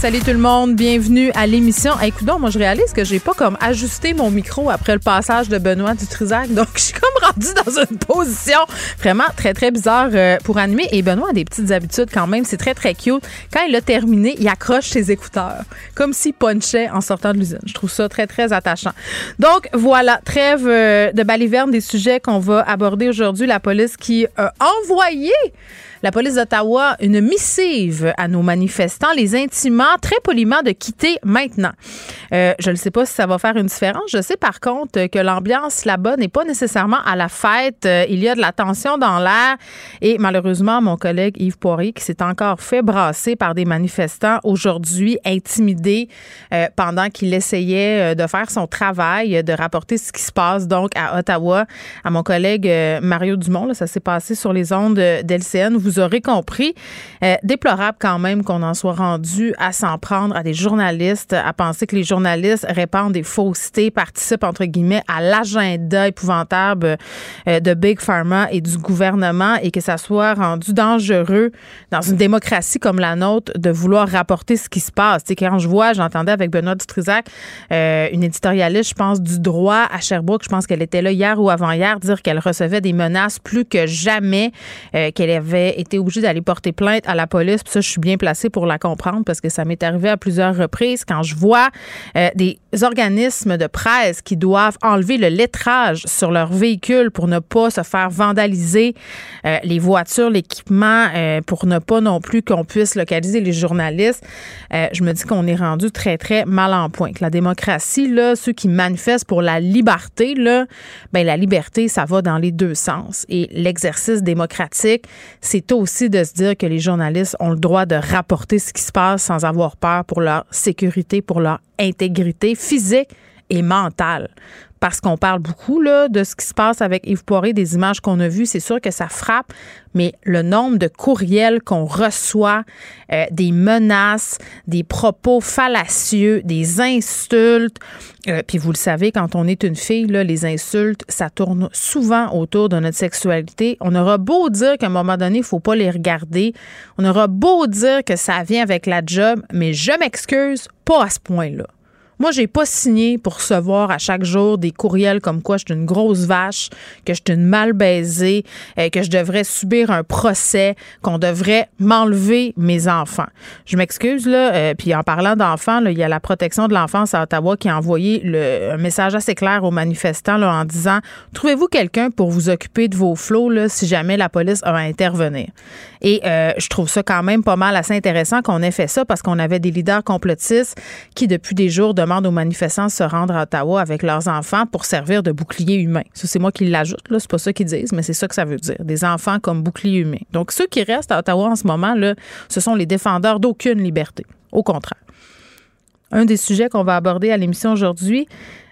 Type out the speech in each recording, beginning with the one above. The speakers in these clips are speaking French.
Salut tout le monde, bienvenue à l'émission. Hey, écoute moi je réalise que j'ai pas comme ajusté mon micro après le passage de Benoît Dutrisac, donc je suis comme rendue dans une position vraiment très très bizarre euh, pour animer. Et Benoît a des petites habitudes quand même, c'est très très cute. Quand il a terminé, il accroche ses écouteurs, comme s'il punchait en sortant de l'usine. Je trouve ça très très attachant. Donc voilà, trêve euh, de baliverne des sujets qu'on va aborder aujourd'hui. La police qui a envoyé la police d'Ottawa une missive à nos manifestants, les intimant très poliment de quitter maintenant. Euh, je ne sais pas si ça va faire une différence. Je sais par contre que l'ambiance là-bas n'est pas nécessairement à la fête. Euh, il y a de la tension dans l'air et malheureusement, mon collègue Yves Poirier qui s'est encore fait brasser par des manifestants aujourd'hui, intimidés euh, pendant qu'il essayait de faire son travail, de rapporter ce qui se passe donc à Ottawa. À mon collègue Mario Dumont, là, ça s'est passé sur les ondes d'LCN. Aurez compris. déplorable quand même qu'on en soit rendu à s'en prendre à des journalistes, à penser que les journalistes répandent des faussetés, participent entre guillemets à l'agenda épouvantable euh, de Big Pharma et du gouvernement et que ça soit rendu dangereux dans une démocratie comme la nôtre de vouloir rapporter ce qui se passe. sais, quand je vois, j'entendais avec Benoît Dutrisac, euh, une éditorialiste, je pense, du droit à Sherbrooke, je pense qu'elle était là hier ou avant-hier, dire qu'elle recevait des menaces plus que jamais, euh, qu'elle avait été obligée d'aller porter plainte à la police. Ça, je suis bien placée pour la comprendre parce que ça m'est arrivé à plusieurs reprises quand je vois euh, des organismes de presse qui doivent enlever le lettrage sur leur véhicule pour ne pas se faire vandaliser euh, les voitures, l'équipement, euh, pour ne pas non plus qu'on puisse localiser les journalistes. je me dis qu'on est rendu très, très mal en point. La démocratie, là, ceux qui manifestent pour la liberté, là, ben, la liberté, ça va dans les deux sens. Et l'exercice démocratique, c'est aussi de se dire que les journalistes ont le droit de rapporter ce qui se passe sans avoir peur pour leur sécurité, pour leur intégrité physique et mentale. Parce qu'on parle beaucoup là, de ce qui se passe avec Yves Poiré, des images qu'on a vues, c'est sûr que ça frappe, mais le nombre de courriels qu'on reçoit, euh, des menaces, des propos fallacieux, des insultes, euh, puis vous le savez, quand on est une fille, là, les insultes, ça tourne souvent autour de notre sexualité. On aura beau dire qu'à un moment donné, il faut pas les regarder. On aura beau dire que ça vient avec la job, mais je m'excuse, pas à ce point-là. Moi, j'ai pas signé pour recevoir à chaque jour des courriels comme quoi je suis une grosse vache, que je suis une mal baisée, euh, que je devrais subir un procès, qu'on devrait m'enlever mes enfants. Je m'excuse là, euh, puis en parlant d'enfants, il y a la protection de l'enfance à Ottawa qui a envoyé le, un message assez clair aux manifestants en disant trouvez-vous quelqu'un pour vous occuper de vos flots si jamais la police a à intervenir. Et euh, je trouve ça quand même pas mal assez intéressant qu'on ait fait ça parce qu'on avait des leaders complotistes qui depuis des jours demandent demandent aux manifestants de se rendre à Ottawa avec leurs enfants pour servir de bouclier humain. C'est moi qui l'ajoute, là. C'est pas ça qu'ils disent, mais c'est ça que ça veut dire. Des enfants comme bouclier humain. Donc, ceux qui restent à Ottawa en ce moment, là, ce sont les défendeurs d'aucune liberté. Au contraire. Un des sujets qu'on va aborder à l'émission aujourd'hui,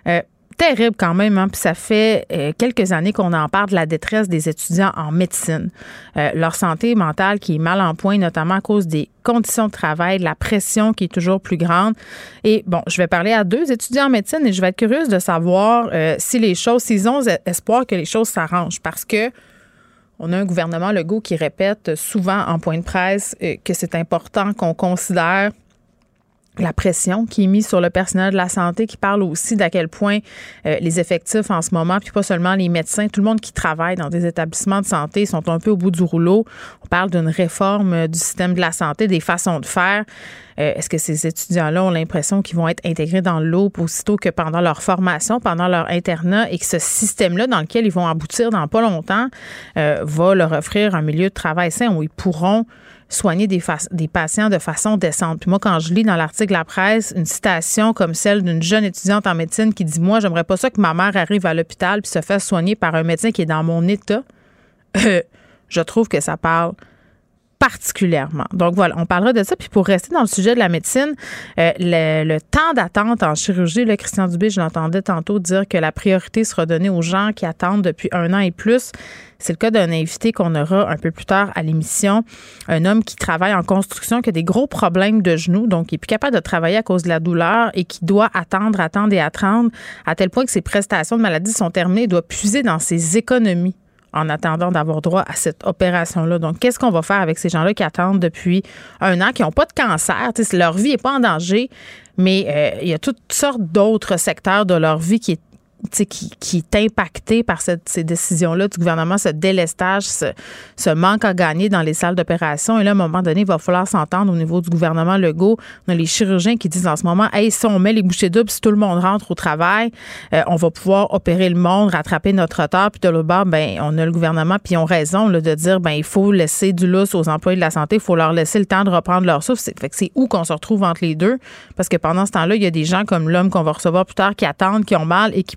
euh, terrible quand même. Hein? Puis ça fait euh, quelques années qu'on en parle de la détresse des étudiants en médecine. Euh, leur santé mentale qui est mal en point, notamment à cause des conditions de travail, de la pression qui est toujours plus grande. Et bon, je vais parler à deux étudiants en médecine et je vais être curieuse de savoir euh, si les choses, s'ils ont espoir que les choses s'arrangent. Parce que on a un gouvernement Legault qui répète souvent en point de presse que c'est important qu'on considère la pression qui est mise sur le personnel de la santé, qui parle aussi d'à quel point euh, les effectifs en ce moment, puis pas seulement les médecins, tout le monde qui travaille dans des établissements de santé sont un peu au bout du rouleau. On parle d'une réforme euh, du système de la santé, des façons de faire. Euh, est-ce que ces étudiants-là ont l'impression qu'ils vont être intégrés dans le aussitôt que pendant leur formation, pendant leur internat, et que ce système-là dans lequel ils vont aboutir dans pas longtemps va leur offrir un milieu de travail sain où ils pourront soigner des, patients de façon décente. Puis moi, quand je lis dans l'article La Presse une citation comme celle d'une jeune étudiante en médecine qui dit Moi, j'aimerais pas ça que ma mère arrive à l'hôpital puis se fasse soigner par un médecin qui est dans mon état, je trouve que ça parle particulièrement. Donc voilà, on parlera de ça. Puis pour rester dans le sujet de la médecine, euh, le, temps d'attente en chirurgie, le Christian Dubé, je l'entendais tantôt dire que la priorité sera donnée aux gens qui attendent depuis un an et plus. C'est le cas d'un invité qu'on aura un peu plus tard à l'émission, un homme qui travaille en construction, qui a des gros problèmes de genoux, donc il est plus capable de travailler à cause de la douleur et qui doit attendre, attendre et attendre à tel point que ses prestations de maladie sont terminées. Doit puiser dans ses économies en attendant d'avoir droit à cette opération-là. Donc, qu'est-ce qu'on va faire avec ces gens-là qui attendent depuis un an, qui n'ont pas de cancer? leur vie n'est pas en danger, mais euh, il y a toutes sortes d'autres secteurs de leur vie qui est qui, qui, est impacté par cette, ces décisions-là du gouvernement, ce délestage, ce, manque à gagner dans les salles d'opération. Et là, à un moment donné, il va falloir s'entendre au niveau du gouvernement Legault. On a les chirurgiens qui disent en ce moment, hey, si on met les bouchées doubles, si tout le monde rentre au travail, euh, on va pouvoir opérer le monde, rattraper notre retard. Puis de l'autre bord, ben, on a le gouvernement, puis ils ont raison là, de dire, ben, il faut laisser du lousse aux employés de la santé, il faut leur laisser le temps de reprendre leur souffle. Fait que c'est où qu'on se retrouve entre les deux? Parce que pendant ce temps-là, il y a des gens comme l'homme qu'on va recevoir plus tard qui attendent, qui ont mal et qui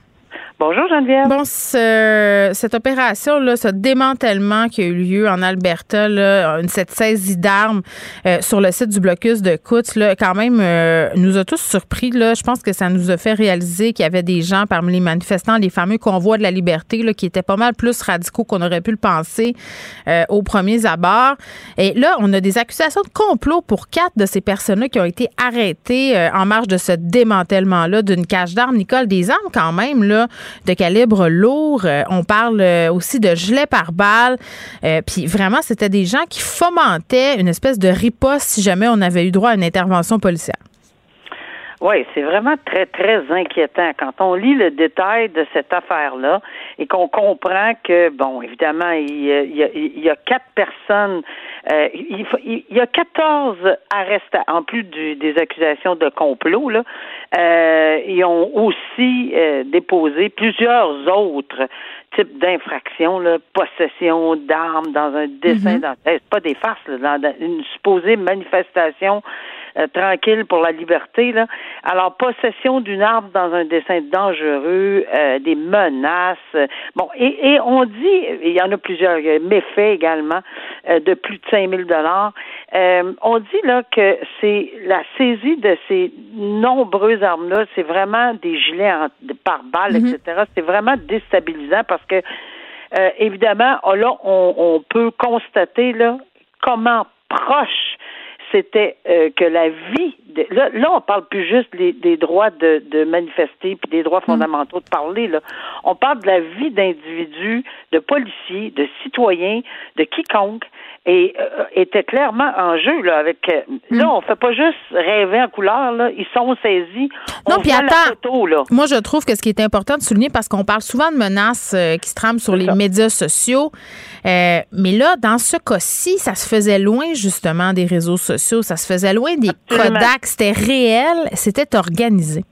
Bonjour Geneviève. Bon, cette opération là, ce démantèlement qui a eu lieu en Alberta, là, cette saisie d'armes euh, sur le site du blocus de Coutts, là, quand même euh, nous a tous surpris. Là, je pense que ça nous a fait réaliser qu'il y avait des gens parmi les manifestants, les fameux convois de la liberté, là, qui étaient pas mal plus radicaux qu'on aurait pu le penser euh, aux premiers abords. Et là, on a des accusations de complot pour quatre de ces personnes-là qui ont été arrêtées en marge de ce démantèlement-là d'une cage d'armes. Nicole, des armes quand même là de calibre lourd. Euh, on parle euh, aussi de gelée par balle. Euh, puis vraiment, c'était des gens qui fomentaient une espèce de riposte si jamais on avait eu droit à une intervention policière. Oui, c'est vraiment très, très inquiétant. Quand on lit le détail de cette affaire-là et qu'on comprend que, bon, évidemment, il y a quatre personnes, euh, il, il, y a 14 arrestés, en plus des accusations de complot, là, euh, ils ont aussi euh, déposé plusieurs autres types d'infractions, possession d'armes dans un dessin, mm-hmm. dans, c'est pas des farces, là, dans une supposée manifestation euh, tranquille pour la liberté. Là. Alors, possession d'une arme dans un dessin dangereux, euh, des menaces. bon, et, et, on dit, il y en a plusieurs méfaits également, euh, de plus de 5 000 dollars. on dit là que c'est la saisie de ces nombreuses armes-là, c'est vraiment des gilets en, par balles, mm-hmm. etc. C'est vraiment déstabilisant parce que évidemment, là, on, on peut constater là comment proche c'était euh, que la vie de, là, là, on parle plus juste des, droits de, de manifester puis des droits mm. fondamentaux de parler là. On parle de la vie d'individus, de policiers, de citoyens, de quiconque et euh, était clairement en jeu là avec euh, mm. là on fait pas juste rêver en couleur là ils sont saisis non puis attends là. moi je trouve que ce qui est important de souligner parce qu'on parle souvent de menaces qui se trament sur les médias sociaux mais là dans ce cas-ci ça se faisait loin justement des réseaux sociaux ça se faisait loin des Kodak. C'était réel, c'était organisé.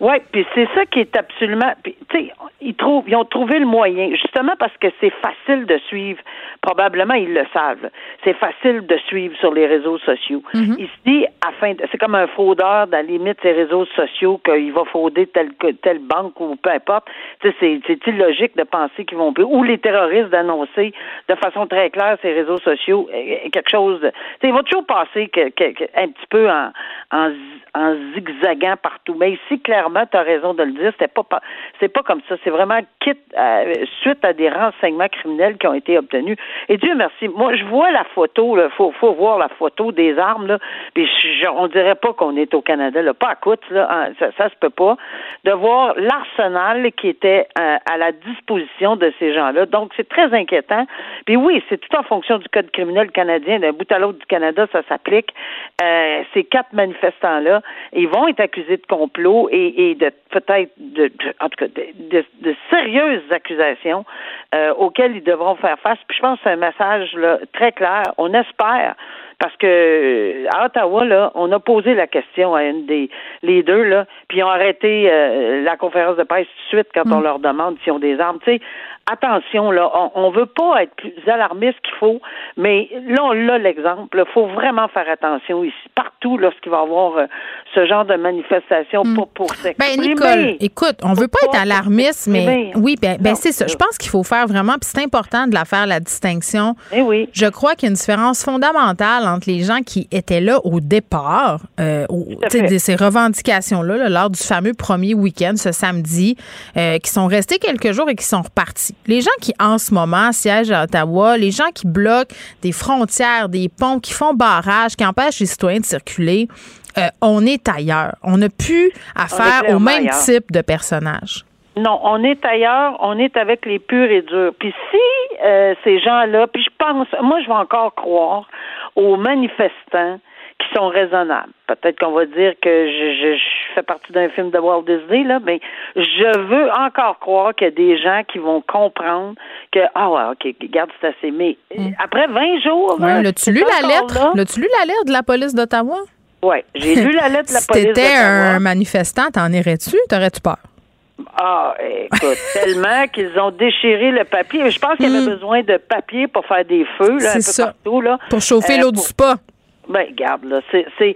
Oui, puis c'est ça qui est absolument. Tu sais, ils trouvent, ils ont trouvé le moyen, justement parce que c'est facile de suivre. Probablement, ils le savent. C'est facile de suivre sur les réseaux sociaux. Mm-hmm. Ici, afin, c'est comme un fraudeur, dans la limite, ces réseaux sociaux, qu'il va frauder telle telle banque ou peu importe. Tu sais, c'est illogique de penser qu'ils vont ou les terroristes d'annoncer de façon très claire ces réseaux sociaux quelque chose. Tu sais, il va toujours passer que, un petit peu en, en, en zigzagant partout. Mais ici, clairement clairement, tu as raison de le dire, pas, c'est pas comme ça. C'est vraiment suite à des renseignements criminels qui ont été obtenus. Et Dieu merci. Moi, je vois la photo, il faut, faut voir la photo des armes, là. Puis on dirait pas qu'on est au Canada. Pas à coûte, là. Hein, ça, ça se peut pas. De voir l'arsenal qui était euh, à la disposition de ces gens-là. Donc, c'est très inquiétant. Puis oui, c'est tout en fonction du Code criminel canadien. D'un bout à l'autre du Canada, ça s'applique. Euh, ces quatre manifestants-là, ils vont être accusés de complot et, de peut-être, de, en tout cas, de, de, sérieuses accusations euh, auxquelles ils devront faire face. Puis je pense que c'est un message là, très clair. On espère parce que à Ottawa, là, on a posé la question à une des les deux, là, puis ils ont arrêté euh, la conférence de presse tout de suite quand on mm. leur demande s'ils ont des armes. Tu sais, attention, là, on, ne veut pas être plus alarmiste qu'il faut, mais là, on a l'exemple. Il faut vraiment faire attention ici, partout, lorsqu'il va y avoir euh, ce genre de manifestation mm. pour, pour s'exprimer. Ben, Nicole, écoute, on veut pas être alarmiste, mais oui, ben, ben c'est ça. Je pense qu'il faut faire vraiment, puis c'est important de la faire, la distinction. Eh oui. Je crois qu'il y a une différence fondamentale entre les gens qui étaient là au départ, euh, de ces revendications-là, lors du fameux premier week-end, ce samedi, euh, qui sont restés quelques jours et qui sont repartis. Les gens qui, en ce moment, siègent à Ottawa, les gens qui bloquent des frontières, des ponts, qui font barrage, qui empêchent les citoyens de circuler, euh, on est ailleurs. On n'a plus affaire au même type de personnage. Non, on est ailleurs, on est avec les purs et durs. Puis si euh, ces gens-là, puis je pense, moi je vais encore croire aux manifestants qui sont raisonnables. Peut-être qu'on va dire que je, fais partie d'un film de Walt Disney, là, mais je veux encore croire qu'il y a des gens qui vont comprendre que, ah ouais, OK, garde, c'est assez. Mais mm. après 20 jours. Ouais, l'as-tu lu la lettre? L'as-tu lu la lettre de la police d'Ottawa? Oui, j'ai lu la lettre de la police d'Ottawa. Si t'étais un manifestant, t'en irais-tu? T'aurais-tu peur? Ah, écoute, tellement qu'ils ont déchiré le papier. Je pense qu'il y avait mm. besoin de papier pour faire des feux, là, un peu ça. partout, là. Pour chauffer euh, l'eau du spa. Ben, garde, là, c'est, c'est,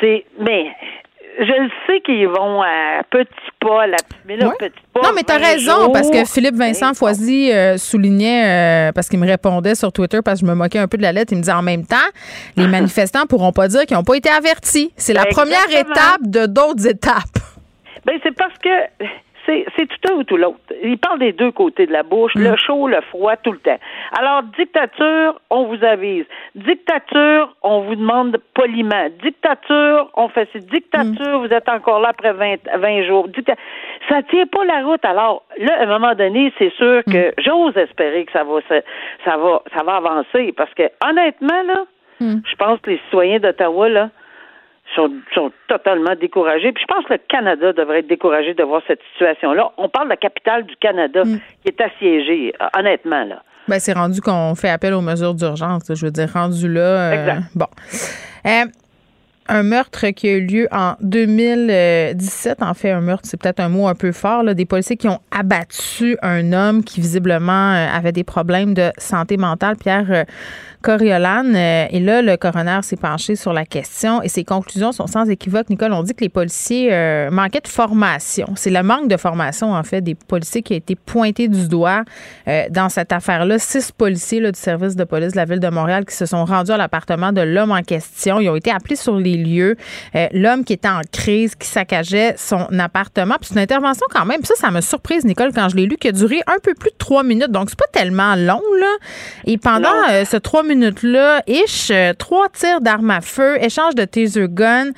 c'est, mais je le sais qu'ils vont à petits pas, la, mais là, petit pas. Non, mais t'as raison, parce que Philippe Vincent Foisy euh, soulignait, euh, parce qu'il me répondait sur Twitter, parce que je me moquais un peu de la lettre, il me disait en même temps, les manifestants pourront pas dire qu'ils n'ont pas été avertis. C'est la première étape de d'autres étapes. Ben, c'est parce que c'est tout un ou tout l'autre. Il parle des deux côtés de la bouche, le mm. chaud, le froid, tout le temps. Alors, dictature, on vous avise. Dictature, on vous demande poliment. Dictature, on fait cette dictature, mm. vous êtes encore là après 20, 20 jours. ça tient pas la route. Alors, là, à un moment donné, c'est sûr que mm. j'ose espérer que ça va, ça, va, ça va avancer parce que, honnêtement, là, je pense que les citoyens d'Ottawa, là, sont, totalement découragés. Puis je pense que le Canada devrait être découragé de voir cette situation-là. On parle de la capitale du Canada mm. qui est assiégée, honnêtement, là. Ben, c'est rendu qu'on fait appel aux mesures d'urgence. Je veux dire, rendu là. Euh, bon. Euh, un meurtre qui a eu lieu en 2017. En fait, un meurtre, c'est peut-être un mot un peu fort. Là. Des policiers qui ont abattu un homme qui visiblement avait des problèmes de santé mentale. Pierre Coriolan. Euh, et là, le coroner s'est penché sur la question et ses conclusions sont sans équivoque. Nicole, on dit que les policiers euh, manquaient de formation. C'est le manque de formation, en fait, des policiers qui a été pointé du doigt euh, dans cette affaire-là. Six policiers du service de police de la ville de Montréal qui se sont rendus à l'appartement de l'homme en question. Ils ont été appelés sur les lieux. l'homme qui était en crise, qui saccageait son appartement. Puis c'est une intervention quand même. Ça, ça m'a surprise, Nicole, quand je l'ai lu, qui a duré un peu plus de trois minutes. Donc, c'est pas tellement long, là. Et pendant ce trois minutes-là, ish, euh, trois tirs d'armes à feu, échange de taser gun,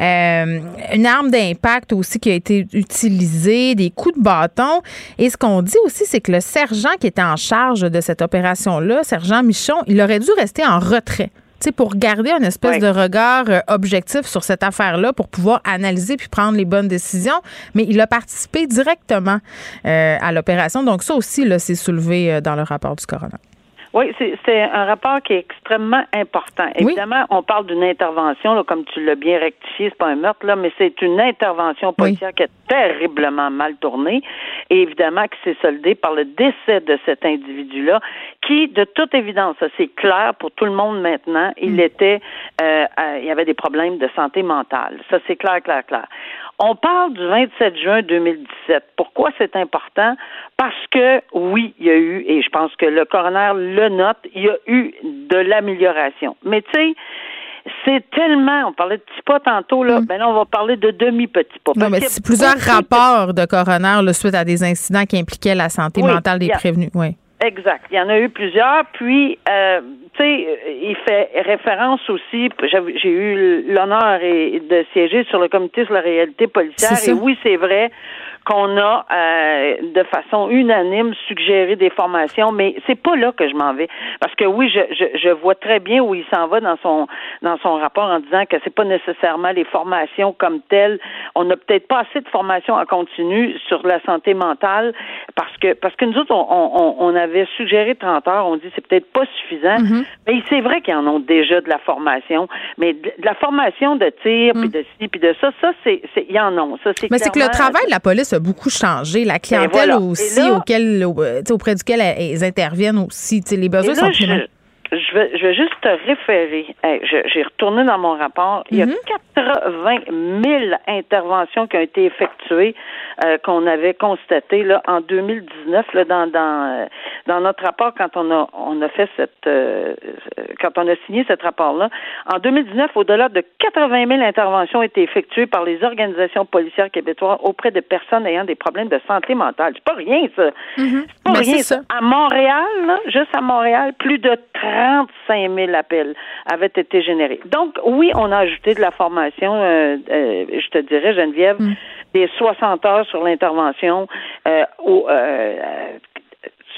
euh, une arme d'impact aussi qui a été utilisée, des coups de bâton. Et ce qu'on dit aussi, c'est que le sergent qui était en charge de cette opération-là, sergent Michon, il aurait dû rester en retrait pour garder un espèce de regard euh, objectif sur cette affaire-là, pour pouvoir analyser puis prendre les bonnes décisions. Mais il a participé directement à l'opération. Donc ça aussi, là, c'est soulevé dans le rapport du coroner. Oui, c'est un rapport qui est extrêmement important. Évidemment, on parle d'une intervention, là, comme tu l'as bien rectifié, c'est pas un meurtre, là, mais c'est une intervention policière qui est terriblement mal tournée et évidemment qui s'est soldée par le décès de cet individu-là, qui, de toute évidence, c'est clair pour tout le monde maintenant, il mm. était, euh, euh, il y avait des problèmes de santé mentale. Ça, c'est clair, clair, clair. On parle du 27 juin 2017. Pourquoi c'est important? Parce que oui, il y a eu, et je pense que le coroner le note, il y a eu de l'amélioration. Mais tu sais, c'est tellement, on parlait de petits pas tantôt, là, ben là, on va parler de demi-petits pas. Non, mais c'est plusieurs rapports de coroner suite à des incidents qui impliquaient la santé mentale des prévenus. Oui. Exact. Il y en a eu plusieurs. Puis, euh, tu sais, il fait référence aussi. J'ai eu l'honneur de siéger sur le comité sur la réalité policière. Et oui, c'est vrai qu'on a euh, de façon unanime suggéré des formations, mais c'est pas là que je m'en vais. Parce que oui, je, je, je vois très bien où il s'en va dans son dans son rapport en disant que c'est pas nécessairement les formations comme telles. On n'a peut-être pas assez de formations en continu sur la santé mentale parce que parce que nous autres, on, on, on avait suggéré 30 heures, on dit c'est peut-être pas suffisant. Mm-hmm. Mais c'est vrai qu'ils en ont déjà de la formation, mais de, la formation de tir, puis mm. de ci, puis de ça, ça, c'est, ils en ont. Ça, c'est mais c'est que le travail de la police a beaucoup changé. La ben clientèle aussi auquel, auprès duquel elles interviennent aussi. Les besoins sont je, je vais, je vais juste te référer. J'ai retourné dans mon rapport. Il y a 80 mhm. 000 interventions qui ont été effectuées euh, qu'on avait constatées là, en 2019 là, dans, dans, euh, dans notre rapport quand on a, on a fait cette euh, quand on a signé ce rapport-là. En 2019, au-delà de 80 000 interventions ont été effectuées par les organisations policières québécoises auprès de personnes ayant des problèmes de santé mentale. C'est pas rien, ça. Mhm. C'est pas ben, rien, ça. À Montréal, là, juste à Montréal, plus de 35 000 appels avaient été générés. Donc, oui, on a ajouté de la formation, euh, euh, je te dirais, Geneviève, mm. des 60 heures sur l'intervention euh, au,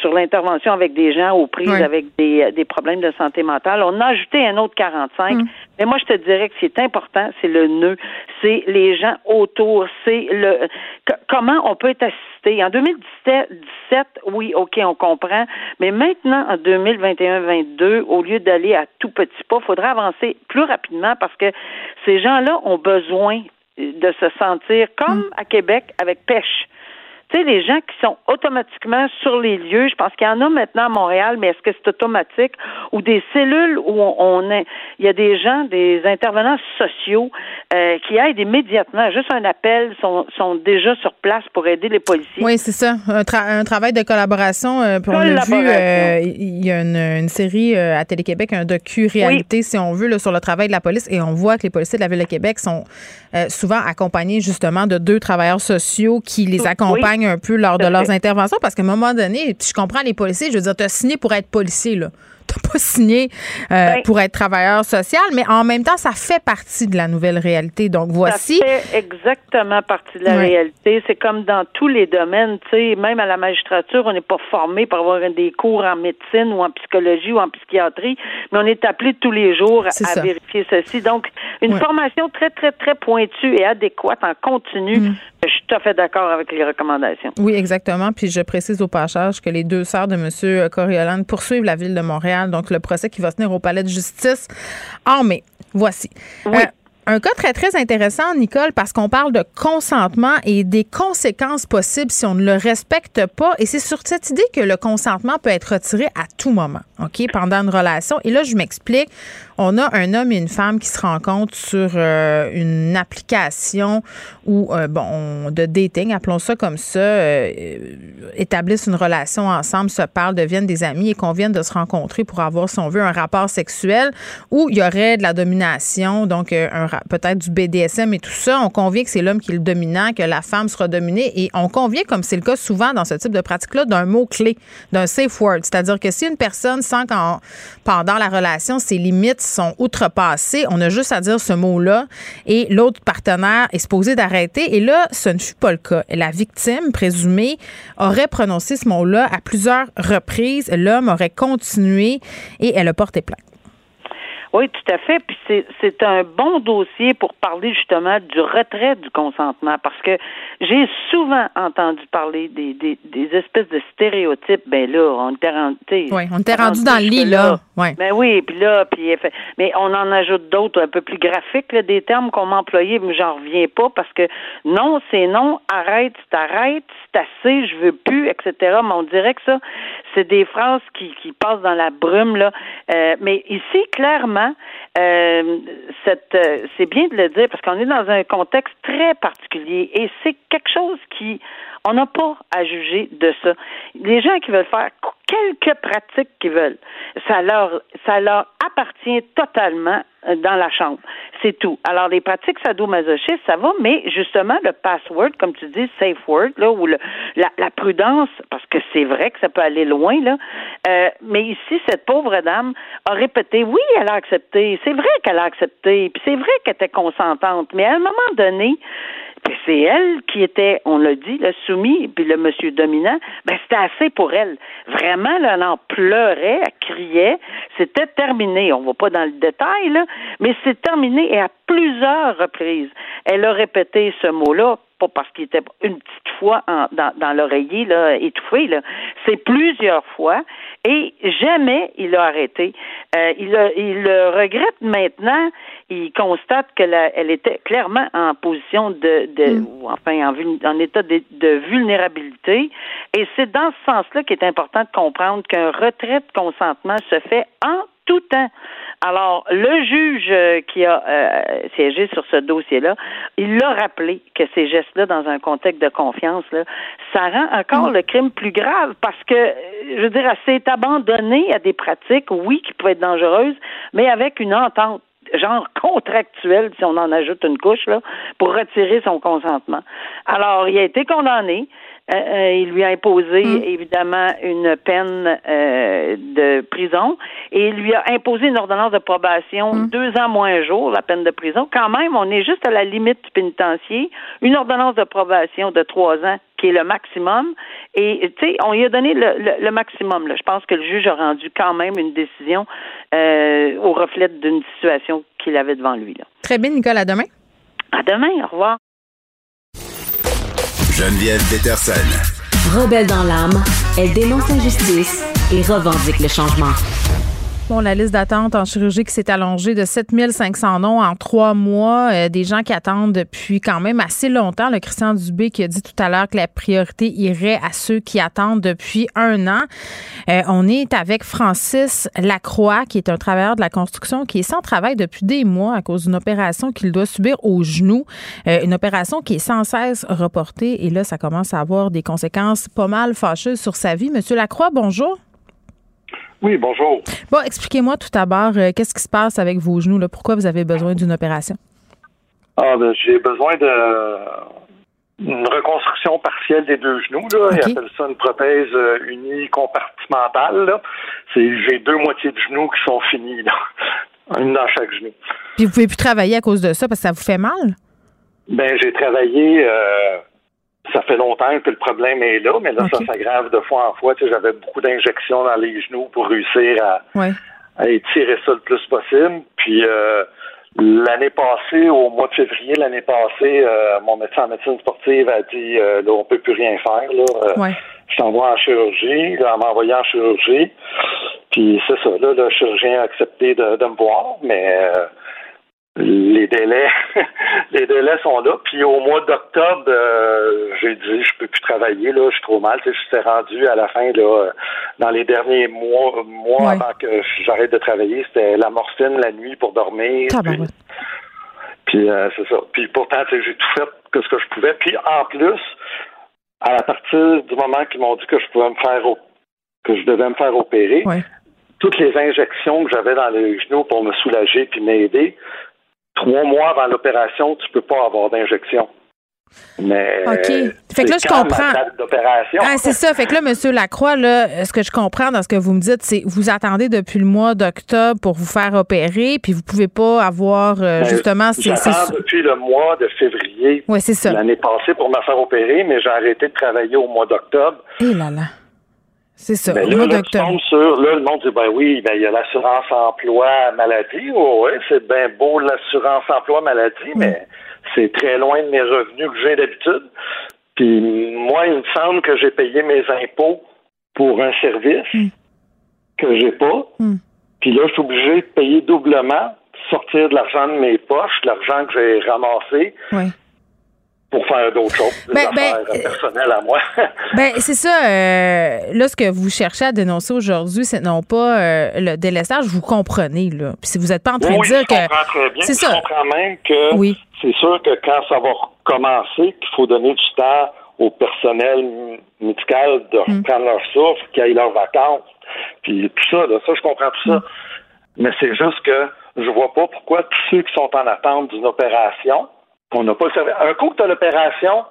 sur l'intervention avec des gens aux prises avec des, des problèmes de santé mentale. On a ajouté un autre 45. Mm. Mais moi, je te dirais que ce qui est important, c'est le nœud, c'est les gens autour, c'est le comment on peut être assisté. En 2017, oui, OK, on comprend, mais maintenant, en 2021-22, au lieu d'aller à tout petit pas, il faudra avancer plus rapidement parce que ces gens-là ont besoin de se sentir comme mm. à Québec avec pêche tu sais, les gens qui sont automatiquement sur les lieux, je pense qu'il y en a maintenant à Montréal, mais est-ce que c'est automatique? Ou des cellules où on, est, il y a des gens, des intervenants sociaux euh, qui aident immédiatement, juste un appel, sont, sont déjà sur place pour aider les policiers. Oui, c'est ça, un, travail de collaboration. Euh, on l'a vu, euh, il y a une, série à Télé-Québec, un docu-réalité, si on veut, là, sur le travail de la police, et on voit que les policiers de la ville de Québec sont souvent accompagnés justement de deux travailleurs sociaux qui les accompagnent un peu lors de leurs interventions parce qu'à un moment donné, je comprends les policiers, je veux dire, tu as signé pour être policier, là t'as pas signé euh, pour être travailleur social, mais en même temps, ça fait partie de la nouvelle réalité. Donc voici. Ça fait exactement partie de la réalité. C'est comme dans tous les domaines, tu sais, même à la magistrature, on n'est pas formé pour avoir des cours en médecine ou en psychologie ou en psychiatrie, mais on est appelé tous les jours à vérifier ceci. Donc, une formation très, très, très pointue et adéquate en continu. Mm. Je suis tout à fait d'accord avec les recommandations. Oui, exactement. Puis je précise au passage que les deux sœurs de M. Coriolan poursuivent la ville de Montréal, donc le procès qui va se tenir au palais de justice en mai. Voici. Oui. Euh, un cas très, très intéressant, Nicole, parce qu'on parle de consentement et des conséquences possibles si on ne le respecte pas. Et c'est sur cette idée que le consentement peut être retiré à tout moment, OK, pendant une relation. Et là, je m'explique. On a un homme et une femme qui se rencontrent sur euh, une application ou euh, bon de dating, appelons ça comme ça, euh, établissent une relation ensemble, se parlent, deviennent des amis et conviennent de se rencontrer pour avoir, si on veut, un rapport sexuel où il y aurait de la domination, donc peut-être du BDSM et tout ça. On convient que c'est l'homme qui est le dominant, que la femme sera dominée et on convient, comme c'est le cas souvent dans ce type de pratique-là, d'un mot-clé, d'un safe word. C'est-à-dire que si une personne sent qu'en pendant la relation, ses limites sont outrepassées. On a juste à dire ce mot-là et l'autre partenaire est supposé d'arrêter. Et là, ce ne fut pas le cas. La victime présumée aurait prononcé ce mot-là à plusieurs reprises. L'homme aurait continué et elle a porté plainte. Oui, tout à fait. Puis c'est un bon dossier pour parler justement du retrait du consentement parce que j'ai souvent entendu parler des, des, des, espèces de stéréotypes. Ben là, on était rendu. Oui, on était rendu dans le lit, là. Ouais. Ben oui, puis là, puis mais on en ajoute d'autres un peu plus graphiques, là, des termes qu'on m'a employés, mais j'en reviens pas parce que non, c'est non, arrête, c'est arrête, c'est assez, je veux plus, etc. Mais on dirait que ça, c'est des phrases qui, qui passent dans la brume, là. Euh, mais ici, clairement, euh, euh, c'est bien de le dire parce qu'on est dans un contexte très particulier et c'est quelque chose qui, on n'a pas à juger de ça. Les gens qui veulent faire quelques pratiques qu'ils veulent. Ça leur, ça leur appartient totalement euh, dans la chambre. C'est tout. Alors, les pratiques sadomasochistes, ça va, mais justement, le password, comme tu dis, safe word, là, ou le, la, la prudence, parce que c'est vrai que ça peut aller loin, là. Euh, mais ici, cette pauvre dame a répété, oui, elle a accepté. C'est vrai qu'elle a accepté. Puis c'est vrai qu'elle était consentante. Mais à un moment donné, c'est elle qui était, on l'a dit, le soumis, puis le monsieur dominant, ben c'était assez pour elle. Vraiment, là, elle en pleurait, elle criait. C'était terminé. On va pas dans le détail, là, mais c'est terminé et plusieurs reprises, elle a répété ce mot-là pas parce qu'il était une petite fois dans, dans l'oreiller là, étouffé, là. c'est plusieurs fois et jamais il a arrêté. Euh, il, il le regrette maintenant. Il constate qu'elle elle était clairement en position de, de mm. enfin en, en état de, de vulnérabilité. Et c'est dans ce sens-là qu'il est important de comprendre qu'un retrait de consentement se fait en tout temps. Alors, le juge euh, qui a euh, siégé sur ce dossier-là, il l'a rappelé que ces gestes-là, dans un contexte de confiance, là, ça rend encore mm. le crime plus grave parce que, je veux dire, elle s'est abandonnée à des pratiques, oui, qui pouvaient être dangereuses, mais avec une entente genre contractuelle, si on en ajoute une couche, là, pour retirer son consentement. Alors, il a été condamné. Euh, euh, il lui a imposé mm. évidemment une peine euh, de prison et il lui a imposé une ordonnance de probation mm. deux ans moins un jour, la peine de prison. Quand même, on est juste à la limite du pénitencier. Une ordonnance de probation de trois ans qui est le maximum. Et tu sais, on lui a donné le, maximum. Là. Je pense que le juge a rendu quand même une décision au reflet d'une situation qu'il avait devant lui. Là. Très bien, Nicole. À demain. À demain. Au revoir. Geneviève Peterson. Rebelle dans l'âme, elle dénonce l'injustice et revendique le changement. Bon, la liste d'attente en chirurgie qui s'est allongée de 7500 noms en trois mois, euh, des gens qui attendent depuis quand même assez longtemps. Le Christian Dubé qui a dit tout à l'heure que la priorité irait à ceux qui attendent depuis un an. Euh, on est avec Francis Lacroix, qui est un travailleur de la construction, qui est sans travail depuis des mois à cause d'une opération qu'il doit subir au genou. Euh, une opération qui est sans cesse reportée. Et là, ça commence à avoir des conséquences pas mal fâcheuses sur sa vie. Monsieur Lacroix, bonjour. Oui, bonjour. Bon, expliquez-moi tout d'abord, euh, qu'est-ce qui se passe avec vos genoux? Là? Pourquoi vous avez besoin d'une opération? Ah, ben, j'ai besoin de une reconstruction partielle des deux genoux. Là. Ils appellent ça une prothèse euh, unie compartimentale. j'ai deux moitiés de genoux qui sont finis, là. une dans chaque genou. Puis vous pouvez plus travailler à cause de ça parce que ça vous fait mal? Ben, j'ai travaillé euh, ça fait longtemps que le problème est là, mais là, ça s'aggrave de fois en fois. Tu sais, j'avais beaucoup d'injections dans les genoux pour réussir à, étirer ça le plus possible. Puis euh, l'année passée, au mois de février l'année passée, euh, mon médecin en médecine sportive a dit euh, là, on peut plus rien faire. Là, euh, Je t'envoie en chirurgie. Là, elle m'a envoyé en chirurgie. Puis c'est ça, là, le chirurgien a accepté de, de me voir, mais les délais les délais sont là. Puis au mois d'octobre, euh, j'ai dit je peux plus travailler, là, je suis trop mal. Tu sais, j'étais rendu à la fin là, dans les derniers mois mois avant que j'arrête de travailler, c'était la morphine la nuit pour dormir. puis, euh, c'est ça. Puis pourtant, j'ai tout fait que ce que je pouvais. Puis en plus, à partir du moment qu'ils m'ont dit que je pouvais me faire que je devais me faire opérer, toutes les injections que j'avais dans les genoux pour me soulager puis m'aider, trois mois avant l'opération, tu peux pas avoir d'injection. Mais OK. Fait que là, je comprends. Ah, c'est ça. Fait que là, M. Lacroix, là, ce que je comprends dans ce que vous me dites, c'est vous attendez depuis le mois d'octobre pour vous faire opérer, puis vous pouvez pas avoir euh, ben, justement. J'attends depuis le mois de février. Oui, c'est ça. L'année passée pour me faire opérer, mais j'ai arrêté de travailler au mois d'octobre. Et eh là là. C'est ça. Mais là, là, sur, là, le monde dit, ben oui, ben, il y a l'assurance emploi maladie. Oh, oui, c'est bien beau l'assurance emploi maladie, mais c'est très loin de mes revenus que j'ai d'habitude. Puis moi, il me semble que j'ai payé mes impôts pour un service mm. que j'ai pas. Mm. Puis là, je suis obligé de payer doublement, sortir de l'argent de mes poches, l'argent que j'ai ramassé. Oui pour faire d'autres choses, des ben, ben affaires personnelles à moi. ben, c'est ça. Euh, là, ce que vous cherchez à dénoncer aujourd'hui, c'est non pas euh, le délestage, vous comprenez, là. Puis si vous n'êtes pas en train de dire que. C'est ça. Je comprends même que oui. c'est sûr que quand ça va recommencer, qu'il faut donner du temps au personnel médical de hmm. reprendre leur souffle, qu'ils aillent leurs vacances, puis tout ça, là, ça, je comprends tout ça. Hmm. Mais c'est juste que je vois pas pourquoi tous ceux qui sont en attente d'une opération, qu'on n'a pas le Un coup que tu as l'opération,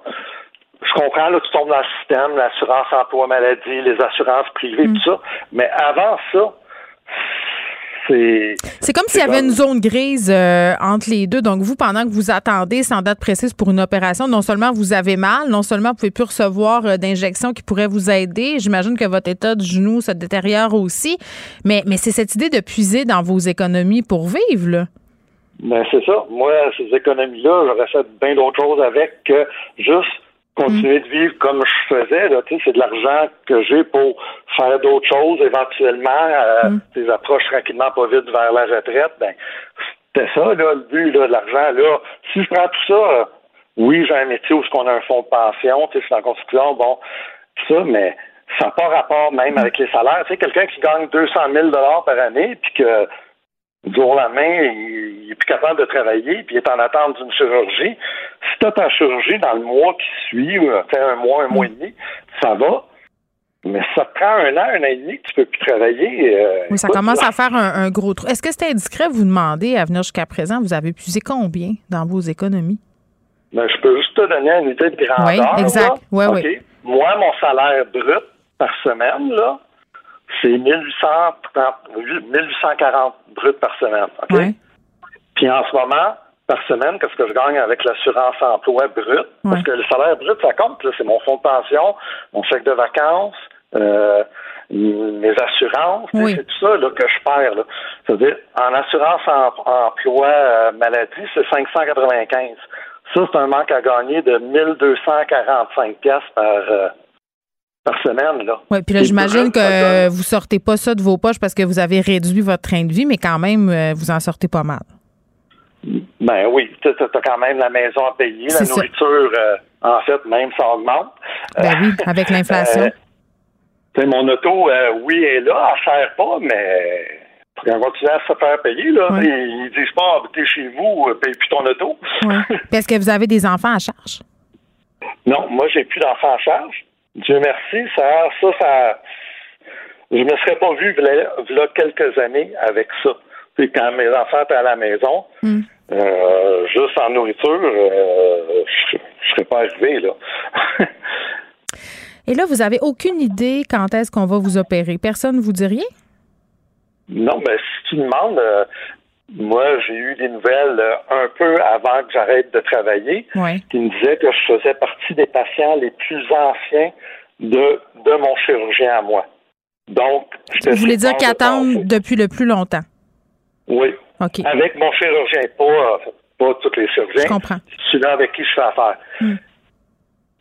je comprends, là, tu tombes dans le système, l'assurance emploi maladie, les assurances privées, tout ça. Mais avant ça, c'est comme s'il y avait une zone grise euh, entre les deux. Donc, vous, pendant que vous attendez sans date précise pour une opération, non seulement vous avez mal, non seulement vous pouvez plus recevoir euh, d'injections qui pourraient vous aider. J'imagine que votre état de genou se détériore aussi. Mais, mais c'est cette idée de puiser dans vos économies pour vivre, là. Ben, c'est ça. Moi, ces économies-là, j'aurais fait bien d'autres choses avec que juste continuer de vivre comme je faisais. Là, c'est de l'argent que j'ai pour faire d'autres choses éventuellement. Euh, mm. Des approches tranquillement pas vite vers la retraite. Ben, c'était ça, là, le but là, de l'argent. Là. Si je prends tout ça, euh, oui, j'ai un métier où on a un fonds de pension, c'est en construction, bon, tout ça, mais ça n'a pas rapport même avec les salaires. Tu sais, quelqu'un qui gagne 200 000 par année, puis que jour au lendemain, il, est plus capable de travailler, puis il est en attente d'une chirurgie. Si tu as ta chirurgie dans le mois qui suit, ou fait un mois, un mois et demi, ça va. Mais ça prend un an, un an et demi que tu peux plus travailler. Euh, oui, ça commence à faire un, gros trou. Est-ce que c'est indiscret de vous demander, à venir jusqu'à présent, vous avez puisé combien dans vos économies? Ben, je peux juste te donner une idée de grandeur. Oui, exact. Oui, oui. Moi, mon salaire brut par semaine, là, c'est 1840 bruts par semaine. OK? Puis en ce moment, par semaine, qu'est-ce que je gagne avec l'assurance emploi brut? Parce que le salaire brut, ça compte. C'est mon fonds de pension, mon chèque de vacances, euh, mes assurances. C'est tout ça là, que je perds. C'est-à-dire, en assurance emploi euh, maladie, c'est 595. Ça, c'est un manque à gagner de 1245 pièces par... Euh, par semaine. Là. Oui, puis là, j'imagine que vous sortez pas ça de vos poches parce que vous avez réduit votre train de vie, mais quand même, euh, vous en sortez pas mal. Ben oui, tu as, quand même la maison à payer, la nourriture, euh, en fait, même ça augmente. Ben oui, avec l'inflation. Euh, mon auto, oui, est là, elle ne sert pas, mais quand tu à se faire payer, là, ils, disent pas, habitez chez vous, paye plus ton auto. Oui. Est-ce que vous avez des enfants à charge? Non, moi, j'ai plus d'enfants à charge. Dieu merci, ça, ça, ça, je me serais pas vu là, quelques années avec ça. Puis quand mes enfants étaient à la maison, hmm. euh, juste en nourriture, euh, je, ne serais pas arrivé là. Et là, vous avez aucune idée quand est-ce qu'on va vous opérer? Personne ne vous dit rien? Non, mais si tu demandes, euh, moi, j'ai eu des nouvelles un peu avant que j'arrête de travailler qui me disaient que je faisais partie des patients les plus anciens de, de mon chirurgien à moi. Donc, Vous voulez dire qu'ils attendent depuis le plus longtemps? Oui. Avec mon chirurgien, pas, pas tous les chirurgiens. Je comprends. Celui-là avec qui je fais affaire. Hmm.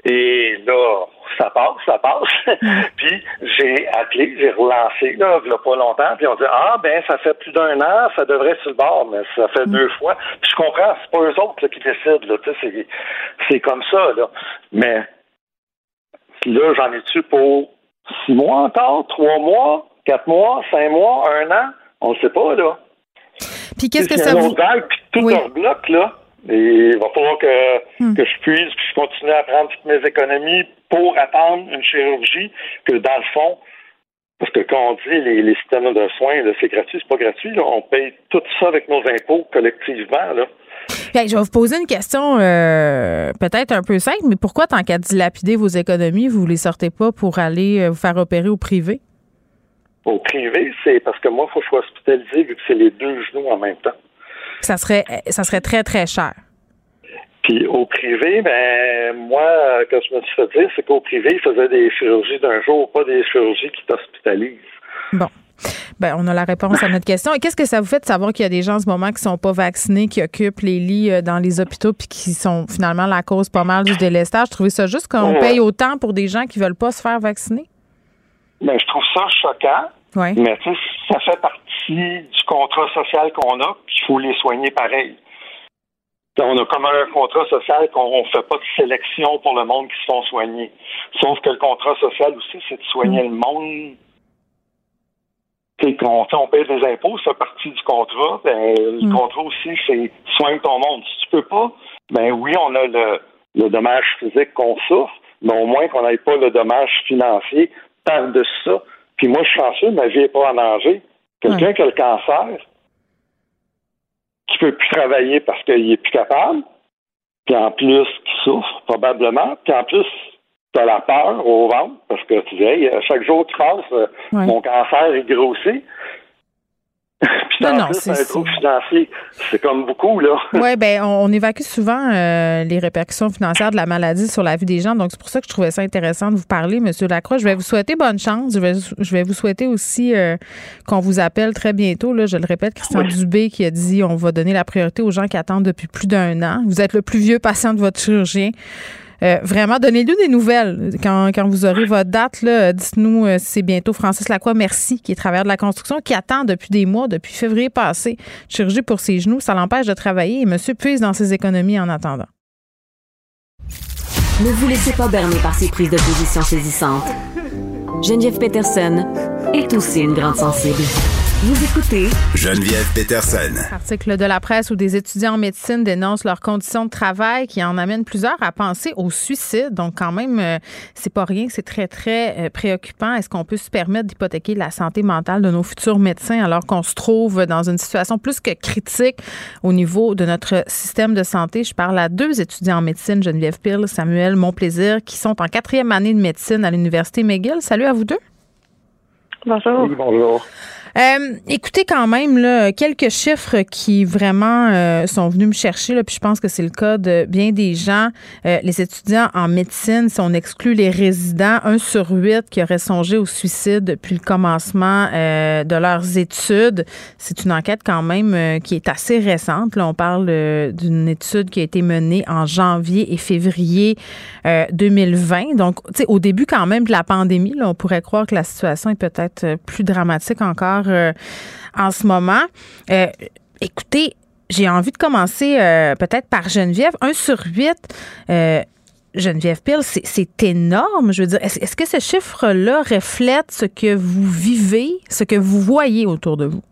Et là, ça passe, ça passe. Hmm. puis j'ai appelé, j'ai relancé, là, il y a pas longtemps, puis on dit Ah ben ça fait plus d'un an, ça devrait être sur le bord, mais ça fait hmm. deux fois. Puis je comprends, c'est pas eux autres qui décident, là, c'est, c'est comme ça, là. Mais là, j'en ai-tu pour six mois encore, trois mois, quatre mois, cinq mois, un an? On ne sait pas, là. Puis qu'est-ce que ça vous... Vague, puis tout oui. bloc, là. Et il va falloir que, hmm. que je puisse, que je continue à prendre toutes mes économies pour attendre une chirurgie que, dans le fond, parce que quand on dit les, les systèmes de soins, c'est gratuit, c'est pas gratuit. Là. On paye tout ça avec nos impôts collectivement. Là. je vais vous poser une question euh, peut-être un peu simple, mais pourquoi, tant qu'à dilapider vos économies, vous ne les sortez pas pour aller euh, vous faire opérer au privé? Au privé, c'est parce que moi, il faut que je sois hospitalisé vu que c'est les deux genoux en même temps. Ça serait, ça serait très, très cher. Puis au privé, ben moi, quand je me suis fait dire, c'est qu'au privé, ils faisaient des chirurgies d'un jour, pas des chirurgies qui t'hospitalisent. Bon. Ben, on a la réponse à notre question. Et qu'est-ce que ça vous fait de savoir qu'il y a des gens en ce moment qui sont pas vaccinés, qui occupent les lits euh, dans les hôpitaux, puis qui sont finalement la cause pas mal du délestage? Trouvez ça juste qu'on paye autant pour des gens qui veulent pas se faire vacciner? Ben, je trouve ça choquant. Oui. Mais ça fait partie du contrat social qu'on a, puis il faut les soigner pareil. On a comme un contrat social qu'on ne fait pas de sélection pour le monde qui se font soigner. Sauf que le contrat social aussi, c'est de soigner le monde. Qu'on on paye des impôts, c'est partie du contrat. Ben, Le mm. contrat aussi, c'est soigne ton monde. Si tu peux pas, ben oui, on a le, le dommage physique qu'on souffre, mais au moins qu'on n'ait pas le dommage financier par-dessus ça. Puis moi, je suis chanceux, ma vie n'est pas en danger. Quelqu'un qui a le cancer, qui peut plus travailler parce qu'il est plus capable, puis en plus qui souffre probablement, puis en plus tu as la peur au ventre parce que tu dis chaque jour tu passes, euh, mon cancer est grossi. Puis non, financier, c'est comme beaucoup, là. Oui, ben on, évacue souvent euh, les répercussions financières de la maladie sur la vie des gens. Donc, c'est pour ça que je trouvais ça intéressant de vous parler, M. Lacroix. Je vais vous souhaiter bonne chance. Je vais, je vais vous souhaiter aussi euh, qu'on vous appelle très bientôt. Là, je le répète, Christian Dubé qui a dit on va donner la priorité aux gens qui attendent depuis plus d'un an. Vous êtes le plus vieux patient de votre chirurgien. Euh, vraiment, donnez-nous des nouvelles. Quand, vous aurez votre date, dites-nous euh, si c'est bientôt. Francis Lacroix, merci, qui est travailleur de la construction, qui attend depuis des mois, depuis février passé, chirurgie pour ses genoux. Ça l'empêche de travailler et monsieur puise dans ses économies en attendant. Ne vous laissez pas berner par ces prises de position saisissantes. Geneviève Peterson est aussi une grande sensible. Vous écoutez Geneviève Peterson. Article de la presse où des étudiants en médecine dénoncent leurs conditions de travail qui en amènent plusieurs à penser au suicide. Donc quand même, euh, c'est pas rien, c'est très très euh, préoccupant. Est-ce qu'on peut se permettre d'hypothéquer la santé mentale de nos futurs médecins alors qu'on se trouve dans une situation plus que critique au niveau de notre système de santé? Je parle à deux étudiants en médecine, Geneviève Pille, Samuel Monplaisir, qui sont en quatrième année de médecine à l'Université McGill. Salut à vous deux. Bonjour. Oui, bonjour. Euh, écoutez quand même là, quelques chiffres qui vraiment euh, sont venus me chercher, là, puis je pense que c'est le cas de bien des gens. Euh, les étudiants en médecine, si on exclut les résidents, un sur huit qui aurait songé au suicide depuis le commencement de leurs études. C'est une enquête quand même qui est assez récente. Là, on parle d'une étude qui a été menée en janvier et février 2020. Donc, au début quand même de la pandémie, là, on pourrait croire que la situation est peut-être plus dramatique encore euh, en ce moment. Euh, écoutez, j'ai envie de commencer euh, peut-être par Geneviève. Un sur huit. Geneviève Pille, c'est énorme. Je veux dire, est-ce que ce chiffre-là reflète ce que vous vivez, ce que vous voyez autour de vous?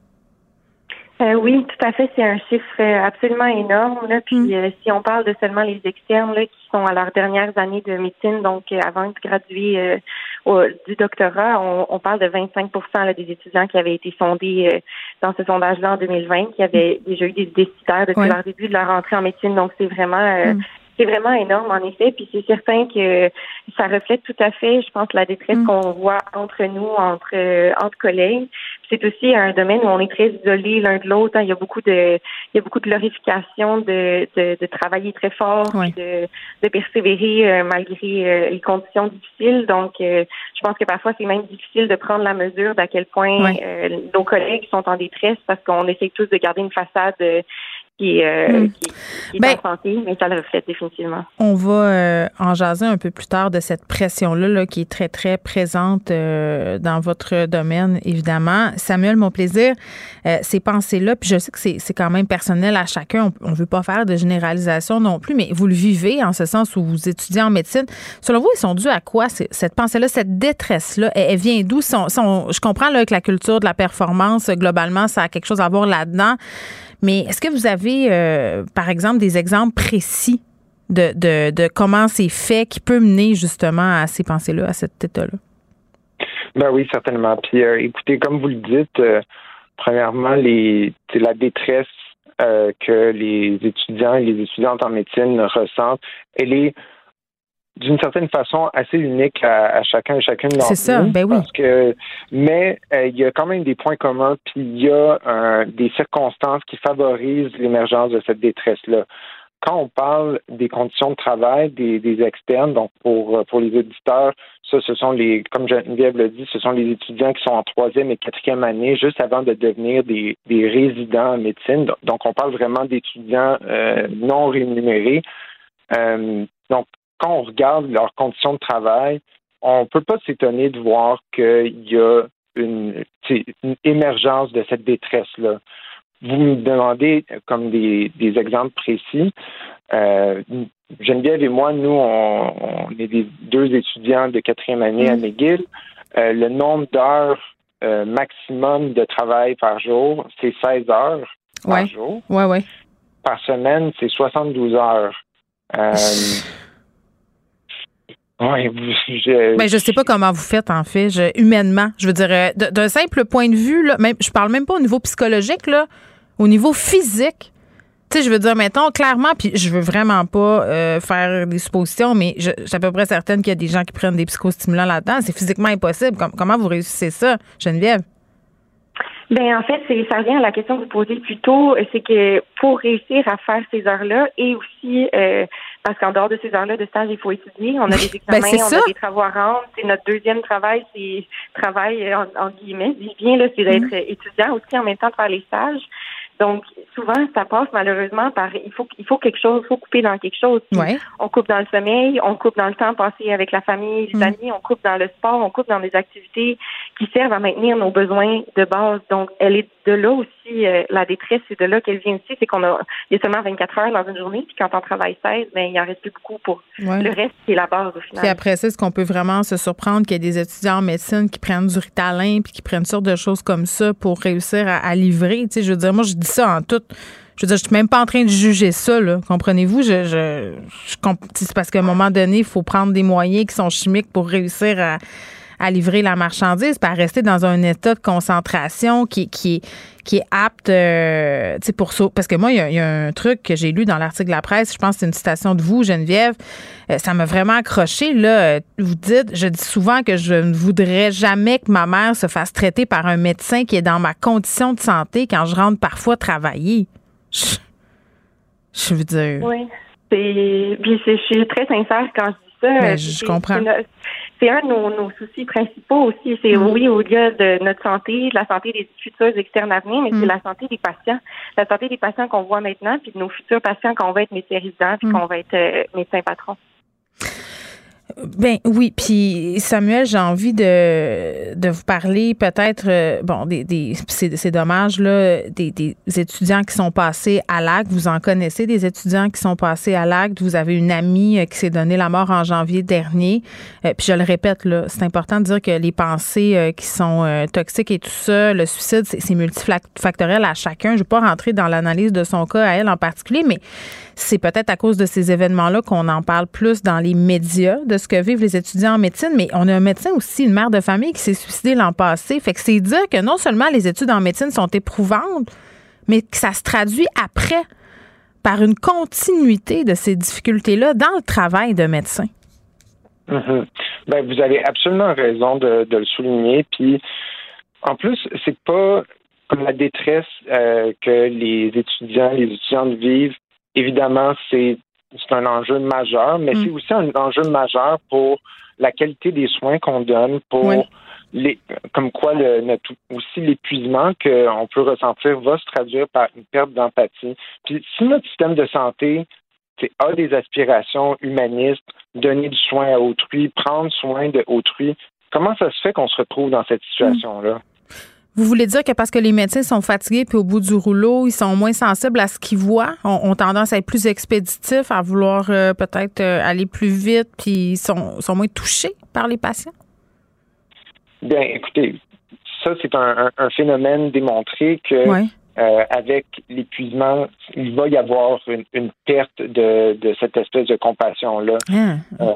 oui, tout à fait. C'est un chiffre absolument énorme. Là. Puis mm. si on parle de seulement les externes là, qui sont à leurs dernières années de médecine, donc avant de graduer du doctorat, on, parle de 25% des étudiants qui avaient été sondés euh, dans ce sondage-là en 2020, qui avaient déjà eu des décideurs depuis leur début de leur entrée en médecine. Donc, c'est vraiment euh, mm. c'est vraiment énorme en effet. Puis c'est certain que ça reflète tout à fait, je pense, la détresse mm. qu'on voit entre nous, entre euh, entre collègues c'est aussi un domaine où on est très isolé l'un de l'autre. Hein. Il y a beaucoup de, il y a beaucoup de glorification de, de, travailler très fort, de, de persévérer euh, malgré euh, les conditions difficiles. Donc, euh, je pense que parfois c'est même difficile de prendre la mesure d'à quel point nos collègues sont en détresse parce qu'on essaie tous de garder une façade qui, euh, qui, ben, mais ça le reflète définitivement. On va euh, en jaser un peu plus tard de cette pression-là là, qui est très, très présente euh, dans votre domaine, évidemment. Samuel, mon plaisir, ces pensées-là, puis je sais que c'est quand même personnel à chacun, on ne veut pas faire de généralisation non plus, mais vous le vivez en ce sens où vous étudiez en médecine. Selon vous, ils sont dus à quoi, cette pensée-là, cette détresse-là? Elle, vient d'où? je comprends là, que la culture de la performance, globalement, ça a quelque chose à voir là-dedans. Mais est-ce que vous avez, euh, par exemple, des exemples précis de, de, de comment c'est fait qui peut mener justement à ces pensées-là, à cet état-là? Ben oui, certainement. Puis euh, écoutez, comme vous le dites, euh, premièrement, les, la détresse que les étudiants et les étudiantes en médecine ressentent, elle est d'une certaine façon assez unique à, chacun et chacune d'entre nous. C'est ça, ben oui. Parce que, mais euh, il y a quand même des points communs, puis il y a des circonstances qui favorisent l'émergence de cette détresse-là. Quand on parle des conditions de travail des, des externes, donc pour, pour les auditeurs, ça, ce sont les, comme Geneviève l'a dit, ce sont les étudiants qui sont en troisième et quatrième année, juste avant de devenir des, des résidents en médecine. Donc, on parle vraiment d'étudiants euh, non rémunérés. Euh, donc, quand on regarde leurs conditions de travail, on ne peut pas s'étonner de voir qu'il y a une, émergence de cette détresse-là. Vous me demandez comme des, exemples précis. Euh, Geneviève et moi, nous, on, est des deux étudiants de quatrième année à mm. McGill. Euh, le nombre d'heures euh, maximum de travail par jour, c'est 16 heures par jour. Ouais, ouais. Par semaine, c'est 72 heures. Oui, je. Ben, je sais pas comment vous faites, en fait, humainement. Je veux dire, euh, d'un simple point de vue, là, même, je parle même pas au niveau psychologique, là, au niveau physique. Tu sais, je veux dire, mettons, clairement, puis je veux vraiment pas euh, faire des suppositions, mais je, suis à peu près certaine qu'il y a des gens qui prennent des psychostimulants là-dedans. C'est physiquement impossible. comment vous réussissez ça, Geneviève? Ben en fait, c'est ça revient à la question que vous posez plus tôt, c'est que pour réussir à faire ces heures-là et aussi euh, parce qu'en dehors de ces heures-là de stage, il faut étudier. On a des ben, examens, on a des travaux à rendre. C'est notre deuxième travail, c'est travail en, en guillemets, dis bien là, c'est d'être mm-hmm. étudiant aussi en même temps de faire les stages. Donc, souvent, ça passe malheureusement par il faut il faut quelque chose, il faut couper dans quelque chose. On coupe dans le sommeil, on coupe dans le temps passé avec la famille, les mm. amis, on coupe dans le sport, on coupe dans des activités qui servent à maintenir nos besoins de base. Donc, elle est de là aussi, euh, la détresse, c'est de là qu'elle vient aussi, c'est qu'on a, il y a seulement 24 heures dans une journée, puis quand on travaille 16, ben, il en reste plus beaucoup pour le reste, qui est la base au final. Puis après ça, est-ce qu'on peut vraiment se surprendre qu'il y a des étudiants en médecine qui prennent du ritalin, puis qui prennent sortes de choses comme ça pour réussir à, livrer? Tu sais, je veux dire, moi, je dis ça en tout. Je veux dire, je suis même pas en train de juger ça, là. Comprenez-vous? Je, je, c'est parce qu'à un moment donné, il faut prendre des moyens qui sont chimiques pour réussir à, à livrer la marchandise, pas à rester dans un état de concentration qui, qui, qui est apte euh, pour ça. Parce que moi, il y, a, un truc que j'ai lu dans l'article de la presse, je pense que c'est une citation de vous, Geneviève. Euh, ça m'a vraiment accroché. Là, vous dites, je dis souvent que je ne voudrais jamais que ma mère se fasse traiter par un médecin qui est dans ma condition de santé quand je rentre parfois travailler. Je, veux dire. Oui. Puis je suis très sincère quand je dis ça. Ben, je comprends c'est un de nos, soucis principaux aussi. C'est mm. oui, au-delà de notre santé, de la santé des futurs externes à venir, mais c'est mm. la santé des patients. La santé des patients qu'on voit maintenant, puis de nos futurs patients qu'on va être médecins résidents, puis mm. qu'on va être euh, médecins patrons. Ben oui, puis Samuel, j'ai envie de, de vous parler peut-être, euh, bon, des, des c'est dommage, là, des, des, étudiants qui sont passés à l'acte. Vous en connaissez des étudiants qui sont passés à l'acte. Vous avez une amie euh, qui s'est donné la mort en janvier dernier. Euh, puis je le répète, là, c'est important de dire que les pensées qui sont toxiques et tout ça, le suicide, c'est multifactoriel à chacun. Je ne vais pas rentrer dans l'analyse de son cas à elle en particulier, mais c'est peut-être à cause de ces événements-là qu'on en parle plus dans les médias de ce que vivent les étudiants en médecine, mais on a un médecin aussi, une mère de famille qui s'est suicidée l'an passé. Fait que c'est dire que non seulement les études en médecine sont éprouvantes, mais que ça se traduit après par une continuité de ces difficultés-là dans le travail de médecin. Ben, vous avez absolument raison de, le souligner. Puis, en plus, c'est pas comme la détresse euh, que les étudiants, les étudiantes vivent évidemment, c'est un enjeu majeur, mais c'est mm. aussi un enjeu majeur pour la qualité des soins qu'on donne, pour les, comme quoi le, aussi l'épuisement qu'on peut ressentir va se traduire par une perte d'empathie. Puis si notre système de santé a des aspirations humanistes, donner du soin à autrui, prendre soin de autrui, comment ça se fait qu'on se retrouve dans cette situation-là? Vous voulez dire que parce que les médecins sont fatigués puis au bout du rouleau, ils sont moins sensibles à ce qu'ils voient, ont, tendance à être plus expéditifs, à vouloir euh, peut-être euh, aller plus vite, puis ils sont, sont moins touchés par les patients? Bien, écoutez, ça, c'est un, phénomène démontré que euh, avec l'épuisement, il va y avoir une, perte de, cette espèce de compassion-là. Ah.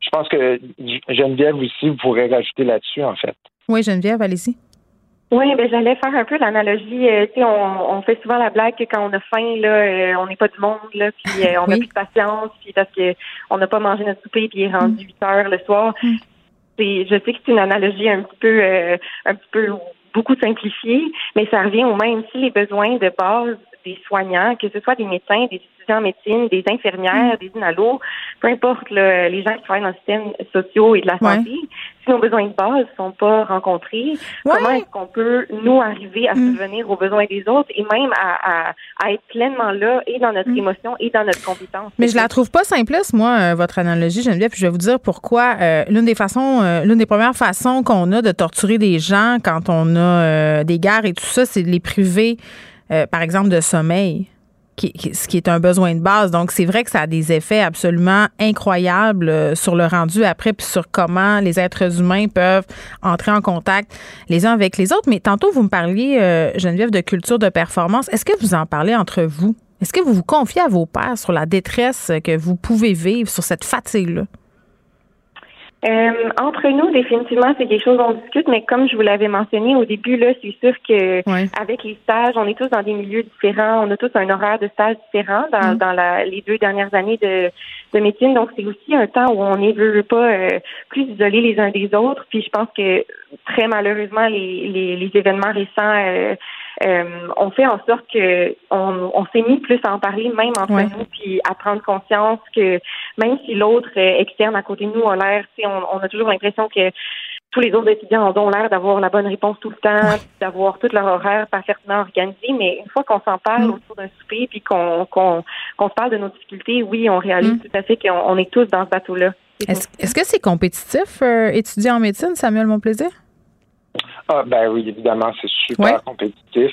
je pense que Geneviève aussi, vous pourrez rajouter là-dessus, en fait. Oui, Geneviève, allez-y. Oui, ben j'allais faire un peu l'analogie. Euh, tu sais, on, fait souvent la blague que quand on a faim, là, euh, on n'est pas du monde, là, puis euh, on n'a plus de patience, puis parce que on n'a pas mangé notre souper, puis il est rendu 8 heures le soir. Mm. C'est, je sais que c'est une analogie un petit peu, un petit peu beaucoup simplifiée, mais ça revient au même. Si les besoins de base des soignants, que ce soit des médecins, des étudiants en médecine, des infirmières, mm. des inalos, peu importe les gens qui travaillent dans le système social et de la santé, si nos besoins de base ne sont pas rencontrés, comment est-ce qu'on peut, nous, arriver à mm. subvenir aux besoins des autres et même à, être pleinement là et dans notre mm. émotion et dans notre compétence? Mais je la trouve pas simpliste, moi, euh, votre analogie, Geneviève, puis je vais vous dire pourquoi. Euh, l'une des façons, euh, l'une des premières façons qu'on a de torturer des gens quand on a des guerres et tout ça, c'est de les priver par exemple, de sommeil. Ce qui est un besoin de base. Donc, c'est vrai que ça a des effets absolument incroyables euh, sur le rendu après, puis sur comment les êtres humains peuvent entrer en contact les uns avec les autres. Mais tantôt, vous me parliez, euh, Geneviève, de culture de performance. Est-ce que vous en parlez entre vous? Est-ce que vous vous confiez à vos pères sur la détresse que vous pouvez vivre, sur cette fatigue-là? Euh, entre nous, définitivement, c'est quelque chose dont on discute, mais comme je vous l'avais mentionné au début, là, c'est sûr que avec les stages, on est tous dans des milieux différents, on a tous un horaire de stage différent dans, mm. dans la, les deux dernières années de, de médecine. Donc, c'est aussi un temps où on est veut, pas euh, plus isolés les uns des autres. Puis je pense que très malheureusement, les, les, les événements récents euh, euh, on fait en sorte que on, on s'est mis plus à en parler, même entre nous, puis à prendre conscience que même si l'autre euh, externe à côté de nous a l'air, on, on a toujours l'impression que tous les autres étudiants ont l'air d'avoir la bonne réponse tout le temps, d'avoir tout leur horaire parfaitement organisé, mais une fois qu'on s'en parle mm. autour d'un souper puis qu'on qu'on se parle de nos difficultés, oui, on réalise mm. tout à fait qu'on est tous dans ce bateau-là. Est-ce est que c'est compétitif, euh, étudier en médecine, Samuel Monplaisir? Ah, ben oui, évidemment, c'est super compétitif.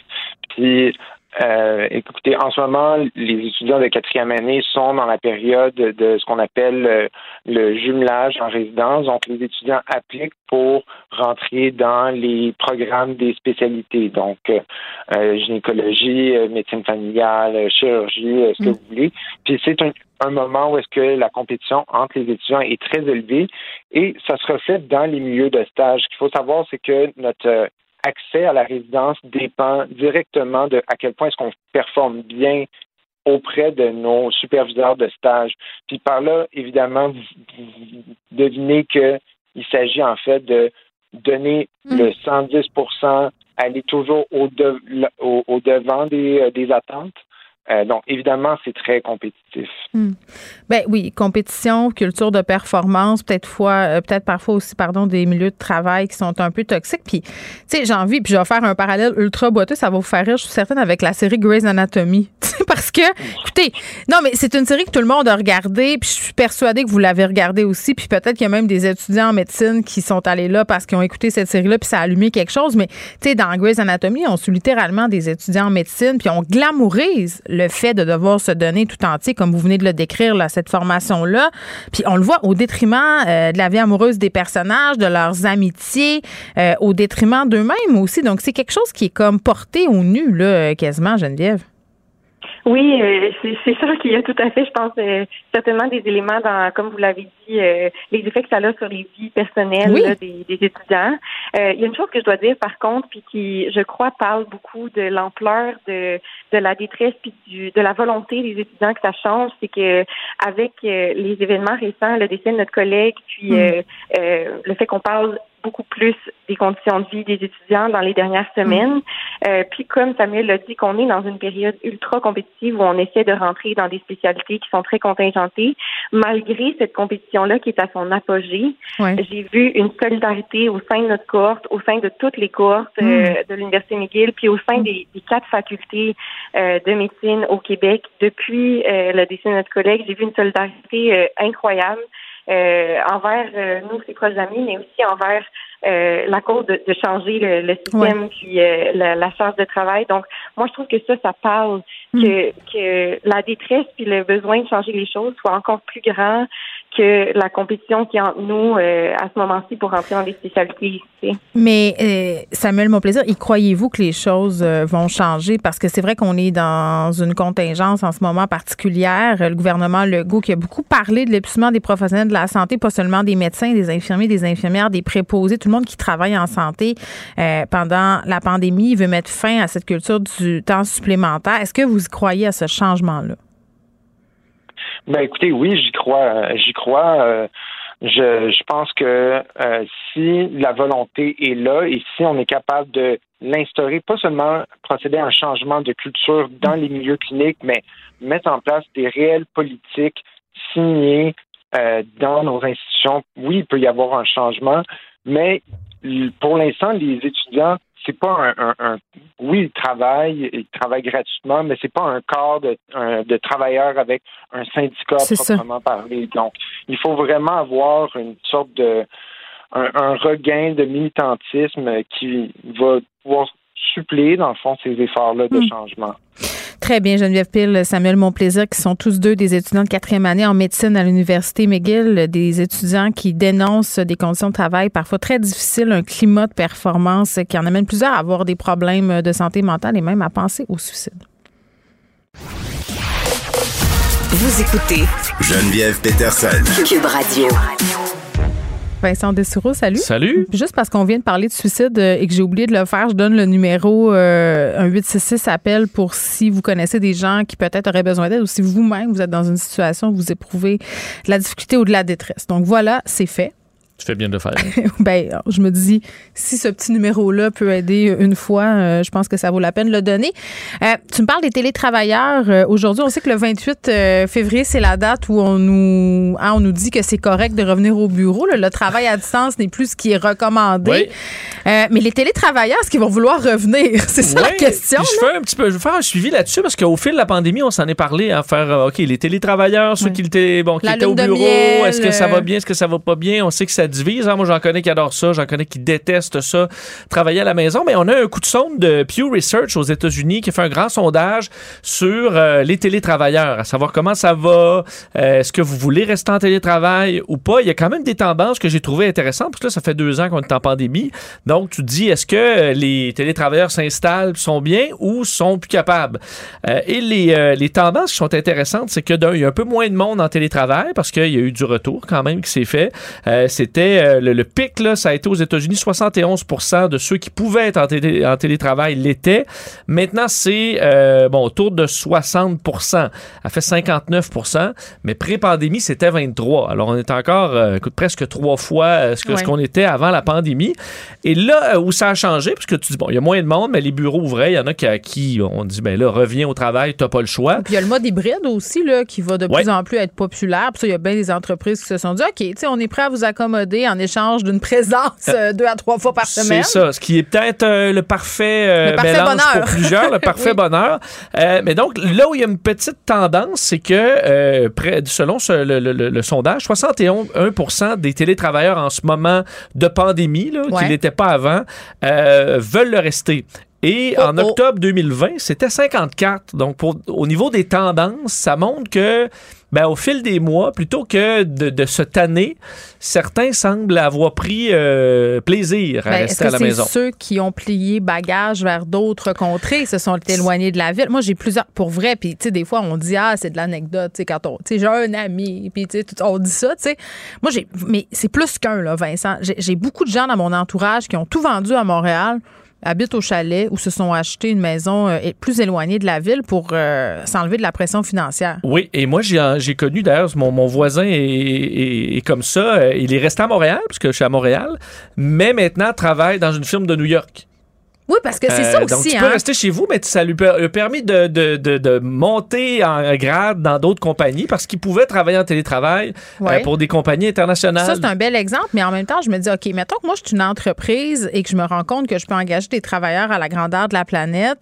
Puis, euh, écoutez, en ce moment, les étudiants de quatrième année sont dans la période de ce qu'on appelle euh, le jumelage en résidence. Donc, les étudiants appliquent pour rentrer dans les programmes des spécialités, donc euh, gynécologie, médecine familiale, chirurgie, ce que mm. vous voulez. Puis c'est un, un moment où est-ce que la compétition entre les étudiants est très élevée et ça se reflète dans les milieux de stage. Ce qu'il faut savoir, c'est que notre euh, accès à la résidence dépend directement de à quel point est-ce qu'on performe bien auprès de nos superviseurs de stage. Puis par là, évidemment, vous, devinez qu'il s'agit en fait de donner hmm. le 110% aller toujours au, au, devant des, euh, des attentes euh, donc, évidemment, c'est très compétitif. Hmm. Ben oui, compétition, culture de performance, peut-être fois, euh, peut-être parfois aussi, pardon, des milieux de travail qui sont un peu toxiques. Puis, tu sais, j'ai envie, puis je vais faire un parallèle ultra boiteux, ça va vous faire rire, je suis certaine, avec la série Grey's Anatomy. parce que, écoutez, non, mais c'est une série que tout le monde a regardée, puis je suis persuadée que vous l'avez regardée aussi, puis peut-être qu'il y a même des étudiants en médecine qui sont allés là parce qu'ils ont écouté cette série-là, puis ça a allumé quelque chose. Mais, tu sais, dans Grey's Anatomy, on suit littéralement des étudiants en médecine, puis on glamourise le fait de devoir se donner tout entier, comme vous venez de le décrire, là, cette formation-là. Puis on le voit au détriment euh, de la vie amoureuse des personnages, de leurs amitiés, euh, au détriment d'eux-mêmes aussi. Donc c'est quelque chose qui est comme porté au nu, là, quasiment, Geneviève. Oui, euh, c'est sûr qu'il y a tout à fait, je pense, certainement des éléments dans, comme vous l'avez dit, euh, les effets que ça a sur les vies personnelles des, étudiants. il y a une chose que je dois dire par contre, puis qui, je crois, parle beaucoup de l'ampleur de, de la détresse puis du, de la volonté des étudiants que ça change, c'est que avec les événements récents, le décès de notre collègue, puis hmm. le fait qu'on parle beaucoup plus des conditions de vie des étudiants dans les dernières semaines. Mm. Euh, puis comme Samuel l'a dit, qu'on est dans une période ultra compétitive où on essaie de rentrer dans des spécialités qui sont très contingentées, malgré cette compétition-là qui est à son apogée, j'ai vu une solidarité au sein de notre cohorte, au sein de toutes les cohortes euh, mm. de l'Université McGill, puis au sein des, quatre facultés euh, de médecine au Québec. Depuis le décès de notre collègue, j'ai vu une solidarité incroyable. Euh, envers euh, nous, ses proches amis, mais aussi envers euh, la cause de, changer le, système puis la, la, charge de travail. Donc, moi, je trouve que ça, ça parle mm. que, que la détresse puis le besoin de changer les choses soit encore plus grand que la compétition qui est entre nous euh, à ce moment-ci pour rentrer dans des spécialités ici. Mais euh, Samuel, mon plaisir, y croyez-vous que les choses euh, vont changer? Parce que c'est vrai qu'on est dans une contingence en ce moment particulière. Le gouvernement Legault qui a beaucoup parlé de l'épuisement des professionnels de la santé, pas seulement des médecins, des infirmiers, des infirmières, des préposés, tout le monde qui travaille en santé pendant la pandémie, il veut mettre fin à cette culture du temps supplémentaire. Est-ce que vous y croyez à ce changement-là? Ben écoutez, oui, j'y crois. Euh, j'y crois. Euh, je, je pense que euh, si la volonté est là et si on est capable de l'instaurer, pas seulement procéder à un changement de culture dans les milieux cliniques, mais mettre en place des réelles politiques signées dans nos institutions, oui, il peut y avoir un changement, mais pour l'instant, les étudiants c'est pas un, un, oui, ils travaillent, ils travaillent gratuitement, mais c'est pas un corps de, de travailleurs avec un syndicat proprement parlé. Donc, il faut vraiment avoir une sorte de un, regain de militantisme qui va pouvoir suppléer, dans le fond, ces efforts-là de hmm. changement. Très bien, Geneviève Pile, Samuel Monplaisir, qui sont tous deux des étudiants de quatrième année en médecine à l'Université McGill, des étudiants qui dénoncent des conditions de travail parfois très difficiles, un climat de performance qui en amène plusieurs à avoir des problèmes de santé mentale et même à penser au suicide. Vous écoutez Geneviève Peterson. Cube Radio. Vincent Dessureau, salut. Salut. Juste parce qu'on vient de parler de suicide euh, et que j'ai oublié de le faire, je donne le numéro euh, un 866 appel pour si vous connaissez des gens qui peut-être auraient besoin d'aide ou si vous-même vous êtes dans une situation où vous éprouvez de la difficulté ou de la détresse. Donc voilà, c'est fait. Tu fais bien de le faire. ben, je me dis, si ce petit numéro-là peut aider une fois, euh, je pense que ça vaut la peine de le donner. Euh, tu me parles des télétravailleurs. Euh, aujourd'hui, on sait que le 28 février, c'est la date où on nous, hein, on nous dit que c'est correct de revenir au bureau. Le travail à distance n'est plus ce qui est recommandé. mais les télétravailleurs, est-ce qu'ils vont vouloir revenir? C'est ça la question. je, fais un petit peu, je vais faire un suivi là-dessus parce qu'au fil de la pandémie, on s'en est parlé à faire, OK, les télétravailleurs, ceux qui, étaient, bon, qui étaient au bureau, est-ce que ça va bien, est-ce que ça va pas bien? On sait que ça divise. Hein. Moi, j'en connais qui adorent ça, j'en connais qui détestent ça, travailler à la maison. Mais on a un coup de sonde de Pew Research aux États-Unis qui fait un grand sondage sur euh, les télétravailleurs, à savoir comment ça va, euh, est-ce que vous voulez rester en télétravail ou pas. Il y a quand même des tendances que j'ai trouvées intéressantes, parce que là, ça fait deux ans qu'on est en pandémie. Donc, tu te dis, est-ce que euh, les télétravailleurs s'installent, sont bien ou sont plus capables? et les, les tendances qui sont intéressantes, c'est que d'un, il y a un peu moins de monde en télétravail parce qu'il y a eu du retour quand même qui s'est fait. C'était le, pic, là, ça a été aux États-Unis, 71% de ceux qui pouvaient être en, télétravail l'étaient. Maintenant, c'est euh, bon autour de 60% a fait 59% mais pré-pandémie, c'était 23 Alors, on est encore euh, presque trois fois euh, ce qu'on était avant la pandémie. Et là où ça a changé, parce que tu dis, bon, il y a moins de monde, mais les bureaux ouvraient, il y en a qui, à qui on dit, ben là, reviens au travail, t'as pas le choix. Puis il y a le mode hybride aussi, là, qui va de plus en plus être populaire. Puis ça, il y a bien des entreprises qui se sont dit, OK, on est prêt à vous accommoder en échange d'une présence euh, deux à trois fois par semaine. C'est ça, ce qui est peut-être euh, le parfait, euh, bonheur. pour plusieurs, le parfait bonheur. mais donc, là où il y a une petite tendance, c'est que selon le, sondage, 61% des télétravailleurs en ce moment de pandémie, qui n'étaient pas avant, veulent le rester. Et oh, en oh. octobre 2020, c'était 54. Donc, pour, au niveau des tendances, ça montre que ben, au fil des mois, plutôt que de, de se tanner, certains semblent avoir pris euh, plaisir à ben, rester à la maison. ceux qui ont plié bagage vers d'autres contrées se sont éloignés de la ville? Moi, j'ai plusieurs, pour vrai, puis tu sais, des fois, on dit, ah, c'est de l'anecdote, tu sais, quand on, tu sais, j'ai un ami, puis tu sais, on dit ça, tu sais. Moi, j'ai, mais c'est plus qu'un, là, Vincent. J'ai beaucoup de gens dans mon entourage qui ont tout vendu à Montréal habitent au chalet ou se sont achetés une maison euh, plus éloignée de la ville pour euh, s'enlever de la pression financière. Oui, et moi, j'ai connu d'ailleurs, mon, voisin est, comme ça. Euh, il est resté à Montréal, puisque je suis à Montréal, mais maintenant travaille dans une firme de New York. Oui, parce que c'est ça aussi. Euh, donc, tu peux hein. rester chez vous, mais ça lui a permis de, de, de, monter en grade dans d'autres compagnies parce qu'il pouvait travailler en télétravail euh, pour des compagnies internationales. Ça, c'est un bel exemple, mais en même temps, je me dis, OK, mettons que moi, je suis une entreprise et que je me rends compte que je peux engager des travailleurs à la grandeur de la planète.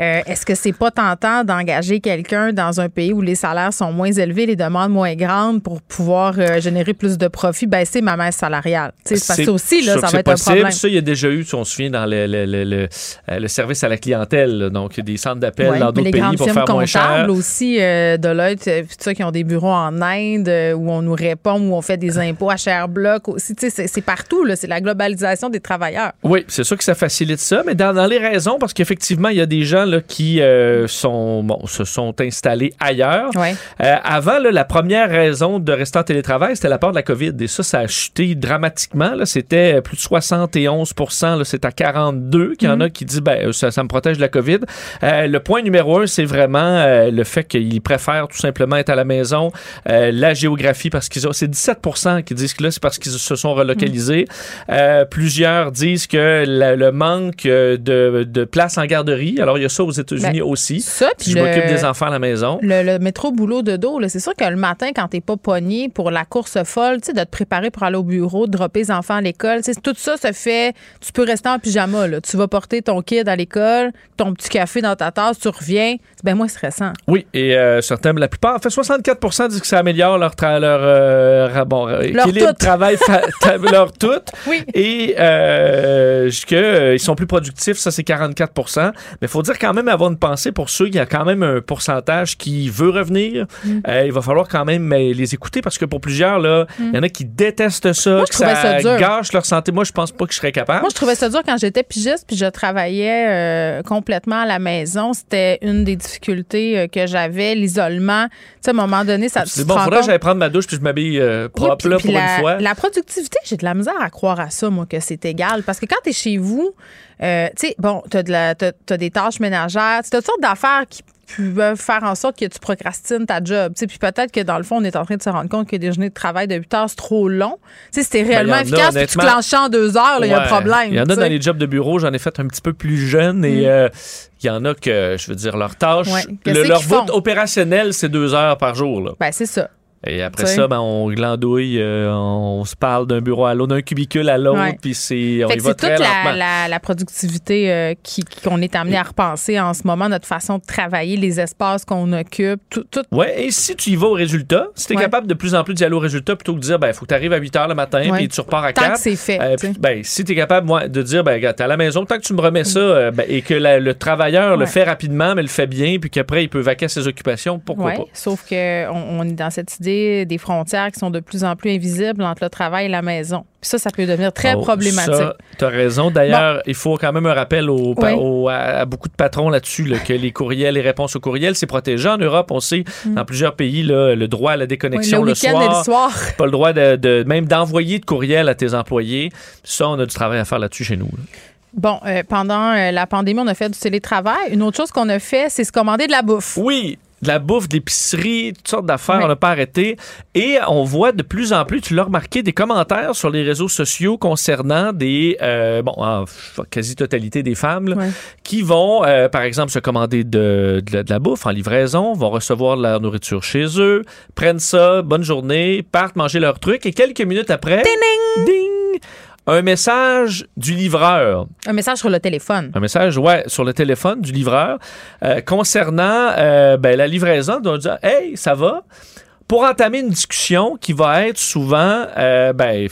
Euh, est-ce que c'est pas tentant d'engager quelqu'un dans un pays où les salaires sont moins élevés, les demandes moins grandes pour pouvoir générer plus de profits, baisser ma masse salariale? C'est ça aussi, là, ça va être un problème. Ça, il y a déjà eu, si on se souvient, dans le, le euh, le service à la clientèle. Donc, des centres d'appel dans d'autres pays pour faire moins cher. aussi, euh, Deloitte, euh, ça, qui ont des bureaux en Inde où on nous répond, où on fait des impôts à cher bloc aussi. C'est partout, c'est la globalisation des travailleurs. Oui, c'est sûr que ça facilite ça, mais dans, les raisons, parce qu'effectivement, il y a des gens là, qui sont, bon, se sont installés ailleurs. avant, la première raison de rester en télétravail, c'était la peur de la COVID. Et ça, ça a chuté dramatiquement. C'était plus de 71% C'est à 42% qu'il y en a qui dit ben ça, ça me protège de la COVID. Euh, le point numéro un, c'est vraiment euh, le fait qu'ils préfèrent tout simplement être à la maison. Euh, la géographie, parce qu'ils ont, c'est 17% qui disent que là, c'est parce qu'ils se sont relocalisés. plusieurs disent que le manque de, de place en garderie. Alors, il y a ça aux États-Unis ben, aussi. Ça, puis je m'occupe des enfants à la maison. Le, métro boulot de dos, c'est sûr que le matin, quand t'es pas pogné pour la course folle, tu sais, de te préparer pour aller au bureau, de dropper les enfants à l'école, tout ça se fait. Tu peux rester en pyjama, là. Tu vas porter ton kid à l'école, ton petit café dans ta tasse, tu reviens, c'est bien moins stressant. Oui, et euh, certains, la plupart, en fait, 64 disent que ça améliore leur, leur, euh, bon, équilibre travail, leur tout. Oui. Et euh, qu'ils sont plus productifs, ça c'est 44 Mais il faut dire quand même avoir une pensée pour ceux, il y a quand même un pourcentage qui veut revenir. Mm. il va falloir quand même les écouter parce que pour plusieurs, là, il y en a qui détestent ça, que ça, gâche leur santé. Moi, je pense pas que je serais capable. Moi, je trouvais ça dur quand j'étais pigiste, puis je travaillais euh, complètement à la maison. C'était une des difficultés euh, que j'avais, l'isolement. Tu sais, à un moment donné, ça C'est bon, faudrait que j'aille prendre ma douche puis je m'habille propre là, pour la, une fois. La productivité, j'ai de la misère à croire à ça, moi, que c'est égal. Parce que quand tu es chez vous, tu sais, bon, tu as, as, des tâches ménagères, tu as toutes sortes d'affaires qui peuvent faire en sorte que tu procrastines ta job. Puis peut-être que dans le fond, on est en train de se rendre compte que des journées de travail de 8 heures, c'est trop long. si c'était ben, réellement efficace, puis tu clenches en deux heures, il y a un problème. Il y en a dans les jobs de bureau, j'en ai fait un petit peu plus jeune et mm. euh, il y en a que, je veux dire, leur tâche, leur bout opérationnel, c'est deux heures par jour. Là. Ben, c'est ça. Et après ça, ben, on glandouille, euh, on se parle d'un bureau à l'autre, d'un cubicule à l'autre, puis c'est, on y va très toute la, la, productivité euh, qui, qu'on est amené à repenser en ce moment, notre façon de travailler, les espaces qu'on occupe, tout. tout. Oui, et si tu y vas au résultat, si tu es capable de plus en plus d'y aller au résultat plutôt que de dire, ben, il faut que tu arrives à 8 h le matin, puis tu repars à 4. Tant que c'est fait. Euh, ben, si tu es capable moi, de dire, ben, tu à la maison, tant que tu me remets ça, ben, et que le travailleur le fait rapidement, mais le fait bien, puis qu'après, il peut vaquer à ses occupations, pourquoi pas? Sauf qu'on on est dans cette idée des frontières qui sont de plus en plus invisibles entre le travail et la maison. Puis ça, ça peut devenir très oh, problématique. Tu as raison. D'ailleurs, il faut quand même un rappel au, à, beaucoup de patrons là-dessus que les courriels, les réponses aux courriels, c'est protégé. En Europe, on sait, mm. dans plusieurs pays, le droit à la déconnexion le, soir. Et le soir. Pas le droit de, même d'envoyer de courriel à tes employés. Ça, on a du travail à faire là-dessus chez nous. Bon, euh, pendant euh, la pandémie, on a fait du télétravail. Une autre chose qu'on a fait, c'est se commander de la bouffe. Oui, de la bouffe, de l'épicerie, toutes sortes d'affaires, on n'a pas arrêté. Et on voit de plus en plus, tu l'as remarqué, des commentaires sur les réseaux sociaux concernant des, euh, bon, quasi-totalité des femmes, qui vont, euh, par exemple, se commander de, de, la bouffe en livraison, vont recevoir de la nourriture chez eux, prennent ça, bonne journée, partent manger leur truc, et quelques minutes après, ding, ding un message du livreur. Un message sur le téléphone. Un message, ouais, sur le téléphone du livreur euh, concernant euh, ben, la livraison. Donc, dire, hey, ça va? Pour entamer une discussion qui va être souvent, euh, ben,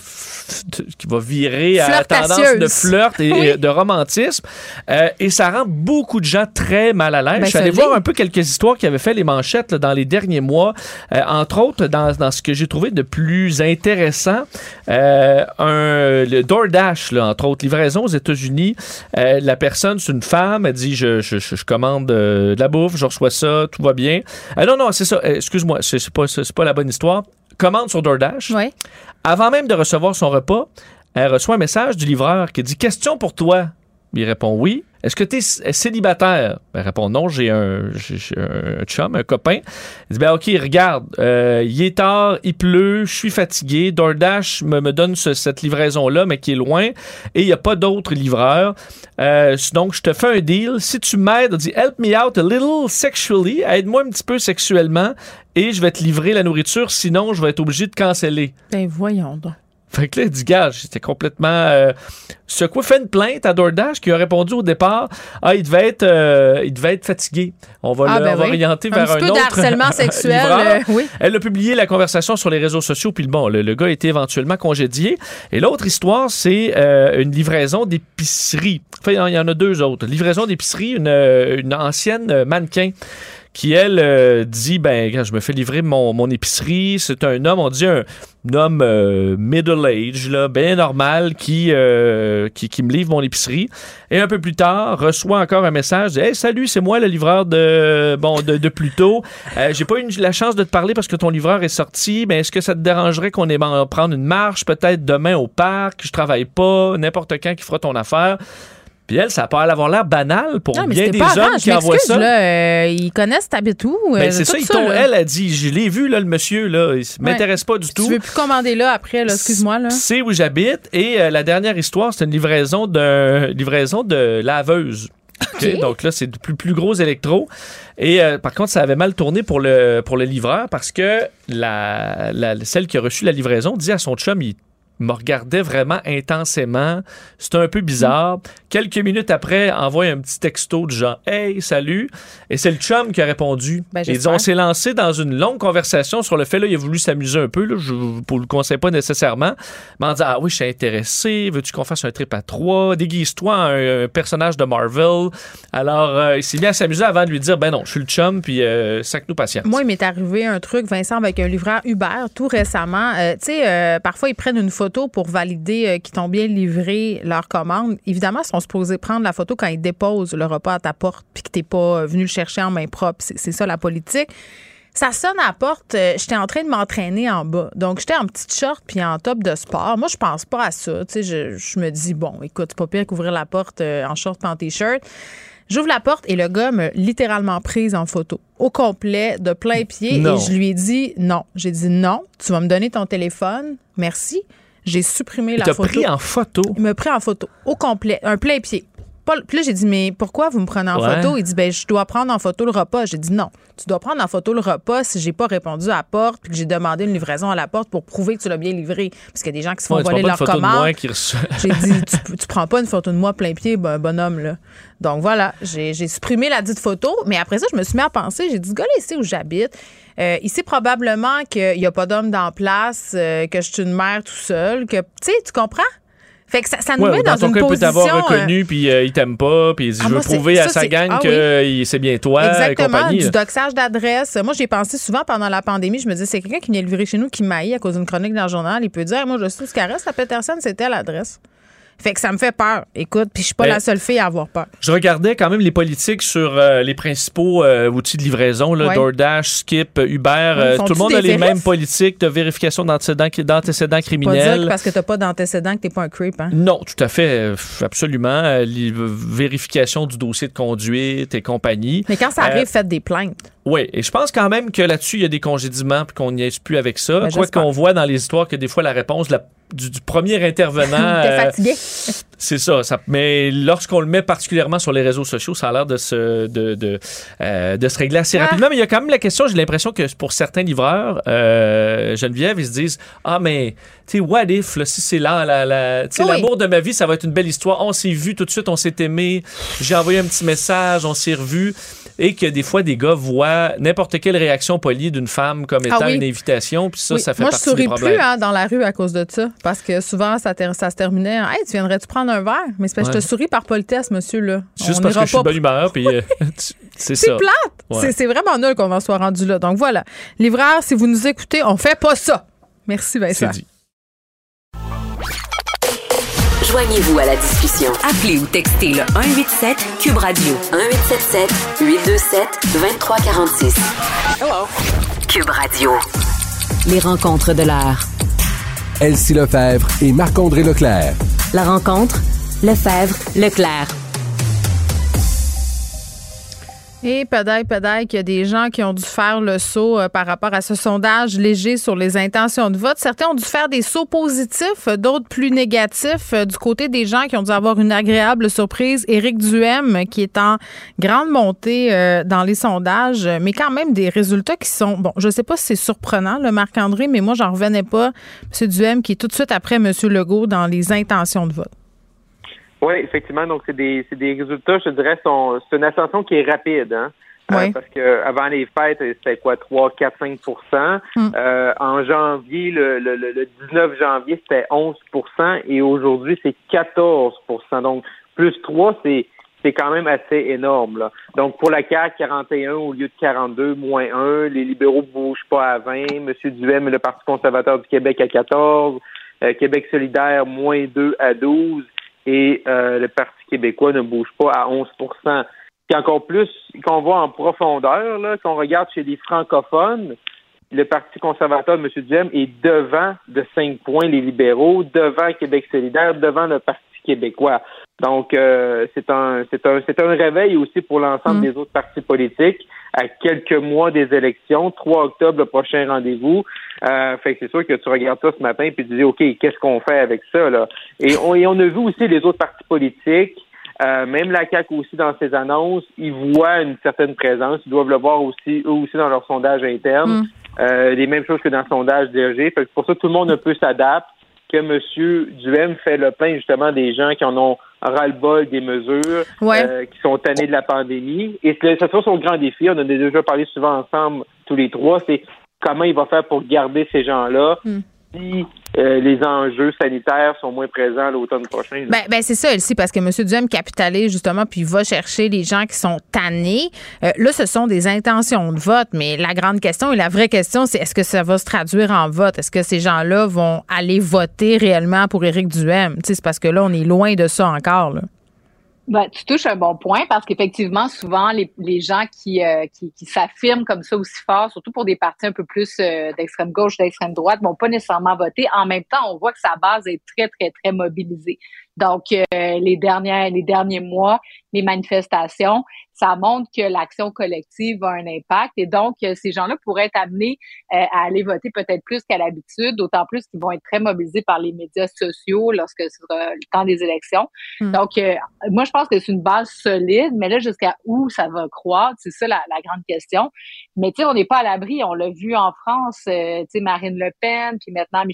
qui va virer à la tendance de flirt et de romantisme. Euh, et ça rend beaucoup de gens très mal à l'aise. Ben, je suis allé voir un peu quelques histoires qui avaient fait les manchettes dans les derniers mois. Euh, entre autres, dans, dans ce que j'ai trouvé de plus intéressant, un, le DoorDash, là, entre autres, livraison aux États-Unis. la personne, c'est une femme, elle dit je, je, je commande de la bouffe, je reçois ça, tout va bien. non, non, c'est ça. Excuse-moi, c'est pas ça c'est pas la bonne histoire. Commande sur DoorDash. Avant même de recevoir son repas, elle reçoit un message du livreur qui dit Question pour toi. Il répond oui. Est-ce que tu es célibataire? Ben, répond non, j'ai un, un, chum, un copain. Il dit ben ok, regarde, euh, il est tard, il pleut, je suis fatigué. DoorDash me, me donne cette livraison-là, mais qui est loin, et il n'y a pas d'autres livreurs. Euh, donc, je te fais un deal. Si tu m'aides, dis help me out a little sexually, aide-moi un petit peu sexuellement, et je vais te livrer la nourriture, sinon je vais être obligé de canceller. Ben voyons donc. Fait que là, il dit, gars, c'était complètement. Euh, quoi fait une plainte à DoorDash qui a répondu au départ Ah, il devait être, euh, il devait être fatigué. On va ah, ben l'orienter vers un, peu autre. harcèlement sexuel. Euh, oui. Elle a publié la conversation sur les réseaux sociaux, puis bon, le, gars a été éventuellement congédié. Et l'autre histoire, c'est une livraison d'épicerie. Enfin, il y en a deux autres. Livraison d'épicerie, une, une ancienne mannequin qui, elle, euh, dit, ben, quand je me fais livrer mon, mon épicerie, c'est un homme, on dit un, homme euh, middle age, là, bien normal, qui, euh, qui, qui, me livre mon épicerie. Et un peu plus tard, reçoit encore un message, Hey, salut, c'est moi le livreur de, bon, de, de plus tôt. J'ai pas eu la chance de te parler parce que ton livreur est sorti, mais est-ce que ça te dérangerait qu'on ait prendre une marche peut-être demain au parc? Je travaille pas, n'importe quand qui fera ton affaire. Puis elle, ça peut avoir l'air banal pour bien des hommes qui envoient ça. Là, euh, ils connaissent t'habites où? Ben, c'est ça, elle a dit, je l'ai vu, là, le monsieur, là, il m'intéresse pas du tout. Tu veux plus commander là après, là, excuse-moi. Là. C'est où j'habite. Et euh, la dernière histoire, c'est une livraison de, livraison de laveuse. Donc là, c'est plus, plus gros électro. Et euh, par contre, ça avait mal tourné pour le, pour le livreur parce que la, la, celle qui a reçu la livraison dit à son chum, il me regardait vraiment intensément. C'était un peu bizarre. Quelques minutes après, envoie un petit texto du genre Hey, salut. Et c'est le chum qui a répondu. Ben, et on s'est lancé dans une longue conversation sur le fait là, il a voulu s'amuser un peu. Là, je ne le conseille pas nécessairement. Mais en disant Ah oui, je suis intéressé. Veux-tu qu'on fasse un trip à trois? Déguise-toi un, personnage de Marvel. Alors, euh, il s'est bien s'amuser avant de lui dire Ben non, je suis le chum, puis euh, sac-nous patience. Moi, il m'est arrivé un truc, Vincent, avec un livreur Uber tout récemment. Euh, tu sais, parfois, ils prennent une photo photo pour valider euh, qu'ils t'ont bien livré leur commande. Évidemment, ils sont supposés prendre la photo quand ils déposent le repas à ta porte puis que t'es pas euh, venu le chercher en main propre. C'est ça la politique. Ça sonne à la porte. Euh, j'étais en train de m'entraîner en bas. Donc, j'étais en petite short puis en top de sport. Moi, je pense pas à ça. Tu sais, je, je me dis, bon, écoute, c'est pas pire qu'ouvrir la porte en short et en t-shirt. J'ouvre la porte et le gars m'a littéralement prise en photo, au complet, de plein pied. Et je lui ai dit non. J'ai dit non, tu vas me donner ton téléphone. Merci. J'ai supprimé la photo. Il pris en photo? Il m'a pris en photo, au complet, un plein pied. Puis là, j'ai dit, mais pourquoi vous me prenez en photo? Il dit, ben, je dois prendre en photo le repas. J'ai dit, non, tu dois prendre en photo le repas si j'ai pas répondu à la porte puis que j'ai demandé une livraison à la porte pour prouver que tu l'as bien livré. Parce qu'il y a des gens qui se font voler leur commande. j'ai dit, tu, tu prends pas une photo de moi plein pied, ben, bonhomme, là. Donc voilà, j'ai supprimé la dite photo. Mais après ça, je me suis mis à penser, j'ai dit, ce gars-là, il sait où j'habite. Euh, il sait probablement qu'il n'y a pas d'homme dans place, euh, que je suis une mère tout seul, que, tu sais, tu comprends? Fait que ça, ça nous met dans, dans une position... peut t'avoir euh, reconnu, puis euh, il t'aime pas, puis il ah, veut prouver à sa gang ah que c'est bien toi, Exactement, compagnie. du doxage d'adresse. Moi, j'ai pensé souvent pendant la pandémie, je me disais, c'est quelqu'un qui vient livrer chez nous qui m'aille à cause d'une chronique dans le journal. Il peut dire, moi, je suis ce caresse, la Peterson, c'était l'adresse. Fait que ça me fait peur. Écoute, puis je suis pas la seule fille à avoir peur. Je regardais quand même les politiques sur euh, les principaux euh, outils de livraison, là, DoorDash, Skip, Uber. Euh, tout le monde a les mêmes politiques de vérification d'antécédents criminels. Pas parce que t'as pas d'antécédents que t'es pas un creep, hein? Non, tout à fait, absolument. vérification du dossier de conduite et compagnie. Mais quand ça arrive, faites des plaintes. Oui, et je pense quand même que là-dessus, il y a des congédiements puis qu'on n'y est plus avec ça. Ben, Quoi qu'on voit dans les histoires que des fois, la réponse du, premier intervenant. euh, fatigué. C'est ça, ça, Mais lorsqu'on le met particulièrement sur les réseaux sociaux, ça a l'air de se, de, de, euh, de se régler assez ah. rapidement. Mais il y a quand même la question, j'ai l'impression que pour certains livreurs, euh, Geneviève, ils se disent Ah, mais, tu sais, what if, là, si c'est là, la, la, l'amour de ma vie, ça va être une belle histoire. On s'est vu tout de suite, on s'est aimé. J'ai envoyé un petit message, on s'est revu et que des fois, des gars voient n'importe quelle réaction polie d'une femme comme ah étant une invitation, puis ça, ça fait partie des problèmes. Moi, je souris plus hein, dans la rue à cause de ça, parce que souvent, ça, ça se terminait Hey, tu viendrais-tu prendre un verre? Mais c'est parce que je te souris par politesse, monsieur, là. Juste parce que je suis de bonne humeur, puis euh, c'est ça. C'est plate! C'est vraiment nul qu'on en soit rendu là. Donc voilà. Livreur, si vous nous écoutez, on fait pas ça. Merci, Vincent. Joignez-vous à la discussion. Appelez ou textez le 187 Cube Radio 1877 827 2346. Hello. Cube Radio. Les rencontres de l'heure. Elsie Lefebvre et Marc-André Leclerc. La rencontre Lefebvre Leclerc. Et peut-être, qu'il y a des gens qui ont dû faire le saut euh, par rapport à ce sondage léger sur les intentions de vote. Certains ont dû faire des sauts positifs, d'autres plus négatifs. Euh, du côté des gens qui ont dû avoir une agréable surprise, Éric Duhem, qui est en grande montée euh, dans les sondages, mais quand même des résultats qui sont, bon, je ne sais pas si c'est surprenant, le Marc-André, mais moi, j'en revenais pas. M. Duhem, qui est tout de suite après M. Legault dans les intentions de vote. Oui, effectivement. Donc, c'est des, des résultats, je dirais, sont, c'est une ascension qui est rapide. Hein? Euh, parce que avant les fêtes, c'était quoi, 3, 4, 5% euh, En janvier, le, le, le 19 janvier, c'était 11% et aujourd'hui, c'est 14% Donc, plus 3, c'est c'est quand même assez énorme. Là. Donc, pour la CAQ, 41 au lieu de 42, moins 1. Les libéraux ne bougent pas à 20. M. Duhem et le Parti conservateur du Québec à 14. Euh, Québec solidaire, moins 2 à 12 et euh, le Parti québécois ne bouge pas à 11 Puis encore plus, qu'on voit en profondeur, là, qu'on regarde chez les francophones, le Parti conservateur de M. Duhem est devant de 5 points les libéraux, devant Québec solidaire, devant le Parti québécois. Donc, euh, c'est un, c'est un, c'est un réveil aussi pour l'ensemble mm. des autres partis politiques à quelques mois des élections. 3 octobre, le prochain rendez-vous. Euh, fait que c'est sûr que tu regardes ça ce matin puis tu dis, OK, qu'est-ce qu'on fait avec ça, là? Et on, et on a vu aussi les autres partis politiques. Euh, même la CAQ aussi dans ses annonces, ils voient une certaine présence. Ils doivent le voir aussi, eux aussi dans leur sondage interne. Mm. Euh, les mêmes choses que dans le sondage DRG. Fait que pour ça, tout le monde un peu s'adapte. Que M. Duhem fait le plein justement des gens qui en ont ras-le-bol des mesures euh, qui sont tannées de la pandémie. Et ça sera son grand défi. On en a déjà parlé souvent ensemble, tous les trois. C'est comment il va faire pour garder ces gens-là. Hmm. Euh, les enjeux sanitaires sont moins présents l'automne prochain. Ben, ben c'est ça, Elsie, parce que M. Duhem capitalise justement, puis va chercher les gens qui sont tannés. Euh, là, ce sont des intentions de vote, mais la grande question et la vraie question, c'est est-ce que ça va se traduire en vote? Est-ce que ces gens-là vont aller voter réellement pour Éric Duhem? C'est parce que là, on est loin de ça encore. Ben, tu touches un bon point parce qu'effectivement, souvent, les, les gens qui, euh, qui, qui s'affirment comme ça aussi fort, surtout pour des partis un peu plus euh, d'extrême gauche, d'extrême droite, vont pas nécessairement voter. En même temps, on voit que sa base est très, très, très mobilisée. Donc, euh, les dernières, les derniers mois, les manifestations, ça montre que l'action collective a un impact et donc euh, ces gens-là pourraient être amenés euh, à aller voter peut-être plus qu'à l'habitude, d'autant plus qu'ils vont être très mobilisés par les médias sociaux lorsque ce sera le temps des élections. Hmm. Donc, moi, je pense que c'est une base solide, mais là, jusqu'à où ça va croître, c'est ça la, la, grande question. Mais tu sais, on n'est pas à l'abri. On l'a vu en France, tu sais, Marine Le Pen, puis maintenant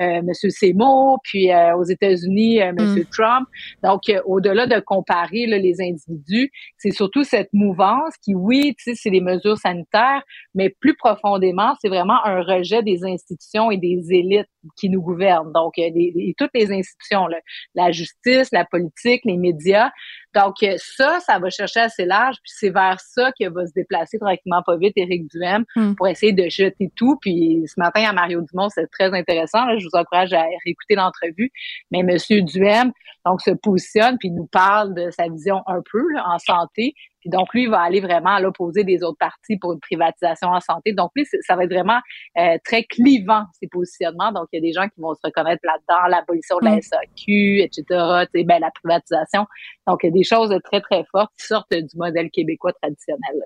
euh, Monsieur Seymour, puis aux États-Unis, M. Mm. Trump. Donc, euh, au-delà de comparer les individus, c'est surtout cette mouvance qui, oui, c'est des mesures sanitaires, mais plus profondément, c'est vraiment un rejet des institutions et des élites qui nous gouvernent. Donc, euh, toutes les institutions, la justice, la politique, les médias. Donc, euh, ça, ça va chercher assez large, puis c'est vers ça que va se déplacer tranquillement pas vite Éric Duhem hmm. pour essayer de jeter tout. Puis ce matin à Mario Dumont, c'est très intéressant. je vous encourage à réécouter l'entrevue. Mais Monsieur Duhem, donc, se positionne puis nous parle de sa vision un peu en santé. Puis donc, lui, il va aller vraiment à l'opposé des autres partis pour une privatisation en santé. Donc, lui, ça va être vraiment euh, très clivant, ces positionnements. Donc, il y a des gens qui vont se reconnaître là-dedans, l'abolition de la mm. SAQ, etc., ben, la privatisation. Donc, il y a des choses très, très fortes qui sortent du modèle québécois traditionnel.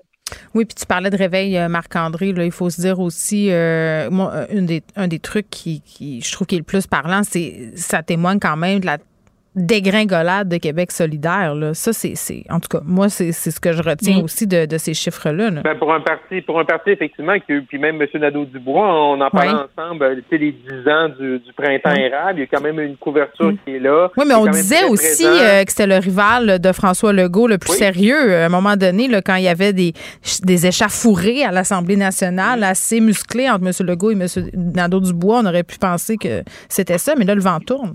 Oui, puis tu parlais de réveil, euh, Marc-André. il faut se dire aussi, euh, moi, une des, un des trucs qui, qui, je trouve, qui est le plus parlant, c'est ça témoigne quand même de la dégringolade de Québec solidaire. Là. Ça, c'est, en tout cas, moi, c'est, ce que je retiens mm. aussi de, ces chiffres-là. Ben, pour un parti, pour un parti, effectivement, puis même M. Nadeau-Dubois, on en parlait ensemble, euh, les 10 ans du, printemps érable, il y a quand même une couverture mm. qui est là. Oui, mais on disait aussi euh, que c'était le rival de François Legault le plus sérieux. À un moment donné, là, quand il y avait des, des échafourés à l'Assemblée nationale assez musclés entre M. Legault et M. Nadeau-Dubois, on aurait pu penser que c'était ça, mais là, le vent tourne.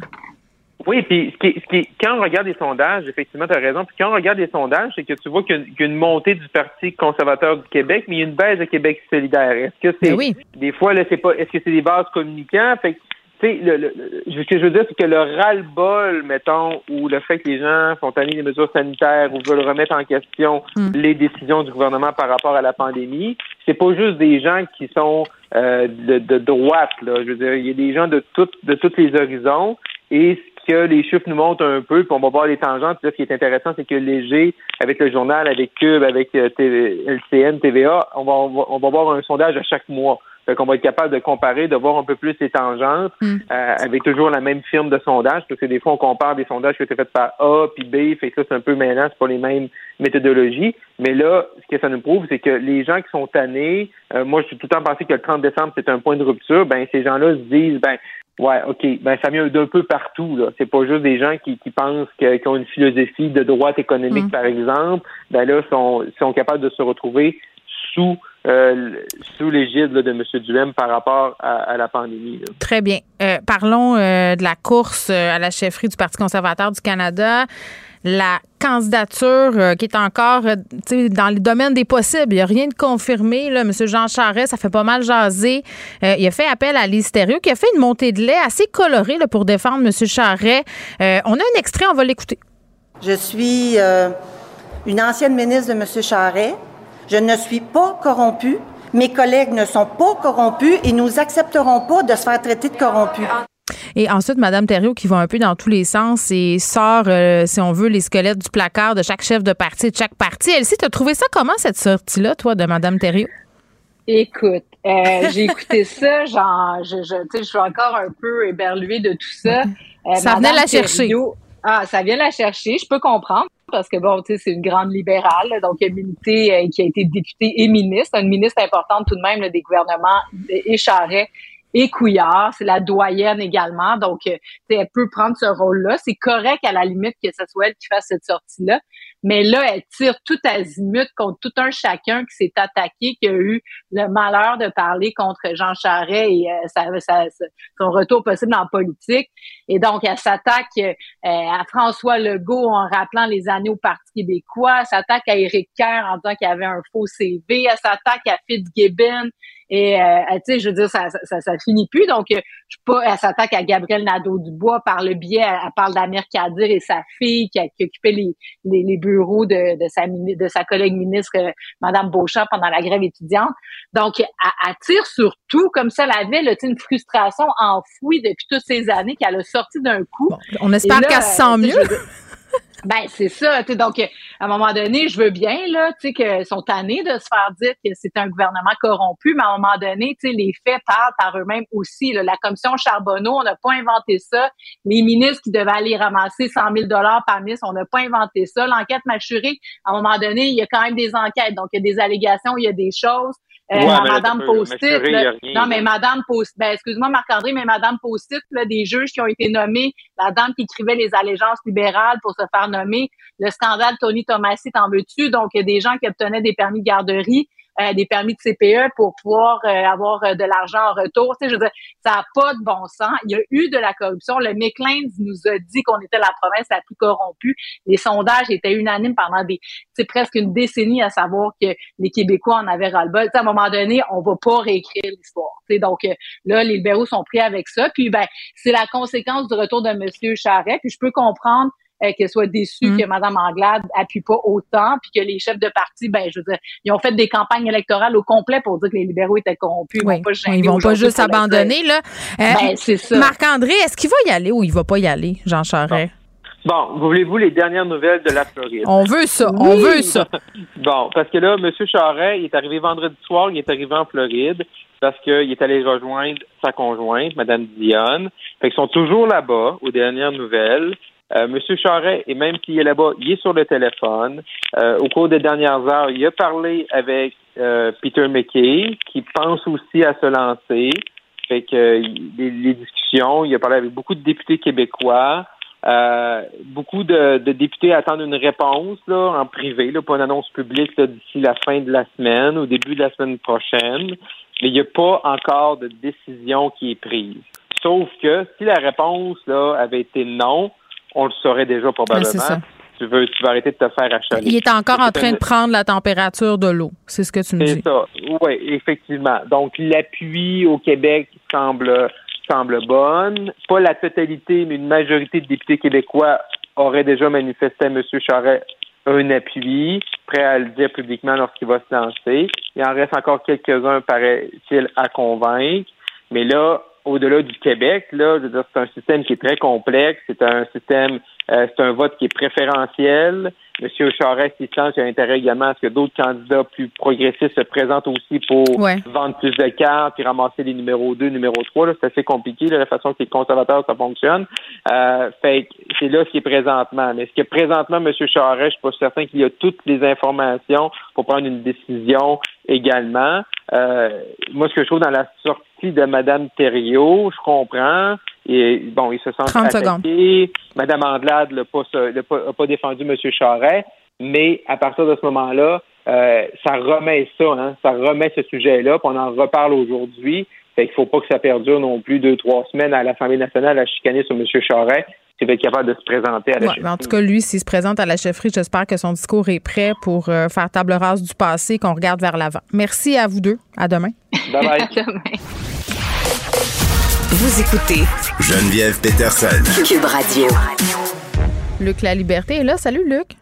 Oui, puis ce qui, ce qui, quand on regarde les sondages, effectivement, tu as raison. Puis quand on regarde les sondages, c'est que tu vois qu'il y, a une montée du Parti conservateur du Québec, mais il y a une baisse de Québec solidaire. Est-ce que c'est ben des fois là, c'est pas est-ce que c'est des bases communicants? Fait tu sais, le, ce que je veux dire, c'est que le ras-le-bol, mettons, ou le fait que les gens sont tannés des mesures sanitaires ou veulent remettre en question hmm. les décisions du gouvernement par rapport à la pandémie, c'est pas juste des gens qui sont euh, de, de, droite, là. Je veux dire, il y a des gens de toutes de tous les horizons. Et que les chiffres nous montrent un peu, puis on va voir les tangentes. ce qui est intéressant, c'est que Léger, avec le journal, avec Cube, avec euh, LCN, TVA, on va, on va, voir un sondage à chaque mois. Fait qu'on va être capable de comparer, de voir un peu plus les tangentes, mm. euh, avec toujours la même firme de sondage, parce que des fois, on compare des sondages qui ont été faits par A puis B, fait que ça, c'est un peu maintenant, c'est pas les mêmes méthodologies. Mais là, ce que ça nous prouve, c'est que les gens qui sont tannés, euh, moi, je suis tout le temps pensé que le 30 décembre, c'est un point de rupture, ben, ces gens-là se disent, ben, Ouais, OK. Ben, ça vient d'un peu partout. Là. C'est pas juste des gens qui, qui pensent qu'ils ont une philosophie de droite économique, mm. par exemple. Ben là, sont, sont capables de se retrouver sous euh, sous l'égide de M. Duhem par rapport à, la pandémie. Très bien. Euh, parlons euh, de la course à la chefferie du Parti conservateur du Canada la candidature euh, qui est encore euh, dans le domaine des possibles. Il n'y a rien de confirmé. M. Jean Charest, ça fait pas mal jaser. Euh, il a fait appel à Lise qui a fait une montée de lait assez colorée pour défendre M. Charest. on a un extrait, on va l'écouter. Je suis une ancienne ministre de M. Charest. Je ne suis pas corrompue. Mes collègues ne sont pas corrompus et nous accepterons pas de se faire traiter de corrompus. Et ensuite, Mme Thériault qui va un peu dans tous les sens et sort, euh, si on veut, les squelettes du placard de chaque chef de parti, de chaque parti. Elsie, tu as trouvé ça comment, cette sortie-là, toi, de Mme Thériault? Écoute, euh, j'ai écouté ça, genre, je, je, je suis encore un peu éberluée de tout ça. Euh, ça venait la chercher. Ah, ça vient la chercher, je peux comprendre parce que bon, tu sais, c'est une grande libérale, donc elle a milité, qui a été députée et ministre, une ministre importante tout de même des gouvernements et et Couillard, c'est la doyenne également. Donc, euh, elle peut prendre ce rôle-là. C'est correct à la limite que ce soit elle qui fasse cette sortie-là. Mais là, elle tire tout azimut contre tout un chacun qui s'est attaqué, qui a eu le malheur de parler contre Jean Charest et euh, son retour possible en politique. Et donc, elle s'attaque euh, à François Legault en rappelant les années au Parti québécois. Elle s'attaque à Éric Kerr en disant qu'il avait un faux CV. Elle s'attaque à Fitzgibbon et euh, tu sais, je veux dire, ça, ça, ça, finit plus. Donc, je sais pas, elle s'attaque à Gabriel Nadeau-Dubois par le biais, elle, parle d'Amir Kadir et sa fille qui, a, qui occupait les, les, les, bureaux de, de, sa, de sa collègue ministre, euh, Madame Beauchamp, pendant la grève étudiante. Donc, elle, elle tire sur tout, comme ça, elle avait là, une frustration enfouie depuis toutes ces années qu'elle a sorti d'un coup. on espère qu'elle se sent mieux. Ben, c'est ça. Donc, à un moment donné, je veux bien, là, tu sais, qu'ils sont tannés de se faire dire que c'est un gouvernement corrompu, mais à un moment donné, tu sais, les faits parlent par eux-mêmes aussi. La commission Charbonneau, on n'a pas inventé ça. Les ministres qui devaient aller ramasser 100 000 par ministre, on n'a pas inventé ça. L'enquête mâchurée, à un moment donné, il y a quand même des enquêtes. Donc, il y a des allégations, il y a des choses. Euh, Madame Postit, non, mais Madame Postit, ben, excuse-moi Marc-André, mais Madame Postit, des juges qui ont été nommés, la dame qui écrivait les allégeances libérales pour se faire nommer, le scandale Tony Tomassi, t'en veux-tu? Donc, il y a des gens qui obtenaient des permis de garderie. Euh, des permis de CPE pour pouvoir euh, avoir euh, de l'argent en retour. Tu sais, je veux dire, ça n'a pas de bon sens. Il y a eu de la corruption. Le McLean nous a dit qu'on était la province la plus corrompue. Les sondages étaient unanimes pendant des, c'est presque une décennie à savoir que les Québécois en avaient ras-le-bol. À un moment donné, on va pas réécrire l'histoire. Donc là, les libéraux sont pris avec ça. Puis ben, c'est la conséquence du retour de Monsieur Charret. Puis je peux comprendre euh, qu'elle soit déçue mm. que Mme Anglade appuie pas autant, puis que les chefs de parti, ben, je veux dire, ils ont fait des campagnes électorales au complet pour dire que les libéraux étaient corrompus. Ils vont pas, ils vont pas juste abandonner, là. Euh, ben, c'est ça. Marc-André, est-ce qu'il va y aller ou il va pas y aller, Jean Charest? Bon, voulez-vous les dernières nouvelles de la Floride? On veut ça, on veut ça. bon, parce que là, M. Charest, il est arrivé vendredi soir, il est arrivé en Floride parce qu'il est allé rejoindre sa conjointe, Mme Dionne. Fait qu'ils sont toujours là-bas, aux dernières nouvelles. Euh, Monsieur Charret, et même s'il est là-bas, il est sur le téléphone. Euh, au cours des dernières heures, il a parlé avec euh, Peter McKay, qui pense aussi à se lancer. Fait que les, discussions, il a parlé avec beaucoup de députés québécois. beaucoup de, députés attendent une réponse là, en privé, là, pas une annonce publique d'ici la fin de la semaine, au début de la semaine prochaine. Mais il n'y a pas encore de décision qui est prise. Sauf que si la réponse là, avait été non, on le saurait déjà probablement. tu veux, tu vas arrêter de te faire achaler. Il est encore en train de prendre la température de l'eau. C'est ce que tu me dis. C'est ça. Oui, effectivement. Donc, l'appui au Québec semble, semble bonne. Pas la totalité, mais une majorité de députés québécois auraient déjà manifesté à M. Charest un appui, prêt à le dire publiquement lorsqu'il va se lancer. Il en reste encore quelques-uns, paraît-il, à convaincre. Mais là, au-delà du Québec, là, c'est un système qui est très complexe, c'est un système, euh, c'est un vote qui est préférentiel. Monsieur Charest, il a intérêt également à ce que d'autres candidats plus progressistes se présentent aussi pour vendre plus de cartes puis ramasser les numéros 2, numéro 3. C'est assez compliqué, la façon que les conservateurs, ça fonctionne. Euh, fait c'est là ce qui est présentement. Mais ce que présentement, M. Charest, je suis pas certain qu'il y a toutes les informations pour prendre une décision également. Euh, moi, ce que je trouve dans la sortie de Mme Thériault, je comprends. Et bon, il se sent attaqué. Mme Andelade n'a pas, pas, pas, défendu M. Charret, mais à partir de ce moment-là, euh, ça remet ça, hein, ça remet ce sujet-là, puis on en reparle aujourd'hui. Fait qu'il faut pas que ça perdure non plus deux, trois semaines à l'Assemblée nationale à chicaner sur M. Charret s'il va être capable de se présenter à la chefferie. En tout cas, lui, s'il se présente à la chefferie, j'espère que son discours est prêt pour euh, faire table rase du passé, qu'on regarde vers l'avant. Merci à vous deux. À demain. Bye bye. à demain. Vous écoutez Geneviève Peterson. Cube Radio. Luc La Liberté est là. Salut, Luc.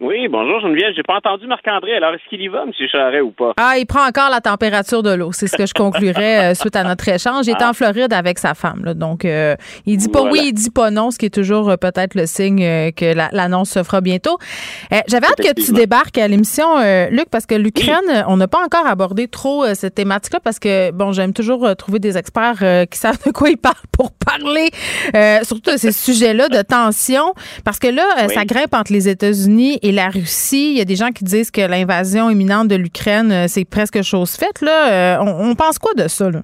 Oui, bonjour Geneviève. J'ai pas entendu Marc-André. Alors, est-ce qu'il y va, M. Charret, ou pas? Ah, il prend encore la température de l'eau. C'est ce que je conclurais euh, suite à notre échange. Il est ah. en Floride avec sa femme. Là, donc, euh, il dit pas oui, il dit pas non, ce qui est toujours euh, peut-être le signe que l'annonce se fera bientôt. J'avais hâte que tu débarques à l'émission, Luc, parce que l'Ukraine, on n'a pas encore abordé trop cette thématique-là parce que, bon, j'aime toujours trouver des experts qui savent de quoi ils parlent pour parler surtout de ces sujets-là de tension. Parce que là, ça grimpe entre les États-Unis et la Russie. Il y a des gens qui disent que l'invasion imminente de l'Ukraine, euh, c'est presque chose faite. Là. Euh, on, pense quoi de ça? Là?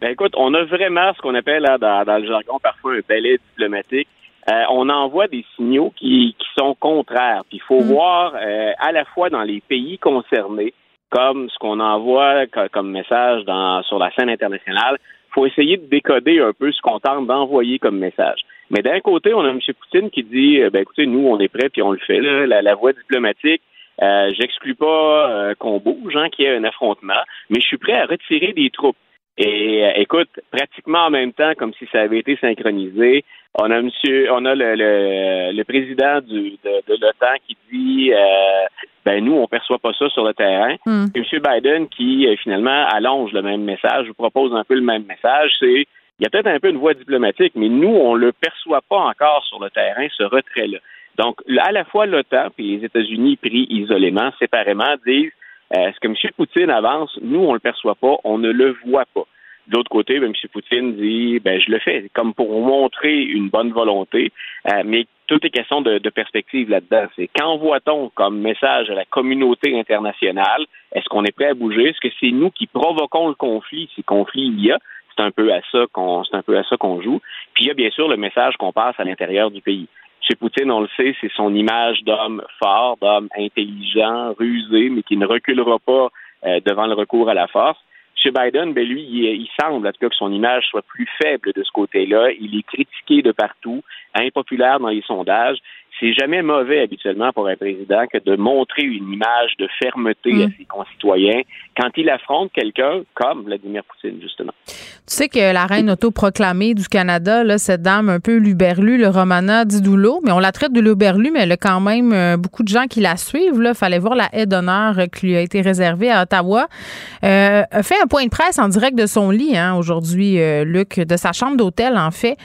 Ben écoute, on a vraiment ce qu'on appelle dans, le jargon parfois un balai diplomatique euh, on envoie des signaux qui, qui sont contraires. Puis il faut mm. voir euh, à la fois dans les pays concernés, comme ce qu'on envoie comme message dans, sur la scène internationale, il faut essayer de décoder un peu ce qu'on tente d'envoyer comme message. Mais d'un côté, on a M. Poutine qui dit, ben écoutez, nous, on est prêts puis on le fait. Là, la, la voie diplomatique, euh, J'exclus pas euh, qu'on bouge, hein, qu'il y ait un affrontement, mais je suis prêt à retirer des troupes. Et euh, écoute, pratiquement en même temps, comme si ça avait été synchronisé, on a monsieur, on a le, le, le président du, de, de l'OTAN qui dit euh, ben nous, on perçoit pas ça sur le terrain. Hmm. Et M. Biden qui finalement allonge le même message, vous propose un peu le même message, c'est il y a peut-être un peu une voie diplomatique, mais nous, on le perçoit pas encore sur le terrain, ce retrait-là. Donc, à la fois l'OTAN et les États-Unis pris isolément, séparément, disent euh, ce que M. Poutine avance, nous, on ne le perçoit pas, on ne le voit pas. De l'autre côté, ben, M. Poutine dit ben je le fais, comme pour montrer une bonne volonté, euh, mais tout est question de, de perspective là-dedans. C'est qu'envoie-t-on comme message à la communauté internationale? Est-ce qu'on est prêt à bouger? Est-ce que c'est nous qui provoquons le conflit, si conflit il y a? C'est un peu à ça qu'on c'est un peu à ça qu'on joue. Puis il y a bien sûr le message qu'on passe à l'intérieur du pays. Chez Poutine, on le sait, c'est son image d'homme fort, d'homme intelligent, rusé, mais qui ne reculera pas euh, devant le recours à la force. Chez Biden, ben lui, il, semble en tout cas que son image soit plus faible de ce côté-là. Il est critiqué de partout, impopulaire dans les sondages c'est jamais mauvais habituellement pour un président que de montrer une image de fermeté à mm. ses concitoyens quand il affronte quelqu'un comme Vladimir Poutine, justement. Tu sais que la reine autoproclamée du Canada, là, cette dame un peu luberlue, le Romana Didulo, mais on la traite de luberlue, mais elle a quand même euh, beaucoup de gens qui la suivent. Il fallait voir la haie d'honneur qui lui a été réservée à Ottawa. Euh, a fait un point de presse en direct de son lit hein, aujourd'hui, euh, Luc, de sa chambre d'hôtel, en fait,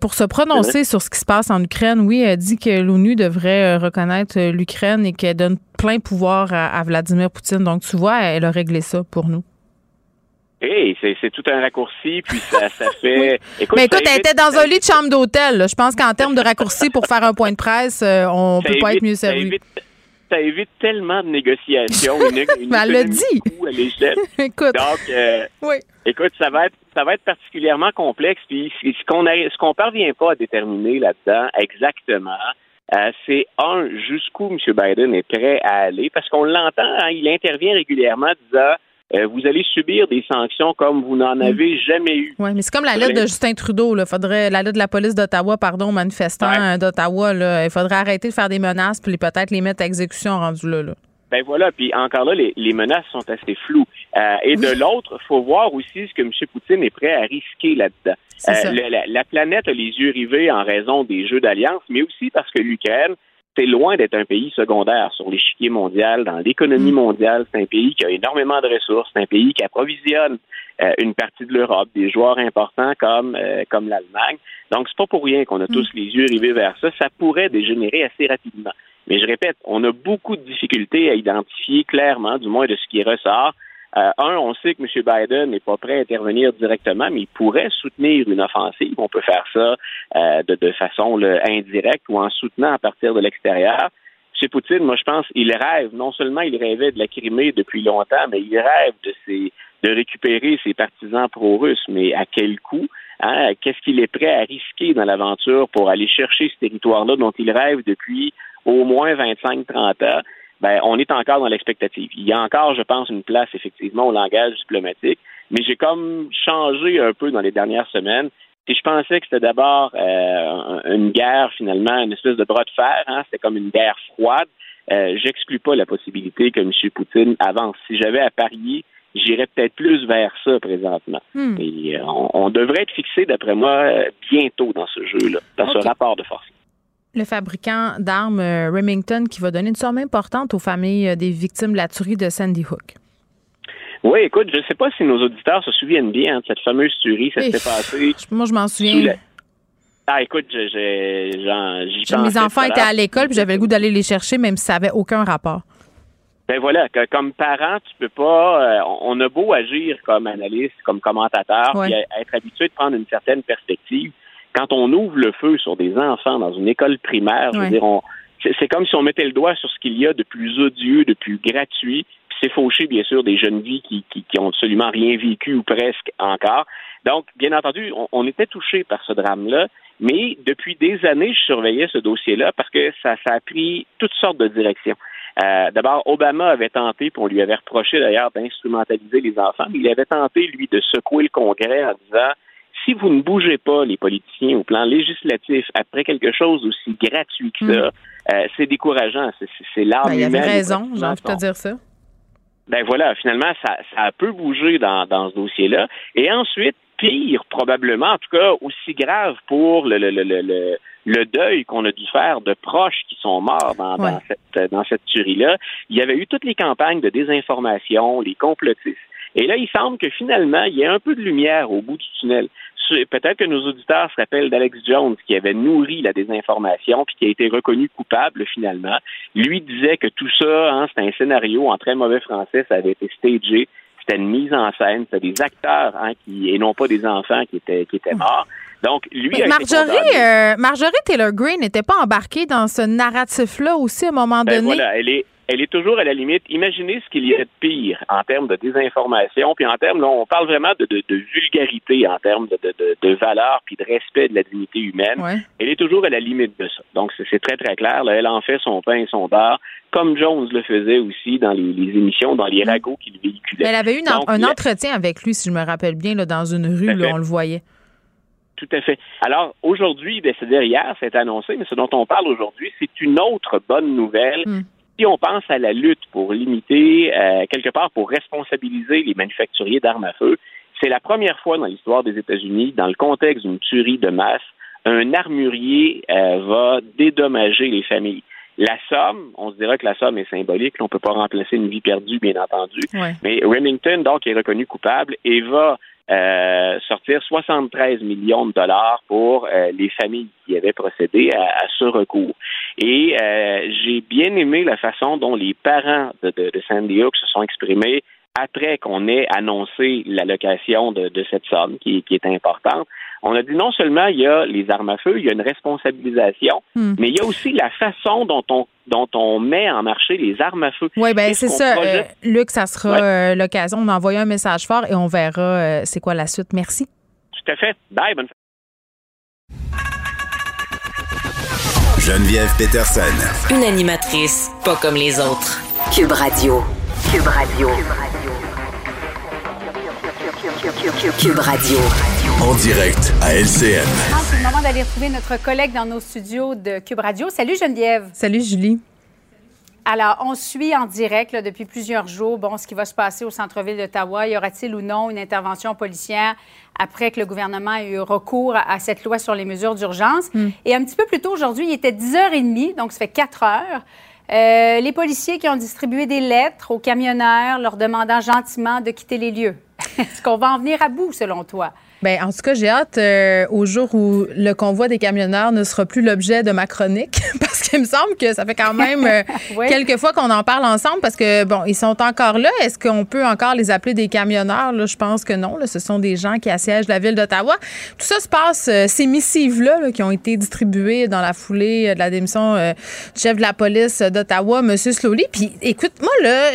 pour se prononcer sur ce qui se passe en Ukraine. Oui, elle dit que l'ONU devrait euh, reconnaître euh, l'Ukraine et qu'elle donne plein pouvoir à, Vladimir Poutine. Donc, tu vois, elle a réglé ça pour nous. Hey, c'est tout un raccourci, puis ça, fait. Écoute, Mais écoute, elle était dans un lit de chambre d'hôtel. Je pense qu'en termes de raccourci pour faire un point de presse, euh, on peut pas être mieux servi. Ça évite, tellement de négociations. Une, elle l'a dit. écoute. Donc, oui. écoute, ça va être ça va être particulièrement complexe. Puis ce qu'on ce qu'on parvient pas à déterminer là-dedans exactement, euh, c'est un, jusqu'où M. Biden est prêt à aller, parce qu'on l'entend, hein, il intervient régulièrement disant euh, vous allez subir des sanctions comme vous n'en mm. avez jamais eu. Oui, mais c'est comme la lettre de Justin Trudeau. Là. Faudrait, la lettre de la police d'Ottawa, pardon, manifestants d'Ottawa. Il faudrait arrêter de faire des menaces puis peut-être les mettre à exécution rendu là. là. Ben voilà, puis encore là, les, les menaces sont assez floues. Euh, et de l'autre, faut voir aussi ce que M. Poutine est prêt à risquer là-dedans. Euh, la, planète a les yeux rivés en raison des jeux d'alliance, mais aussi parce que l'Ukraine, c'est loin d'être un pays secondaire sur l'échiquier mondial, dans l'économie mm. mondiale. C'est un pays qui a énormément de ressources, c'est un pays qui approvisionne euh, une partie de l'Europe, des joueurs importants comme comme l'Allemagne. Donc c'est pas pour rien qu'on a mm. tous les yeux rivés vers ça. Ça pourrait dégénérer assez rapidement. Mais je répète, on a beaucoup de difficultés à identifier clairement, du moins de ce qui ressort. Euh, un, on sait que M. Biden n'est pas prêt à intervenir directement, mais il pourrait soutenir une offensive. On peut faire ça euh, de, façon indirecte ou en soutenant à partir de l'extérieur. M. Poutine, moi, je pense, il rêve. Non seulement il rêvait de la Crimée depuis longtemps, mais il rêve de, ses, de récupérer ses partisans pro-russes. Mais à quel coût? Hein? Qu'est-ce qu'il est prêt à risquer dans l'aventure pour aller chercher ce territoire-là dont il rêve depuis au moins 25-30 ans, ben, on est encore dans l'expectative. Il y a encore, je pense, une place effectivement au langage diplomatique, mais j'ai comme changé un peu dans les dernières semaines. Et je pensais que c'était d'abord euh, une guerre, finalement, une espèce de bras de fer, hein, c'était comme une guerre froide. Euh, J'exclus pas la possibilité que M. Poutine avance. Si j'avais à parier, j'irais peut-être plus vers ça présentement. Hmm. Et euh, on, devrait être fixé, d'après moi, bientôt dans ce jeu-là, dans ce rapport de force le fabricant d'armes euh, Remington qui va donner une somme importante aux familles euh, des victimes de la tuerie de Sandy Hook. Oui, écoute, je ne sais pas si nos auditeurs se souviennent bien de cette fameuse tuerie, ça s'est passé. Moi, je m'en souviens. Ah, écoute, j'ai, Mes enfants étaient à l'école, puis j'avais le goût d'aller les chercher, même si ça n'avait aucun rapport. Ben voilà, comme parent, tu peux pas. Euh, on a beau agir comme analyste, comme commentateur, puis être habitué de prendre une certaine perspective quand on ouvre le feu sur des enfants dans une école primaire, je veux dire, c'est comme si on mettait le doigt sur ce qu'il y a de plus odieux, de plus gratuit. s'est fauché, bien sûr, des jeunes vies qui, qui, qui, ont absolument rien vécu ou presque encore. Donc, bien entendu, on, on était touché par ce drame-là, mais depuis des années, je surveillais ce dossier-là parce que ça, ça a pris toutes sortes de directions. Euh, D'abord, Obama avait tenté, puis on lui avait reproché d'ailleurs d'instrumentaliser les enfants, mais il avait tenté, lui, de secouer le Congrès en disant si vous ne bougez pas, les politiciens, au plan législatif, après quelque chose aussi gratuit que ça, hmm. euh, c'est décourageant. C'est l'art ben, Il avait raison, j'ai envie de te dire ça. Ben voilà, finalement, ça, ça a peu bougé dans, dans ce dossier-là. Et ensuite, pire, probablement, en tout cas, aussi grave pour le, le, le, le, le deuil qu'on a dû faire de proches qui sont morts dans, dans cette, dans cette tuerie-là. Il y avait eu toutes les campagnes de désinformation, les complotistes. Et là, il semble que finalement, il y a un peu de lumière au bout du tunnel peut-être que nos auditeurs se rappellent d'Alex Jones qui avait nourri la désinformation puis qui a été reconnu coupable finalement. Lui disait que tout ça, hein, c'était un scénario en très mauvais français, ça avait été stagé, c'était une mise en scène, c'était des acteurs hein, qui et non pas des enfants qui étaient qui étaient morts. Donc, lui Marjorie, euh, Marjorie Taylor Greene n'était pas embarquée dans ce narratif-là aussi à un moment ben donné? Voilà, elle est elle est toujours à la limite. Imaginez ce qu'il y a de pire en termes de désinformation, puis en termes, là, on parle vraiment de, de, de vulgarité en termes de, de, de, valeur puis de respect de la dignité humaine. Elle est toujours à la limite de ça. Donc, c'est très, très clair. Là, elle en fait son pain et son beurre, comme Jones le faisait aussi dans les, émissions, dans les ragots qu'il véhiculait. elle avait eu un entretien avec lui, si je me rappelle bien, là, dans une rue, là, on le voyait. Tout à fait. Alors, aujourd'hui, ben, c'est-à-dire hier, c'est annoncé, mais ce dont on parle aujourd'hui, c'est une autre bonne nouvelle. Hmm si on pense à la lutte pour limiter, euh, quelque part pour responsabiliser les manufacturiers d'armes à feu, c'est la première fois dans l'histoire des États-Unis, dans le contexte d'une tuerie de masse, un armurier euh, va dédommager les familles. La somme, on se dira que la somme est symbolique, on ne peut pas remplacer une vie perdue, bien entendu. Mais Remington, donc, est reconnu coupable et va euh, sortir 73 millions de dollars pour euh, les familles qui avaient procédé à, ce recours. Et euh, j'ai bien aimé la façon dont les parents de, de, de Sandy Hook se sont exprimés après qu'on ait annoncé l'allocation de, cette somme qui, qui, est importante, on a dit non seulement il y a les armes à feu, il y a une responsabilisation, hmm. mais il y a aussi la façon dont on dont on met en marché les armes à feu. Oui, ben c'est ça. Euh, Luc, ça sera euh, l'occasion d'envoyer un message fort et on verra euh, c'est quoi la suite. Merci. Tout à fait. Bye, bonne Geneviève Peterson. Une animatrice pas comme les autres. Cube Radio. Cube Radio. Cube Radio. En direct à LCN. C'est le moment d'aller retrouver notre collègue dans nos studios de Cube Radio. Salut Geneviève. Salut Julie. Alors, on suit en direct depuis plusieurs jours bon, ce qui va se passer au centre-ville d'Ottawa. Y aura-t-il ou non une intervention policière après que le gouvernement ait eu recours à cette loi sur les mesures d'urgence? Hmm. Et un petit peu plus tôt aujourd'hui, il était 10h30, donc ça fait 4 heures. Euh, les policiers qui ont distribué des lettres aux camionneurs leur demandant gentiment de quitter les lieux. Est-ce qu'on va en venir à bout, selon toi? Bien, en tout cas, j'ai hâte euh, au jour où le convoi des camionneurs ne sera plus l'objet de ma chronique, parce qu'il me semble que ça fait quand même euh, quelques fois qu'on en parle ensemble, parce que, bon, ils sont encore là. Est-ce qu'on peut encore les appeler des camionneurs? Là, je pense que non. Là, ce sont des gens qui assiègent la ville d'Ottawa. Tout ça se passe, euh, ces missives-là qui ont été distribuées dans la foulée de la démission du chef de la police d'Ottawa, M. Slowly. Puis, écoute, moi, là,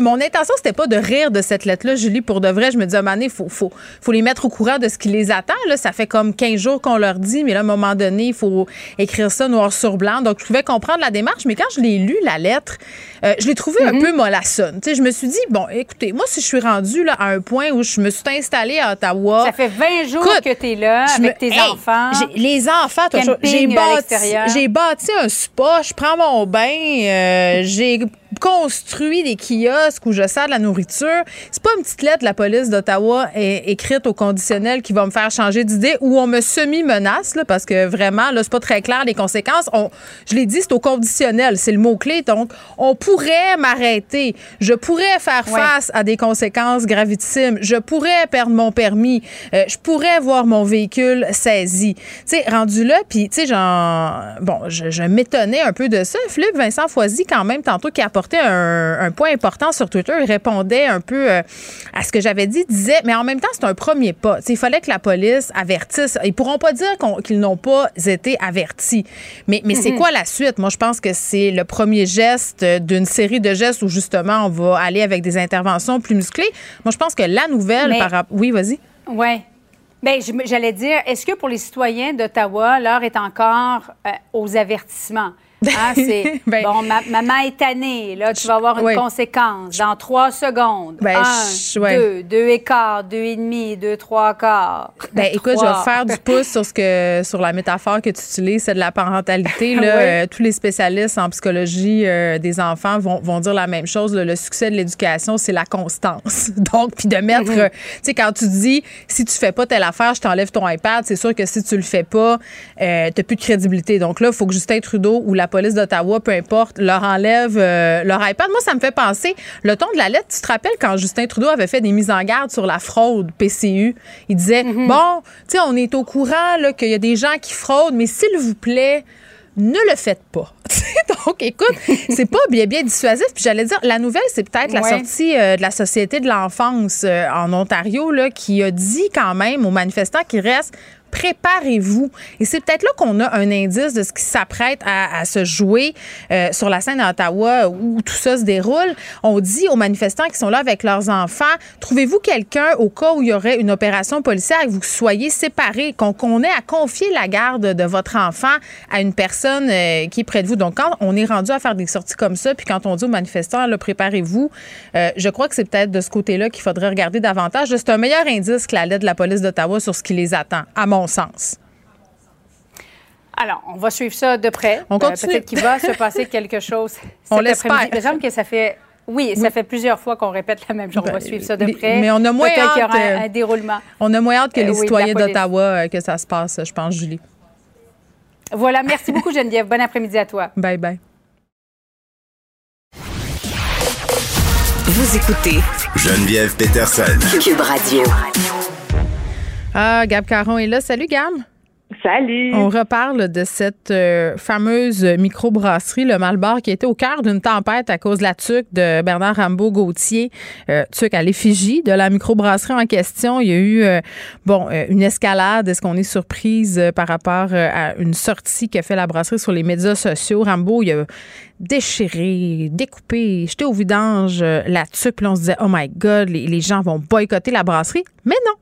mon intention, c'était pas de rire de cette lettre-là, Julie, pour de vrai. Je me dis, à il faut, faut, faut les mettre au courant de ce qui les attend. Là, ça fait comme 15 jours qu'on leur dit, mais là, à un moment donné, il faut écrire ça noir sur blanc. Donc, je pouvais comprendre la démarche, mais quand je l'ai lu, la lettre, euh, je l'ai trouvée un mhm. peu mollassonne. sais, je me suis dit, bon, écoutez, moi, si je suis rendue là, à un point où je me suis installée à Ottawa. Ça fait 20 jours que tu es là avec tes enfants. Les enfants, j'ai bâti, j'ai bâti un spa, je prends mon bain, euh, j'ai construit des kiosques où je sers de la nourriture. C'est pas une petite lettre de la police d'Ottawa écrite au conditionnel qui va me faire changer d'idée ou on me semi-menace, parce que vraiment, là, c'est pas très clair les conséquences. On, je l'ai dit, c'est au conditionnel, c'est le mot-clé. Donc, on pourrait m'arrêter. Je pourrais faire face à des conséquences gravitissimes. Je pourrais perdre mon permis. Euh, je pourrais voir mon véhicule saisi. Tu sais, rendu là, puis, tu sais, genre, bon, je, je m'étonnais un peu de ça. Philippe Vincent Foisy, quand même, tantôt, qui a apporté un, point important sur Twitter. Il répondait un peu à ce que j'avais dit. Il disait, mais en même temps, c'est un premier pas. il fallait que la police avertisse. Ils pourront pas dire qu'ils n'ont pas été avertis. Mais, mais c'est mm-hmm. quoi la suite? Moi, je pense que c'est le premier geste d'une série de gestes où justement on va aller avec des interventions plus musclées. Moi, je pense que la nouvelle par Oui, vas-y. Oui. Bien, j'allais dire, est-ce que pour les citoyens d'Ottawa, l'heure est encore euh, aux avertissements? Hein, c'est ben, bon, ma, maman est tannée, là, tu vas avoir une conséquence dans trois secondes. Ben, un, deux, deux et quart, deux et demi, deux, trois quarts. Ben, écoute, je vais faire du pouce sur ce que sur la métaphore que tu utilises, c'est de la parentalité. Là, euh, tous les spécialistes en psychologie euh, des enfants vont, vont, dire la même chose. le succès de l'éducation, c'est la constance. Donc, puis de mettre, mm-hmm. tu sais, quand tu dis si tu fais pas telle affaire, je t'enlève ton iPad, c'est sûr que si tu le fais pas, euh, tu n'as plus de crédibilité. Donc là, il faut que Justin Trudeau ou la police d'Ottawa, peu importe, leur enlève euh, leur iPad. Moi, ça me fait penser, le ton de la lettre, tu te rappelles quand Justin Trudeau avait fait des mises en garde sur la fraude PCU? Il disait, mhm. bon, tu sais, on est au courant qu'il y a des gens qui fraudent, mais s'il vous plaît, ne le faites pas. Donc, écoute, c'est pas bien, bien dissuasif. Puis j'allais dire, la nouvelle, c'est peut-être la sortie euh, de la Société de l'enfance euh, en Ontario, là, qui a dit quand même aux manifestants qu'il reste préparez-vous. Et c'est peut-être là qu'on a un indice de ce qui s'apprête à, se jouer euh, sur la scène d'Ottawa où tout ça se déroule. On dit aux manifestants qui sont là avec leurs enfants, trouvez-vous quelqu'un au cas où il y aurait une opération policière et que vous soyez séparés, qu'on ait à confier la garde de votre enfant à une personne euh, qui est près de vous. Donc, quand on est rendu à faire des sorties comme ça, puis quand on dit aux manifestants, préparez-vous, euh, je crois que c'est peut-être de ce côté-là qu'il faudrait regarder davantage. C'est un meilleur indice que la lettre de la police d'Ottawa sur ce qui les attend, à mon sens. Alors, on va suivre ça de près. On euh, continue. Peut-être qu'il va se passer quelque chose. on l'espère. Il que ça fait oui, ça fait plusieurs fois qu'on répète la même chose. on va ben, suivre ça de près. Mais on a moins hâte. qu'il y aura un, déroulement. On a moins hâte que euh, les citoyens d'Ottawa euh, que ça se passe, je pense, Julie. Voilà. Merci beaucoup, Geneviève. Bon après-midi à toi. Bye bye. Vous écoutez Geneviève Peterson. Cube Radio. Ah, Gab Caron est là. Salut, Gab. Salut. On reparle de cette euh, fameuse microbrasserie, le Malbar, qui était au cœur d'une tempête à cause de la tuque de Bernard Rambaud-Gauthier, euh, tuque à l'effigie de la microbrasserie en question. Il y a eu, euh, bon, une escalade. Est-ce qu'on est surprise par rapport à une sortie qu'a fait la brasserie sur les médias sociaux? Rambaud, il a déchiré, découpé, jeté au vidange la tuque. Puis on se disait, oh my God, les gens vont boycotter la brasserie. Mais non,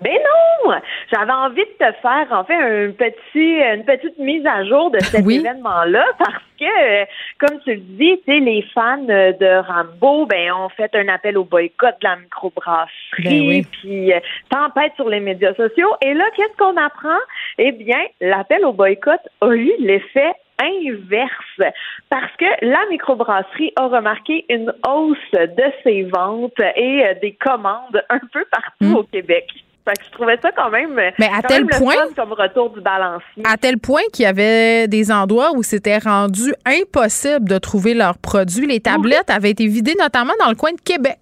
ben non! J'avais envie de te faire en fait un petit, une petite mise à jour de cet événement-là parce que, comme tu le dis, tu les fans de Rambo, ben ont fait un appel au boycott de la microbrasserie, ben puis euh, tempête sur les médias sociaux. Et là, qu'est-ce qu'on apprend? Eh bien, l'appel au boycott a eu l'effet inverse parce que la microbrasserie a remarqué une hausse de ses ventes et euh, des commandes un peu partout hmm. au Québec je trouvais ça quand même, Mais à tel point, comme retour du balancier. À tel point qu'il y avait des endroits où c'était rendu impossible de trouver leurs produits. Les tablettes avaient été vidées, notamment dans le coin de Québec.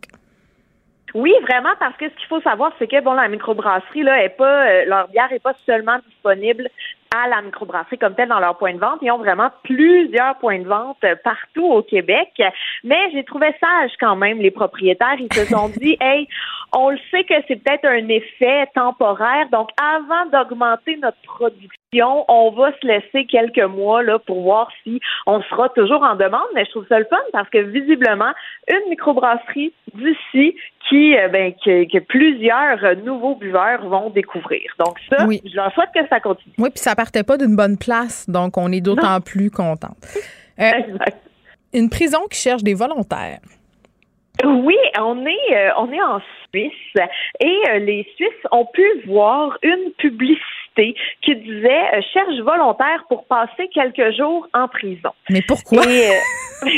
Oui, vraiment, parce que ce qu'il faut savoir, c'est que bon, la microbrasserie là, est pas, euh, leur bière est pas seulement disponible à la microbrasserie comme telle dans leur point de vente. Ils ont vraiment plusieurs points de vente partout au Québec. Mais j'ai trouvé sage quand même les propriétaires. Ils se sont dit, hey, on le sait que c'est peut-être un effet temporaire. Donc, avant d'augmenter notre production, on va se laisser quelques mois là pour voir si on sera toujours en demande. Mais je trouve ça le fun parce que visiblement, une microbrasserie d'ici qui, euh, ben, que, plusieurs nouveaux buveurs vont découvrir. Donc ça, je leur souhaite que ça continue. Oui, puis ça partait pas d'une bonne place, donc on est d'autant plus contente. Euh, une prison qui cherche des volontaires. Oui, on est euh, on est en Suisse et les Suisses ont pu voir une publicité qui disait euh, cherche volontaire pour passer quelques jours en prison. Mais pourquoi? Euh,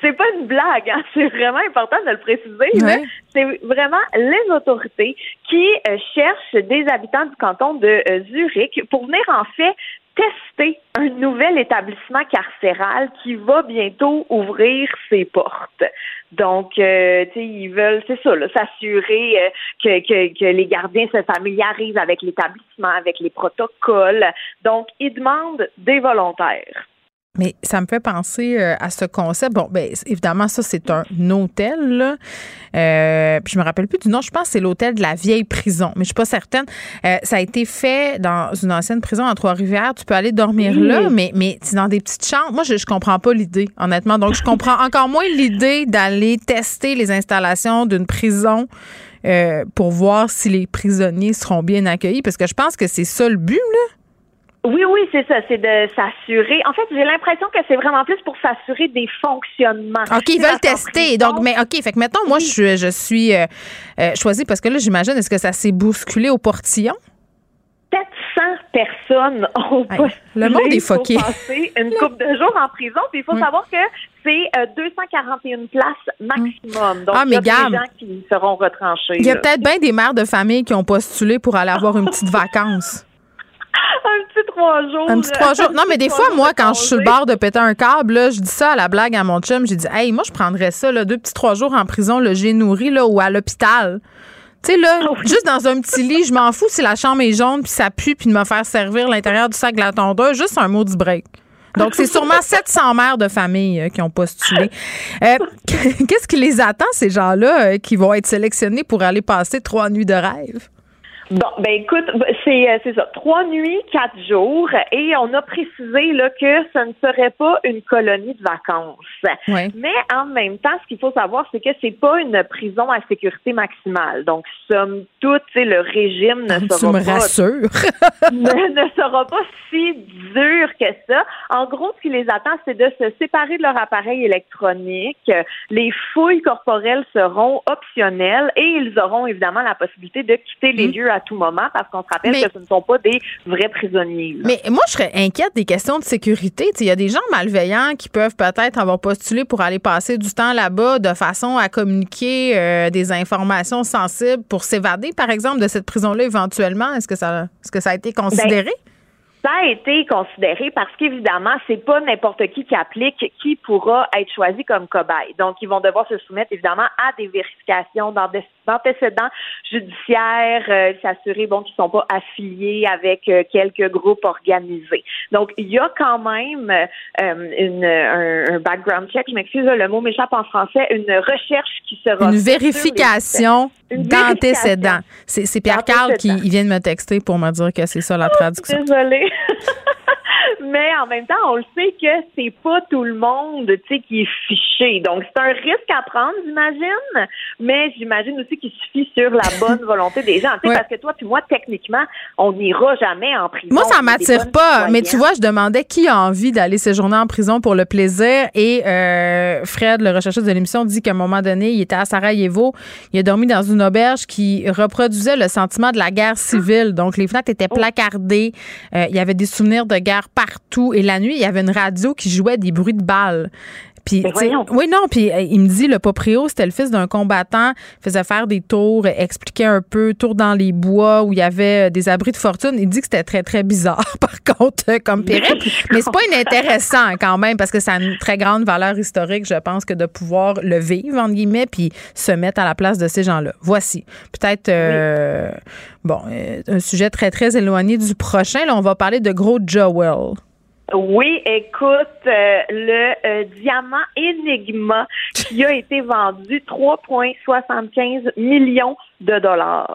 c'est pas une blague, hein. c'est vraiment important de le préciser. C'est vraiment les autorités qui euh, cherchent des habitants du canton de Zurich pour venir en fait tester un nouvel établissement carcéral qui va bientôt ouvrir ses portes. Donc, euh, tu sais, ils veulent, c'est ça, s'assurer euh, que, que, que, les gardiens se familiarisent avec l'établissement, avec les protocoles. Donc, ils demandent des volontaires. Mais ça me fait penser euh, à ce concept. Bon, ben évidemment, ça, c'est un hôtel. Là. Euh, puis je me rappelle plus du nom. Je pense que c'est l'hôtel de la vieille prison, mais je suis pas certaine. Euh, ça a été fait dans une ancienne prison à Trois-Rivières. Tu peux aller dormir là, mais, mais c'est dans des petites chambres. Moi, je, je comprends pas l'idée, honnêtement. Donc, je comprends encore moins l'idée d'aller tester les installations d'une prison euh, pour voir si les prisonniers seront bien accueillis, parce que je pense que c'est ça le but, là. Oui, oui, c'est ça. C'est de s'assurer. En fait, j'ai l'impression que c'est vraiment plus pour s'assurer des fonctionnements. OK, ils veulent tester. Donc, mais OK, fait que mettons, moi, je, je suis euh, euh, choisie parce que là, j'imagine, est-ce que ça s'est bousculé au portillon? 700 personnes ont Le monde est passer une couple de jours en prison. Puis il faut savoir que c'est 241 euh, places maximum. Donc, ah, mais il y a des gens qui seront retranchés. Il y a peut-être bien des mères de famille qui ont postulé pour aller avoir une petite vacance. un petit trois jours. Un petit trois jours. Non, mais des fois, moi, quand je suis sur le bord de péter un câble, je dis ça à la blague à mon chum. J'ai dit, hey, moi, je prendrais ça, là, deux petits trois jours en prison, le j'ai nourri, là, ou à l'hôpital. Tu sais, là, ah juste dans un petit lit, je m'en fous si la chambre est jaune, puis ça pue, puis de me faire servir l'intérieur du sac de la tondeuse. Juste un mot du break. Donc, c'est sûrement 700 mères de famille euh, qui ont postulé. Euh, qu'est-ce qui les attend, ces gens-là, euh, qui vont être sélectionnés pour aller passer trois nuits de rêve? Bon, ben écoute, c'est euh, c'est ça, trois nuits, quatre jours, et on a précisé là que ce ne serait pas une colonie de vacances. Mais en même temps, ce qu'il faut savoir, c'est que c'est pas une prison à sécurité maximale. Donc, somme toute, le régime ne sera me pas ne, ne, sera pas si dur que ça. En gros, ce qui les attend, c'est de se séparer de leur appareil électronique. Les fouilles corporelles seront optionnelles et ils auront évidemment la possibilité de quitter les mmh. lieux à tout moment parce qu'on se rappelle que ce ne sont pas des vrais prisonniers. Mais moi, je serais inquiète des questions de sécurité. Il y a des gens malveillants qui peuvent peut-être avoir postulé pour aller passer du temps là-bas de façon à communiquer euh, des informations sensibles pour s'évader, par exemple, de cette prison-là éventuellement. Est-ce que ça, est-ce que ça a été considéré? Ben, ça a été considéré parce qu'évidemment, c'est pas n'importe qui qui applique qui pourra être choisi comme cobaye. Donc, ils vont devoir se soumettre évidemment à des vérifications d'antécédents judiciaires, euh, s'assurer bon qu'ils sont pas affiliés avec euh, quelques groupes organisés. Donc, il y a quand même euh, une, un, background check. Je m'excuse, le mot m'échappe en français. Une recherche qui sera une vérification d'antécédents. C'est Pierre Carl qui vient de me texter pour me dire que c'est ça la traduction. Désolée. Mais en même temps, on le sait que c'est pas tout le monde, tu sais, qui est fiché. Donc, c'est un risque à prendre, j'imagine. Mais j'imagine aussi qu'il suffit sur la bonne volonté des gens. Tu sais, parce que toi puis moi, techniquement, on n'ira jamais en prison. Moi, ça m'attire pas. Mais tu vois, je demandais qui a envie d'aller séjourner en prison pour le plaisir. Et euh, Fred, le recherchiste de l'émission, dit qu'à un moment donné, il était à Sarajevo. Il a dormi dans une auberge qui reproduisait le sentiment de la guerre civile. Donc, les fenêtres étaient oh. placardées. Euh, il y avait des souvenirs de guerre partout. Et la nuit, il y avait une radio qui jouait des bruits de balles. Puis, oui, non, puis euh, il me dit, le proprio, c'était le fils d'un combattant, faisait faire des tours, expliquait un peu, tour dans les bois où il y avait euh, des abris de fortune. Il dit que c'était très, très bizarre, par contre, euh, comme périple. Mais c'est pas inintéressant quand même, parce que ça a une très grande valeur historique, je pense, que de pouvoir le vivre, entre guillemets, puis se mettre à la place de ces gens-là. Voici. Peut-être, bon, un sujet très, très éloigné du prochain. Là, on va parler de Gros Joel. Oui, écoute, euh, le euh, diamant Enigma qui a été vendu 3,75 millions de dollars.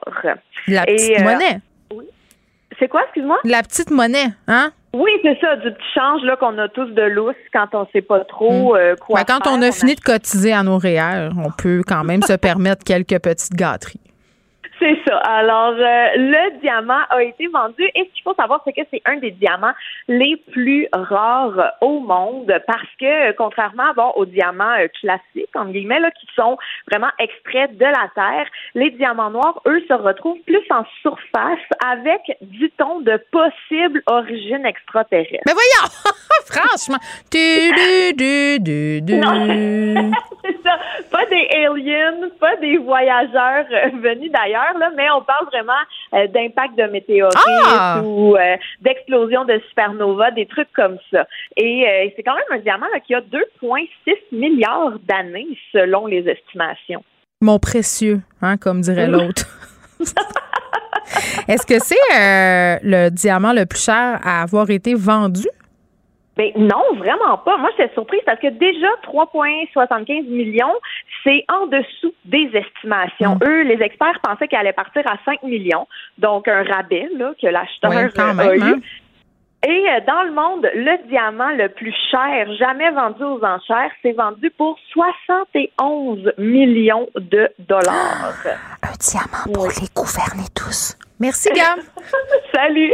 La petite euh, monnaie. Oui. C'est quoi, excuse-moi? La petite monnaie, hein? Oui, c'est ça, du petit change là qu'on a tous de lousse quand on sait pas trop hmm. quoi. Ben, quand on a fini de cotiser à nos REER, on peut quand même se permettre quelques petites gâteries. C'est ça. Alors, euh, le diamant a été vendu et ce qu'il faut savoir, c'est que c'est un des diamants les plus rares au monde parce que, contrairement bon, aux diamants euh, classiques, en guillemets, là, qui sont vraiment extraits de la Terre, les diamants noirs, eux, se retrouvent plus en surface avec, dit-on, de possibles origines extraterrestres. Mais voyons! Franchement! Du, du, du, du, c'est ça. Pas des aliens, pas des voyageurs euh, venus d'ailleurs mais on parle vraiment euh, d'impact de météorites ah! ou euh, d'explosion de supernova, des trucs comme ça. Et euh, c'est quand même un diamant qui a 2,6 milliards d'années selon les estimations. Mon précieux, hein, comme dirait l'autre. Est-ce que c'est le diamant le plus cher à avoir été vendu? Ben non, vraiment pas. Moi, j'étais surprise parce que déjà 3,75 millions, c'est en dessous des estimations. Mm. Eux, les experts pensaient qu'elle allait partir à 5 millions, donc un rabais là, que l'acheteur a eu. Hein. Et euh, dans le monde, le diamant le plus cher jamais vendu aux enchères, c'est vendu pour 71 millions de dollars. un diamant pour les gouverner tous. Merci, Gam. Salut.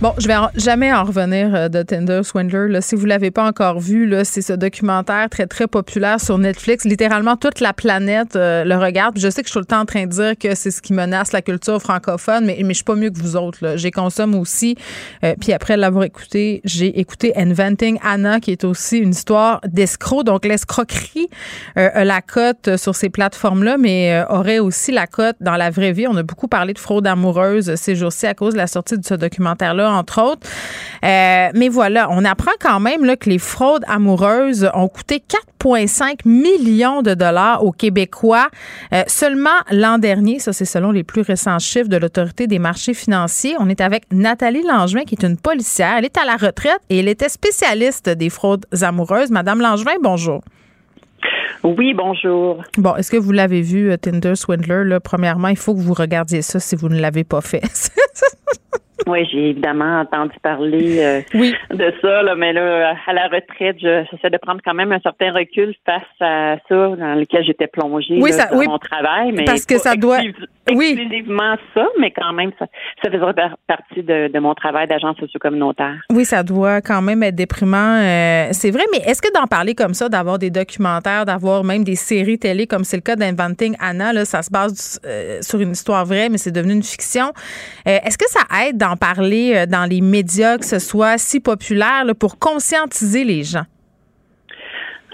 Bon, je vais jamais en revenir euh, de Tinder Swindler. Là. Si vous l'avez pas encore vu, c'est ce documentaire très très populaire sur Netflix. Littéralement toute la planète euh, le regarde. je sais que je suis tout le temps en train de dire que c'est ce qui menace la culture francophone, mais je suis pas mieux que vous autres. J'ai consomme aussi. Euh, puis après l'avoir écouté, j'ai écouté Inventing Anna, qui est aussi une histoire d'escroc. Donc l'escroquerie la cote sur ces plateformes-là, mais aurait aussi la cote dans la vraie vie. On a beaucoup parlé de fraude amoureuse ces jours-ci à cause de la sortie de ce documentaire-là entre autres. Euh, mais voilà, on apprend quand même là, que les fraudes amoureuses ont coûté 4,5 millions de dollars aux Québécois euh, seulement l'an dernier. Ça, c'est selon les plus récents chiffres de l'Autorité des marchés financiers. On est avec Nathalie Langevin, qui est une policière. Elle est à la retraite et elle était spécialiste des fraudes amoureuses. Madame Langevin, bonjour. Oui, bonjour. Bon, est-ce que vous l'avez vu, euh, Tinder Swindler? Là, premièrement, il faut que vous regardiez ça si vous ne l'avez pas fait. Oui, j'ai évidemment entendu parler euh, de ça, là, mais là, à la retraite, j'essaie de prendre quand même un certain recul face à ça dans lequel j'étais plongée oui, ça, dans mon travail. Mais parce que ça doit exclusivement ça, mais quand même, ça, ça faisait partie de, mon travail d'agent socio-communautaire. Oui, ça doit quand même être déprimant. Euh, c'est vrai, mais est-ce que d'en parler comme ça, d'avoir des documentaires, d'avoir même des séries télé, comme c'est le cas d'Inventing Anna, là, ça se base euh, sur une histoire vraie, mais c'est devenu une fiction. est-ce que ça aide dans parler euh, dans les médias, que ce soit si populaire, pour conscientiser les gens?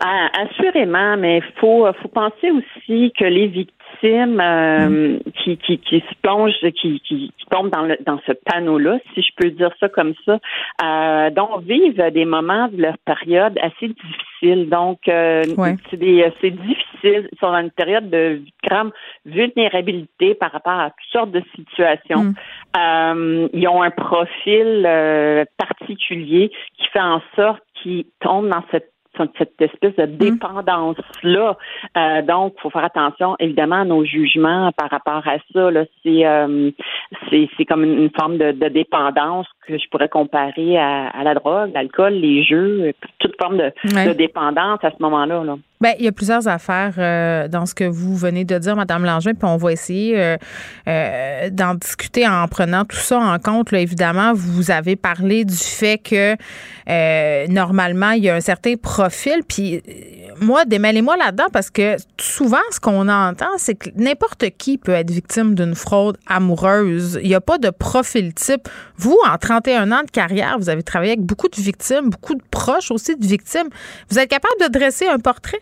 Ah, assurément, mais il faut penser aussi que les victimes euh, mm. qui, qui, qui, se plongent, qui, qui, tombent dans, le, dans ce panneau-là, si je peux dire ça comme ça, euh, donc vivent des moments de leur période assez difficiles. Donc, euh, c'est difficile. Ils sont dans une période de grande vulnérabilité par rapport à toutes sortes de situations. Mm. Euh, ils ont un profil euh, particulier qui fait en sorte qu'ils tombent dans cette cette espèce de mm. dépendance-là. Euh, donc, il faut faire attention, évidemment, à nos jugements par rapport à ça. Euh, c'est, c'est, comme une, forme de, dépendance que je pourrais comparer à, la drogue, l'alcool, les jeux, toute forme de, dépendance à ce moment-là. Là. Bien, il y a plusieurs affaires euh, dans ce que vous venez de dire, Madame Langevin, puis on va essayer euh, euh, d'en discuter en prenant tout ça en compte. Là, évidemment, vous avez parlé du fait que normalement, il y a un certain profil, puis moi, démêlez-moi là-dedans parce que souvent, ce qu'on entend, c'est que n'importe qui peut être victime d'une fraude amoureuse. Il n'y a pas de profil type. Vous, en 31 ans de carrière, vous avez travaillé avec beaucoup de victimes, beaucoup de proches aussi de victimes. Vous êtes capable de dresser un portrait?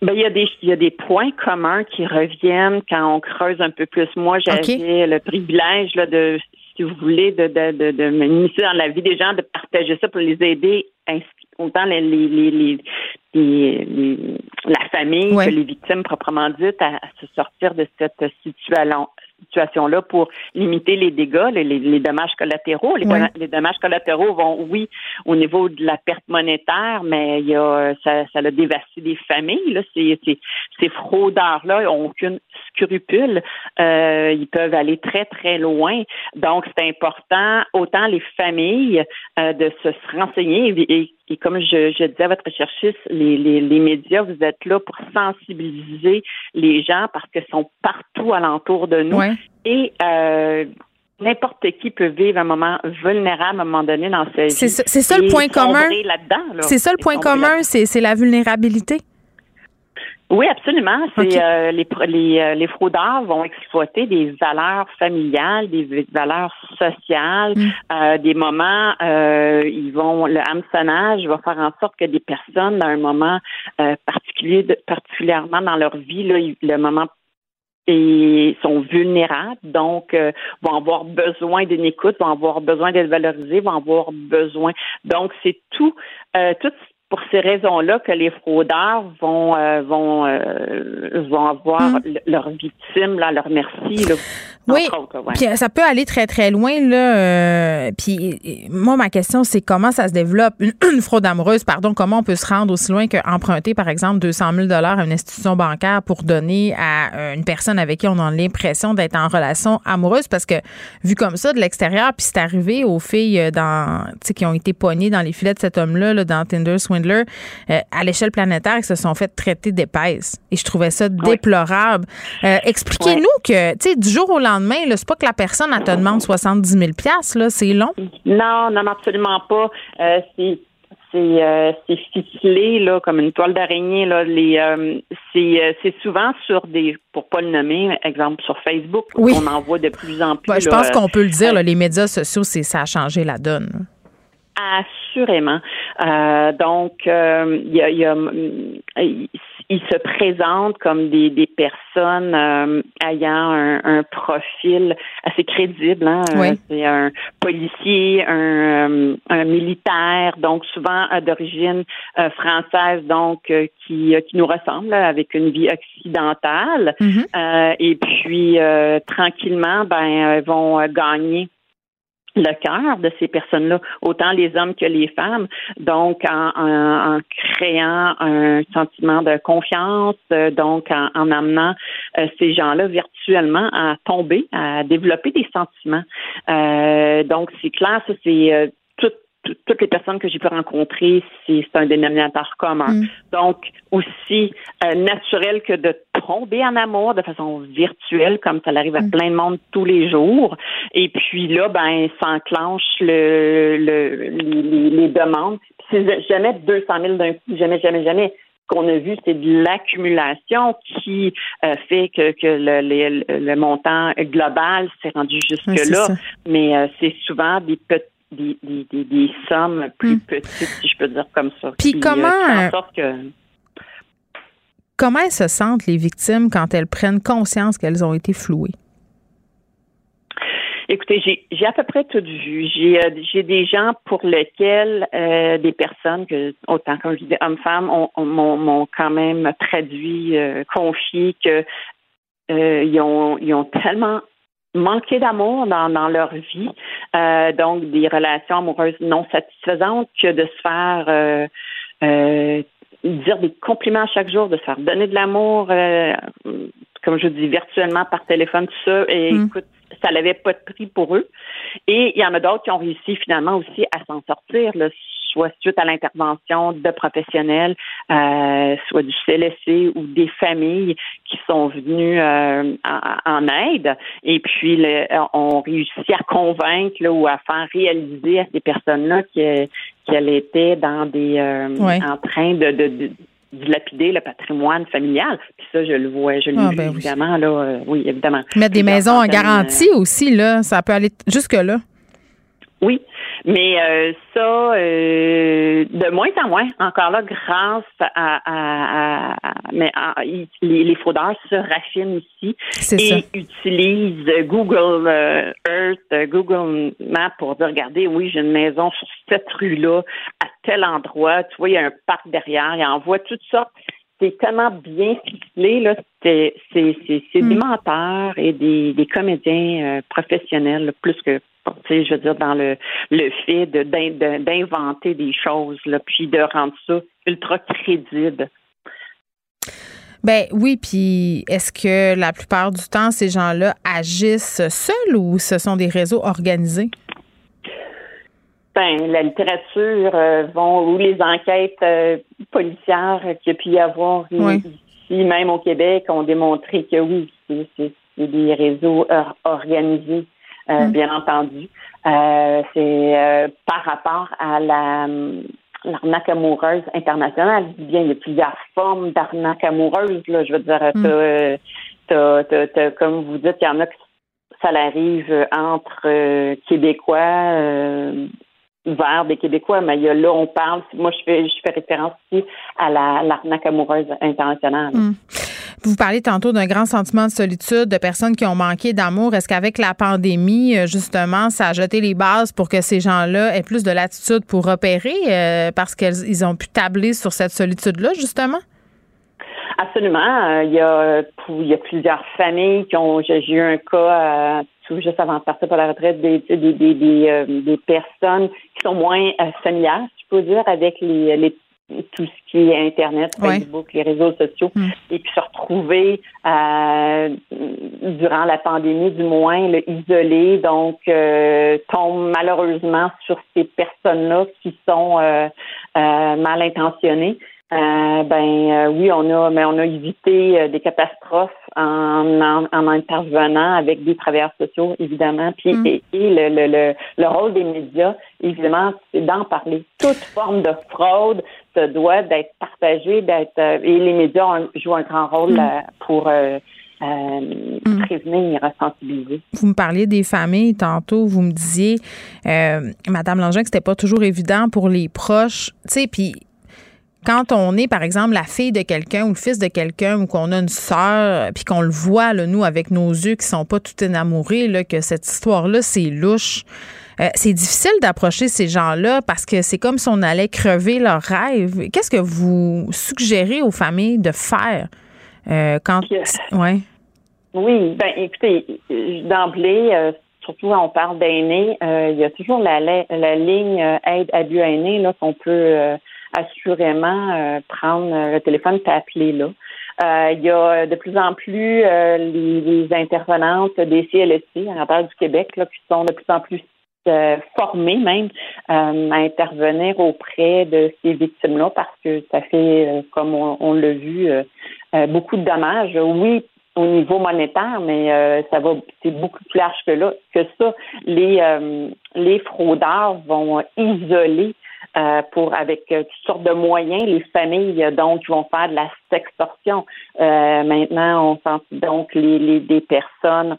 Ben, il y a des il y a des points communs qui reviennent quand on creuse un peu plus. Moi, j'avais le privilège là, de si vous voulez, de, de, de, de m'initier dans la vie des gens, de partager ça pour les aider, autant les, les, les, la famille que les victimes proprement dites à, se sortir de cette situation situation-là pour limiter les dégâts, les, les dommages collatéraux. Les, les, dommages collatéraux vont, oui, au niveau de la perte monétaire, mais il y a, ça, ça a dévasté des familles. Là. Ces, ces, ces fraudeurs-là n'ont aucune scrupule. Euh, ils peuvent aller très, très loin. Donc, c'est important, autant les familles, euh, de se renseigner et, et comme je, je, disais à votre recherchiste, les, les, les, médias, vous êtes là pour sensibiliser les gens parce qu'ils sont partout alentour de nous. Et euh, n'importe qui peut vivre un moment vulnérable à un moment donné dans sa vie. C'est ça, le point commun. C'est ça le point commun, c'est la vulnérabilité. Oui, absolument. C'est euh, les, les, euh, les fraudeurs vont exploiter des valeurs familiales, des valeurs sociales, mm. euh, des moments. ils vont le hameçonnage va faire en sorte que des personnes, dans un moment particulier, particulièrement dans leur vie, là, le moment et sont vulnérables, donc vont avoir besoin d'une écoute, vont avoir besoin d'être valorisés, vont avoir besoin. Donc c'est tout, tout pour ces raisons-là que les fraudeurs vont euh, vont euh, vont avoir mm. leurs victimes là leur merci là, oui, puis ça peut aller très très loin là. Euh, puis moi ma question c'est comment ça se développe une, fraude amoureuse pardon comment on peut se rendre aussi loin qu'emprunter par exemple 200 000 dollars à une institution bancaire pour donner à une personne avec qui on a l'impression d'être en relation amoureuse? Parce que vu comme ça de l'extérieur puis c'est arrivé aux filles dans qui ont été pognées dans les filets de cet homme là, dans Tinder euh, à l'échelle planétaire qui se sont fait traiter d'épaisse. Et je trouvais ça déplorable. Euh, expliquez-nous que, tu sais, du jour au lendemain, c'est pas que la personne, elle te demande 70 000 là, c'est long. Non, non, absolument pas. Euh, c'est c'est ficelé là comme une toile d'araignée là les c'est souvent sur des pour pas le nommer exemple sur Facebook oui. on en voit de plus en plus je pense qu'on peut le dire les médias sociaux c'est ça a changé la donne Assurément. Euh, donc, euh, il, y a, il, se présentent comme des, des personnes euh, ayant un, profil assez crédible. Hein? C'est un policier, un, un, militaire, donc souvent d'origine française, donc qui, qui nous ressemble avec une vie occidentale. Mm-hmm. et puis, tranquillement, ben, vont gagner le cœur de ces personnes-là, autant les hommes que les femmes. Donc, en, créant un sentiment de confiance, euh, donc en, amenant euh, ces gens-là virtuellement à tomber, à développer des sentiments. Euh, donc, c'est clair, ça, c'est toutes les personnes que j'ai pu rencontrer, c'est un dénominateur commun. Mm. Donc, aussi euh, naturel que de tomber en amour de façon virtuelle, comme ça arrive à mm. plein de monde tous les jours. Et puis là, ben, s'enclenche le, le, les, demandes. C'est jamais 200 000 d'un coup, jamais, jamais, jamais qu'on a vu, c'est de l'accumulation qui euh, fait que, que le, le, montant global s'est rendu jusque-là. Mais euh, c'est souvent des petits des, des, des, sommes plus hmm. petites, si je peux dire comme ça. Puis euh, comment. Comment elles se sentent, les victimes, quand elles prennent conscience qu'elles ont été flouées? Écoutez, j'ai à peu près tout vu. J'ai euh, des gens pour lesquels euh, des personnes que autant comme je dis hommes-femmes m'ont quand même traduit, confié que ils ont ils ont tellement manquer d'amour dans, dans leur vie, euh, donc des relations amoureuses non satisfaisantes, que de se faire euh, euh, dire des compliments chaque jour, de se faire donner de l'amour, comme je dis, virtuellement par téléphone, tout ça. Et mm. écoute, ça n'avait pas de prix pour eux. Et il y en a d'autres qui ont réussi finalement aussi à s'en sortir. Là, soit suite à l'intervention de professionnels, euh, soit du CLSC ou des familles qui sont venues euh, en, aide. Et puis, le, on réussit à convaincre ou à faire réaliser à ces personnes-là qu'elles étaient dans des euh, en train de, de, dilapider le patrimoine familial. Puis ça, je le vois, je le ah, ben évidemment, là, oui, évidemment. Mettre des maisons en garantie aussi, là, ça peut aller jusque-là. Oui, mais euh, ça, euh, de moins en moins, encore là, grâce à, mais les, fraudeurs se raffinent ici et utilisent Google euh, Earth, Google Maps pour dire, regardez, oui, j'ai une maison sur cette rue-là, à tel endroit, tu vois, il y a un parc derrière, il envoie toutes sortes. C'est tellement bien ficelé, là. C'est, c'est, c'est, des menteurs et des, des comédiens professionnels, plus que je veux dire, dans le, le fait d'inventer des choses, là, puis de rendre ça ultra crédible. Ben oui, puis est-ce que la plupart du temps, ces gens-là agissent seuls ou ce sont des réseaux organisés? Ben, la littérature euh, vont, ou les enquêtes euh, policières qu'il y a pu y avoir ici, même au Québec, ont démontré que oui, c'est des réseaux organisés. Euh, mm. bien entendu. Euh, c'est euh, par rapport à la l'arnaque amoureuse internationale. Bien, il y a plusieurs formes d'arnaque amoureuse. Là, je veux dire, mm. comme vous dites, il y en a qui ça arrive entre Québécois vers des Québécois, mais il y a, là, on parle, moi je fais je fais référence ici à la l'arnaque amoureuse internationale. Mm. Vous parlez tantôt d'un grand sentiment de solitude, de personnes qui ont manqué d'amour. Est-ce qu'avec la pandémie, euh, justement, ça a jeté les bases pour que ces gens-là aient plus de latitude pour repérer euh, parce qu'ils ont pu tabler sur cette solitude-là, justement? Absolument. Euh, il y a plusieurs familles qui ont j'ai eu un cas juste avant de partir pour la retraite des des, des, des, personnes qui sont moins familières, je peux dire, avec les, les tout ce qui est Internet, Facebook, les réseaux sociaux, mm. et puis se retrouver euh, durant la pandémie, du moins, le isolé, donc euh, tombe malheureusement sur ces personnes-là qui sont euh, euh mal intentionnées. Euh, ben euh, oui, on a, mais on a évité euh, des catastrophes en, en, intervenant avec des travailleurs sociaux, évidemment. Puis mm. et, le, le, le, rôle des médias, évidemment, c'est d'en parler. Toute forme de fraude se doit d'être partagée, d'être et les médias jouent un grand rôle mm. pour euh, mm. prévenir et ressensibiliser. Vous me parliez des familles tantôt, vous me disiez, euh, Madame Langin, que c'était pas toujours évident pour les proches, tu sais, puis quand on est, par exemple, la fille de quelqu'un ou le fils de quelqu'un ou qu'on a une sœur, puis qu'on le voit, là, nous, avec nos yeux qui sont pas tout énamourés, là, que cette histoire-là, c'est louche. Euh, c'est difficile d'approcher ces gens-là parce que c'est comme si on allait crever leurs rêves. Qu'est-ce que vous suggérez aux familles de faire euh, quand... Ouais? Oui, ben écoutez, d'emblée, euh, surtout quand on parle d'aînés, il y a toujours la, la, ligne aide à aîné là qu'on peut assurément euh, prendre euh, le téléphone et appeler là. Euh, il y a de plus en plus les, intervenantes des CLSC à l'intérieur du Québec là, qui sont de plus en plus formées même à intervenir auprès de ces victimes-là parce que ça fait, comme on, l'a vu, beaucoup de dommages. Oui, au niveau monétaire, mais ça va, c'est beaucoup plus large que là, que ça. Les les fraudeurs vont isoler euh, pour avec euh, toutes sortes de moyens. Les familles euh, donc vont faire de la sextorsion. maintenant, on sent donc les, les des personnes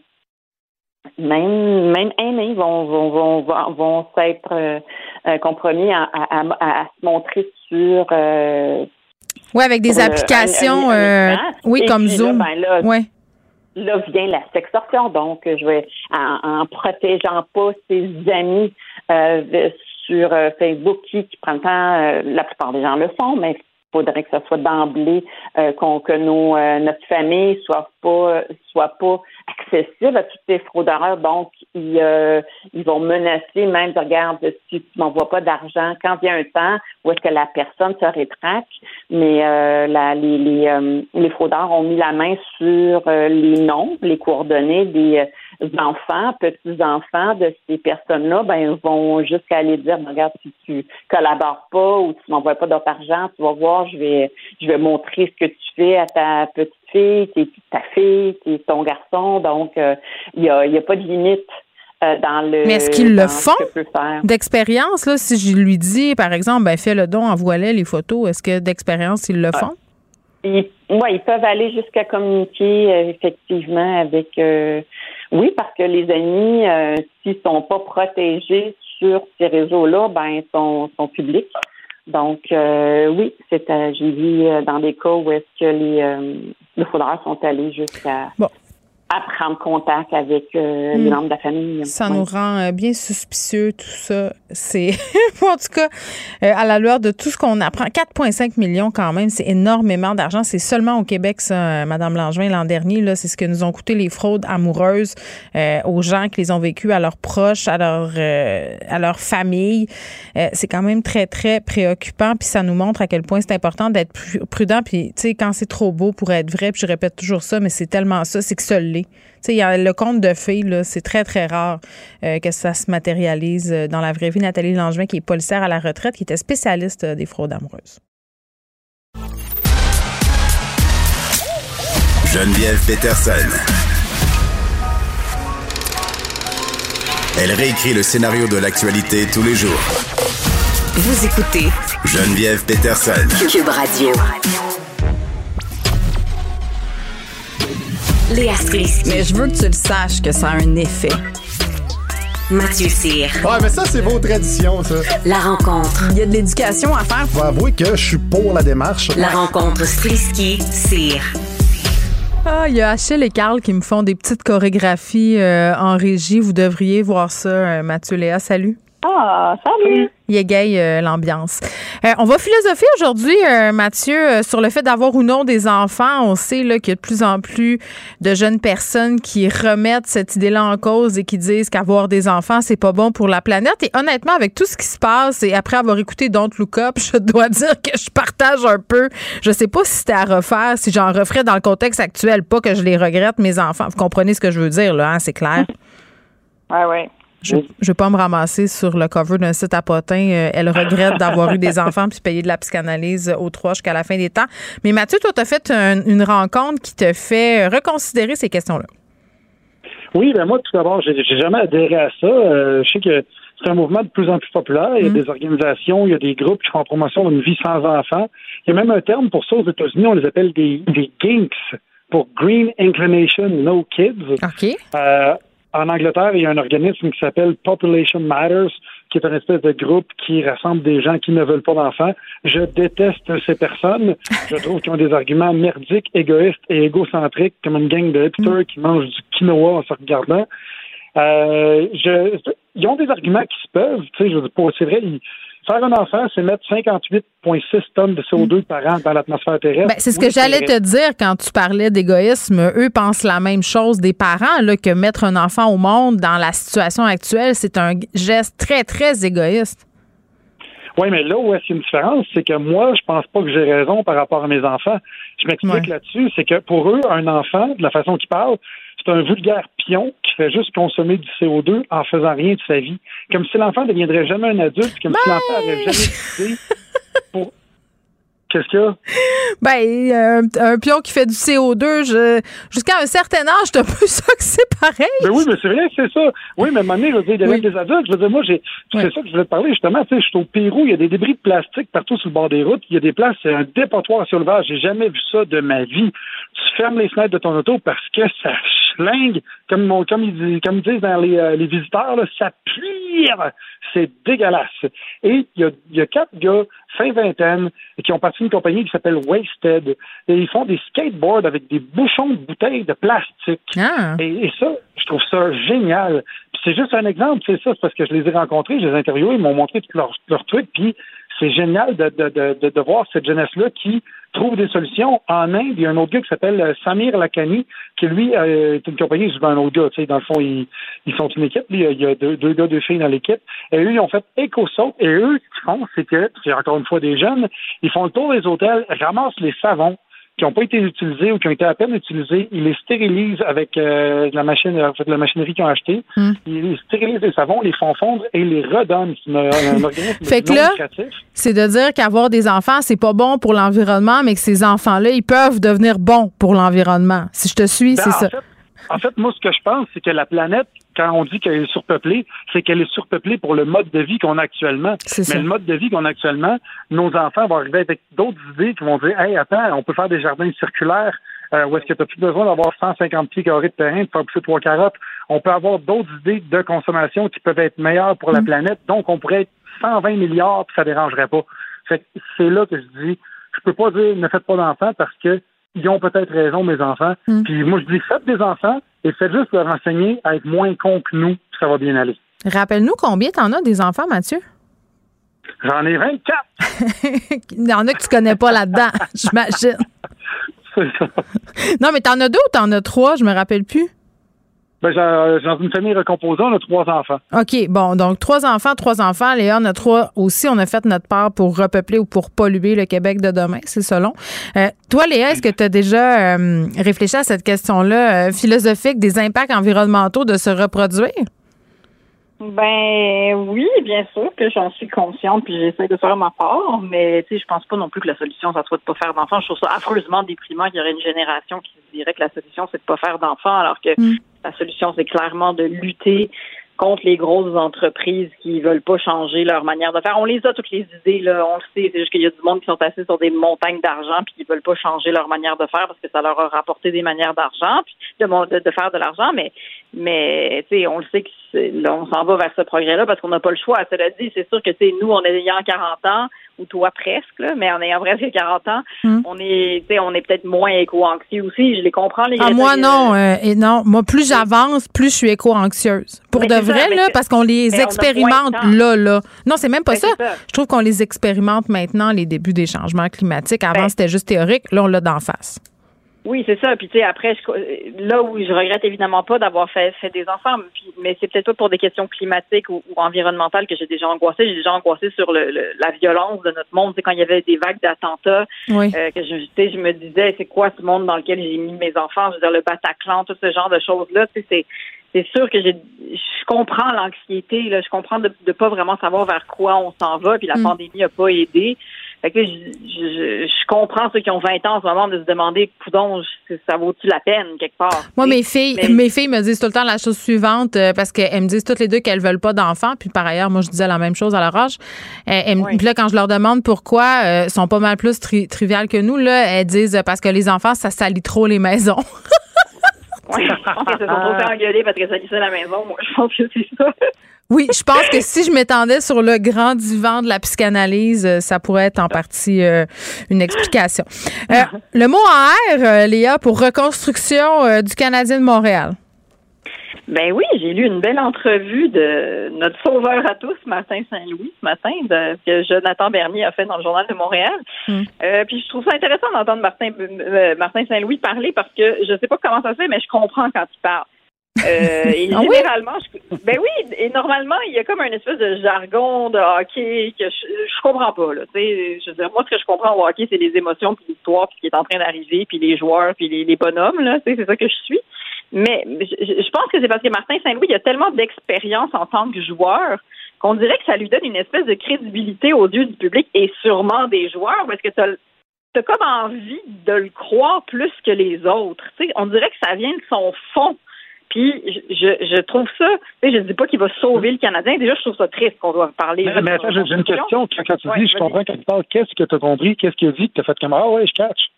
même même aînés vont vont vont vont, s'être compromis à, à, se montrer sur oui, avec des applications, oui, comme Zoom. Ben là, là vient la sextorsion. Donc, je vais en, en protégeant pas ses amis euh, sur euh, Facebook qui, qui prend le temps, euh, la plupart des gens le font, mais il faudrait que ce soit d'emblée euh, qu'on que nos, notre famille soit pas soit pas accessible à tous ces fraudeurs. Donc, ils, ils vont menacer même de regarder si tu m'envoies pas d'argent quand a un temps où est-ce que la personne se rétracte. Mais la, les, les, les fraudeurs ont mis la main sur les noms, les coordonnées des enfants, petits-enfants de ces personnes-là, ben, vont jusqu'à aller dire, ben, regarde, si tu collabores pas ou tu m'envoies pas d'autre argent, tu vas voir, je vais, je vais montrer ce que tu fais à ta petite fille, ta fille, ton garçon. Donc, euh, il n'y a, y a pas de limite. Euh, dans le, Mais est-ce qu'ils le font d'expérience? Là, si je lui dis, par exemple, ben, fais le don, envoie-les les photos, est-ce que d'expérience, ils le font? Ils, ils peuvent aller jusqu'à communiquer euh, effectivement avec oui, parce que les amis, euh, s'ils sont pas protégés sur ces réseaux-là, ben sont, sont publics. Donc euh, oui, c'est j'ai vu euh, dans des cas où est-ce que les, euh, les sont allés jusqu'à à prendre contact avec euh, les hmm. membres de la famille. Ça nous rend euh, bien suspicieux, tout ça. C'est, en tout cas, euh, à la lueur de tout ce qu'on apprend. 4,5 millions quand même, c'est énormément d'argent. C'est seulement au Québec, ça, Madame Langevin, l'an dernier. Là, c'est ce que nous ont coûté les fraudes amoureuses aux gens qui les ont vécues, à leurs proches, à leur, à leur famille. c'est quand même très, très préoccupant. Puis ça nous montre à quel point c'est important d'être prudent. Puis, tu sais, quand c'est trop beau pour être vrai, puis je répète toujours ça, mais c'est tellement ça, c'est que ça l'est il y a le conte de fées, c'est très, très rare euh, que ça se matérialise euh, dans la vraie vie. Nathalie Langevin, qui est policière à la retraite, qui était spécialiste euh, des fraudes amoureuses. Geneviève Peterson. Elle réécrit le scénario de l'actualité tous les jours. Vous écoutez Geneviève Peterson. Cube Radio. Léa Mais je veux que tu le saches que ça a un effet. Mathieu Cyr. Ouais, mais ça, c'est vos traditions, ça. La rencontre. Il y a de l'éducation à faire. Faut avouer que je suis pour la démarche. La rencontre Strisky-Cyr. Ah, il y a Achille et Carl qui me font des petites chorégraphies euh, en régie. Vous devriez voir ça, euh, Mathieu Léa. Salut. Ah, salut. Il égaye euh, l'ambiance. Euh, on va philosopher aujourd'hui, euh, Mathieu, sur le fait d'avoir ou non des enfants. On sait là, qu'il y a de plus en plus de jeunes personnes qui remettent cette idée-là en cause et qui disent qu'avoir des enfants, c'est pas bon pour la planète. Et honnêtement, avec tout ce qui se passe et après avoir écouté Don't Look Up, je dois dire que je partage un peu. Je sais pas si c'était à refaire, si j'en referais dans le contexte actuel. Pas que je les regrette, mes enfants. Vous comprenez ce que je veux dire, là, hein? c'est clair. Ouais, ouais. Je ne vais pas me ramasser sur le cover d'un site à potin. Euh, elle regrette d'avoir eu des enfants puis payer de la psychanalyse aux trois jusqu'à la fin des temps. Mais Mathieu, toi, tu as fait une rencontre qui te fait reconsidérer ces questions-là. Oui, ben moi, tout d'abord, j'ai jamais adhéré à ça. Euh, je sais que c'est un mouvement de plus en plus populaire. Il y a mm. des organisations, il y a des groupes qui font promotion d'une vie sans enfants. Il y a même un terme pour ça aux États-Unis, on les appelle des, des GINKS, pour Green Inclination No Kids. OK. Euh, en Angleterre, il y a un organisme qui s'appelle Population Matters, qui est un espèce de groupe qui rassemble des gens qui ne veulent pas d'enfants. Je déteste ces personnes. Je trouve qu'ils ont des arguments merdiques, égoïstes et égocentriques, comme une gang de hipsters qui mangent du quinoa en se regardant. Euh, je, ils ont des arguments qui se peuvent. Tu sais, c'est vrai, ils, Faire un enfant, c'est mettre 58,6 tonnes de CO2 par an dans l'atmosphère terrestre. Ben, c'est ce que j'allais te dire quand tu parlais d'égoïsme. Eux pensent la même chose des parents, là, que mettre un enfant au monde dans la situation actuelle, c'est un geste très, très égoïste. Oui, mais là où est-ce qu'il y a une différence, c'est que moi, je pense pas que j'ai raison par rapport à mes enfants. Je m'explique là-dessus, c'est que pour eux, un enfant, de la façon qu'ils parlent, c'est un vulgaire pion qui fait juste consommer du CO2 en faisant rien de sa vie. Comme si l'enfant ne deviendrait jamais un adulte, comme si l'enfant n'avait jamais décidé pour Qu'est-ce qu'il y a? Ben, un, pion qui fait du CO2, jusqu'à un certain âge, c'est un peu ça que c'est pareil. Ben oui, mais c'est vrai, c'est ça. Oui, mais à un moment donné, je veux dire, il y a des adultes. Je veux dire, moi, j'ai, c'est ça que je voulais te parler, justement. Tu sais, je suis au Pérou, il y a des débris de plastique partout sur le bord des routes. Il y a des places, c'est un dépotoir sur le verre. J'ai jamais vu ça de ma vie. Tu fermes les fenêtres de ton auto parce que ça comme, comme, ils, comme disent dans les, euh, les visiteurs, là, ça pire. C'est dégueulasse. Et il y a, y a quatre gars fin vingtaine, qui ont parti d'une compagnie qui s'appelle Wasted. Et ils font des skateboards avec des bouchons de bouteilles de plastique. Ah. Et, ça, je trouve ça génial. C'est juste un exemple, c'est ça, c'est parce que je les ai rencontrés, je les ai interviewés, ils m'ont montré tous leurs leur trucs, puis c'est génial de, de, de, de, voir cette jeunesse-là qui trouve des solutions. En Inde, il y a un autre gars qui s'appelle euh, Samir Lakani, qui lui euh, est une compagnie, je un autre gars, tu sais, dans le fond, ils, ils sont une équipe, il y a deux, deux gars, deux filles dans l'équipe, et eux, ils ont fait EcoSoap, et eux, ce qu'ils font, c'est que, c'est encore une fois des jeunes, ils font le tour des hôtels, ramassent les savons, qui n'ont pas été utilisés ou qui ont été à peine utilisés, ils les stérilisent avec euh, la machine, en fait, la machinerie qu'ils ont achetée. Hmm. Ils stérilisent les savons, les font fondre et les redonnent. C'est un, organisme fait que là, c'est de dire qu'avoir des enfants, c'est pas bon pour l'environnement, mais que ces enfants-là, ils peuvent devenir bons pour l'environnement. Si je te suis, ben, c'est ça. en fait, moi, ce que je pense, c'est que la planète quand on dit qu'elle est surpeuplée, c'est qu'elle est surpeuplée pour le mode de vie qu'on a actuellement. Mais le mode de vie qu'on a actuellement, nos enfants vont arriver avec d'autres idées qui vont dire Hey, attends, on peut faire des jardins circulaires. Euh, où est-ce que tu n'as plus besoin d'avoir 150 pieds carrés de terrain pour faire pousser trois carottes? On peut avoir d'autres idées de consommation qui peuvent être meilleures pour la mm. planète. Donc, on pourrait être 120 milliards puis ça dérangerait pas. c'est là que je dis, je peux pas dire ne faites pas d'enfants parce que ils ont peut-être raison, mes enfants. Mm. Puis moi, je dis, faites des enfants et faites juste leur enseigner à être moins cons que nous, puis ça va bien aller. Rappelle-nous combien t'en as des enfants, Mathieu? J'en ai 24. Il y en a que tu connais pas là-dedans, j'imagine. C'est ça. Non, mais t'en as deux ou t'en as trois? Je me rappelle plus. Ben, dans une famille recomposée, on a trois enfants. OK. Bon, donc trois enfants, trois enfants. Léa, on a trois aussi. On a fait notre part pour repeupler ou pour polluer le Québec de demain, c'est selon. Euh, toi, Léa, est-ce que tu as déjà euh, réfléchi à cette question-là euh, philosophique des impacts environnementaux de se reproduire? Ben oui, bien sûr que j'en suis consciente puis j'essaie de faire ma part, mais tu sais, je pense pas non plus que la solution ça soit de pas faire d'enfants. Je trouve ça affreusement déprimant qu'il y aurait une génération qui se dirait que la solution c'est de pas faire d'enfants, alors que mm. la solution c'est clairement de lutter contre les grosses entreprises qui veulent pas changer leur manière de faire. On les a toutes les idées là, on le sait. C'est juste qu'il y a du monde qui sont assis sur des montagnes d'argent puis qui veulent pas changer leur manière de faire parce que ça leur a rapporté des manières d'argent puis de, de, de faire de l'argent. Mais mais tu sais, on le sait que là, on s'en va vers ce progrès-là parce qu'on n'a pas le choix. Cela dit, c'est sûr que c'est nous, en ayant 40 ans, ou toi presque, là, mais en ayant presque 40 ans, hmm. on est, on est peut-être moins éco-anxieux aussi. Je les comprends, les ah, Moi, non. Euh, et non. Moi, plus j'avance, plus je suis éco-anxieuse. Pour de vrai, là, parce qu'on les expérimente là, là. Non, c'est même pas ça. Je trouve qu'on les expérimente maintenant, les débuts des changements climatiques. Avant, ben c'était juste théorique. Là, on l'a d'en face. Oui, c'est ça. Puis tu sais, après, là où je regrette évidemment pas d'avoir fait, fait des enfants, mais c'est peut-être pas pour des questions climatiques ou, environnementales que j'ai déjà angoissé. J'ai déjà angoissé sur le, la violence de notre monde. C'est quand il y avait des vagues d'attentats euh, que je, je me disais, c'est quoi ce monde dans lequel j'ai mis mes enfants? Je veux dire, le Bataclan, tout ce genre de choses-là. Tu sais, c'est c'est sûr que j'ai je comprends l'anxiété là je comprends de ne pas vraiment savoir vers quoi on s'en va puis la mm. pandémie a pas aidé fait que je, je, comprends ceux qui ont 20 ans en ce moment de se demander, coudon, ça vaut-tu la peine quelque part? Moi, mes filles, mes filles me disent tout le temps la chose suivante euh, parce qu'elles me disent toutes les deux qu'elles veulent pas d'enfants. Puis par ailleurs, moi, je disais la même chose à leur âge. Euh, puis là, quand je leur demande pourquoi, euh, sont pas mal plus triviales que nous, là, elles disent parce que les enfants, ça salit trop les maisons. oui, je pense qu'elles se sont trop fait engueuler parce que ça salissait la maison. Moi, je pense que c'est ça. Oui, je pense que si je m'étendais sur le grand divan de la psychanalyse, euh, ça pourrait être en partie euh, une explication. Euh, le mot en R, Léa, pour reconstruction du Canadien de Montréal. Ben oui, j'ai lu une belle entrevue de notre sauveur à tous, Martin Saint-Louis, ce matin, que Jonathan Bernier a fait dans le Journal de Montréal. Hmm. puis je trouve ça intéressant d'entendre Martin, Martin Saint-Louis parler parce que je sais pas comment ça se fait, mais je comprends quand il parle. Euh, et ah généralement, ben oui, et normalement, il y a comme un espèce de jargon de hockey que je, je comprends pas. Là, je veux dire, moi, ce que je comprends au hockey, c'est les émotions, puis l'histoire, puis ce qui est en train d'arriver, puis les joueurs, puis les, les bonhommes. Là, c'est ça que je suis. Mais je, pense que c'est parce que Martin Saint-Louis il a tellement d'expérience en tant que joueur qu'on dirait que ça lui donne une espèce de crédibilité aux yeux du public et sûrement des joueurs, parce que tu as, comme envie de le croire plus que les autres. on dirait que ça vient de son fond. Puis je, je trouve ça, je ne dis pas qu'il va sauver le Canadien. Déjà, je trouve ça triste qu'on doit parler. Mais, mais attends, j'ai une question. Quand, tu dis, je comprends quand tu parles, qu'est-ce que tu as compris? Qu'est-ce qu'il a dit que tu as fait comme Ah ouais, je catch.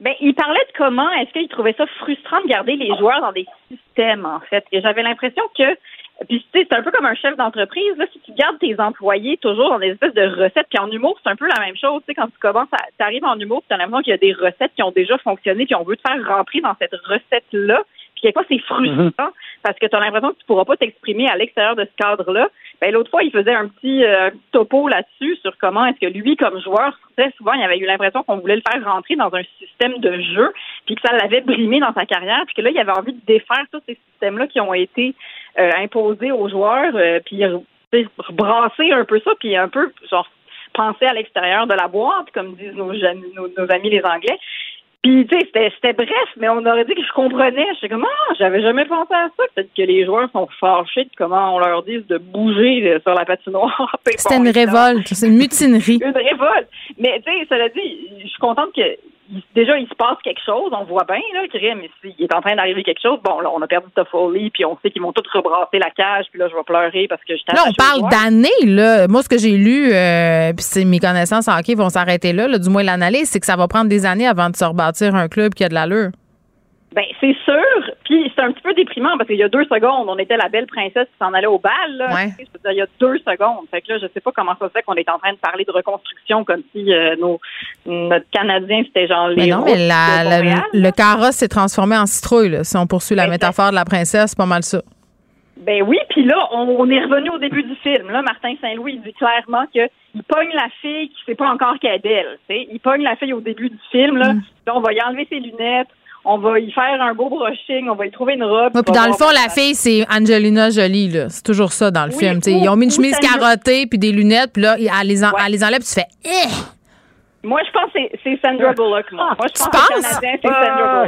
Ben, il parlait de comment est-ce qu'il trouvait ça frustrant de garder les joueurs dans des systèmes, en fait. Et j'avais l'impression que puis tu sais, c'est un peu comme un chef d'entreprise. Là, si tu gardes tes employés toujours dans des espèces de recettes, puis en humour, c'est un peu la même chose. Tu sais, quand tu commences, tu arrives en humour, tu as l'impression qu'il y a des recettes qui ont déjà fonctionné, puis on veut te faire rentrer dans cette recette-là. Puis quelquefois, c'est frustrant mhm. parce que tu as l'impression que tu pourras pas t'exprimer à l'extérieur de ce cadre-là. Ben, l'autre fois, il faisait un petit euh, topo là-dessus sur comment est-ce que lui, comme joueur, très souvent, il avait eu l'impression qu'on voulait le faire rentrer dans un système de jeu, puis que ça l'avait brimé dans sa carrière, puis que là, il avait envie de défaire tous ces systèmes-là qui ont été euh, imposés aux joueurs, euh, puis brasser un peu ça, puis un peu, genre, penser à l'extérieur de la boîte, comme disent nos, amis les Anglais. Puis, tu sais, c'était bref, mais on aurait dit que je comprenais. J'étais comme, ah, j'avais jamais pensé à ça. Peut-être que les joueurs sont fâchés de comment on leur dit de bouger sur la patinoire. C'était une révolte, c'est une mutinerie. une révolte. Mais, tu sais, cela dit, je suis contente que déjà, il se passe quelque chose, on voit bien, là, mais il est en train d'arriver quelque chose. Bon, là, on a perdu Toffoli, puis on sait qu'ils vont tous rebrasser la cage, puis là, je vais pleurer parce que je Là, on parle d'années, là. Moi, ce que j'ai lu, euh, puis mes connaissances en hockey vont s'arrêter là, là, du moins l'analyse, c'est que ça va prendre des années avant de se rebâtir un club qui a de l'allure. Ben, c'est sûr. Puis c'est un petit peu déprimant parce qu'il y a deux secondes, on était la belle princesse qui s'en allait au bal. Là. il y a deux secondes. Fait que là, je sais pas comment ça se fait qu'on est en train de parler de reconstruction comme si euh, nos, notre Canadien, c'était genre les. Mais non, mais le carrosse s'est transformé en citrouille. Là. Si on poursuit la métaphore de la princesse, c'est pas mal ça. Ben oui, puis là, on, est revenu au début du film. Là, Martin Saint-Louis dit clairement que il pogne la fille qui sait pas encore qu'elle est belle. Il pogne la fille au début du film. Là, mm. là on va y enlever ses lunettes on va y faire un beau brushing, on va y trouver une robe. puis dans le fond, la fille, c'est Angelina Jolie, là. C'est toujours ça dans le film. ils ont mis une chemise carottée puis des lunettes, puis là, elle les, les enlève, puis tu fais eh! Moi, je pense que c'est Sandra Bullock. Moi, moi je pense que le Canadien, c'est Sandra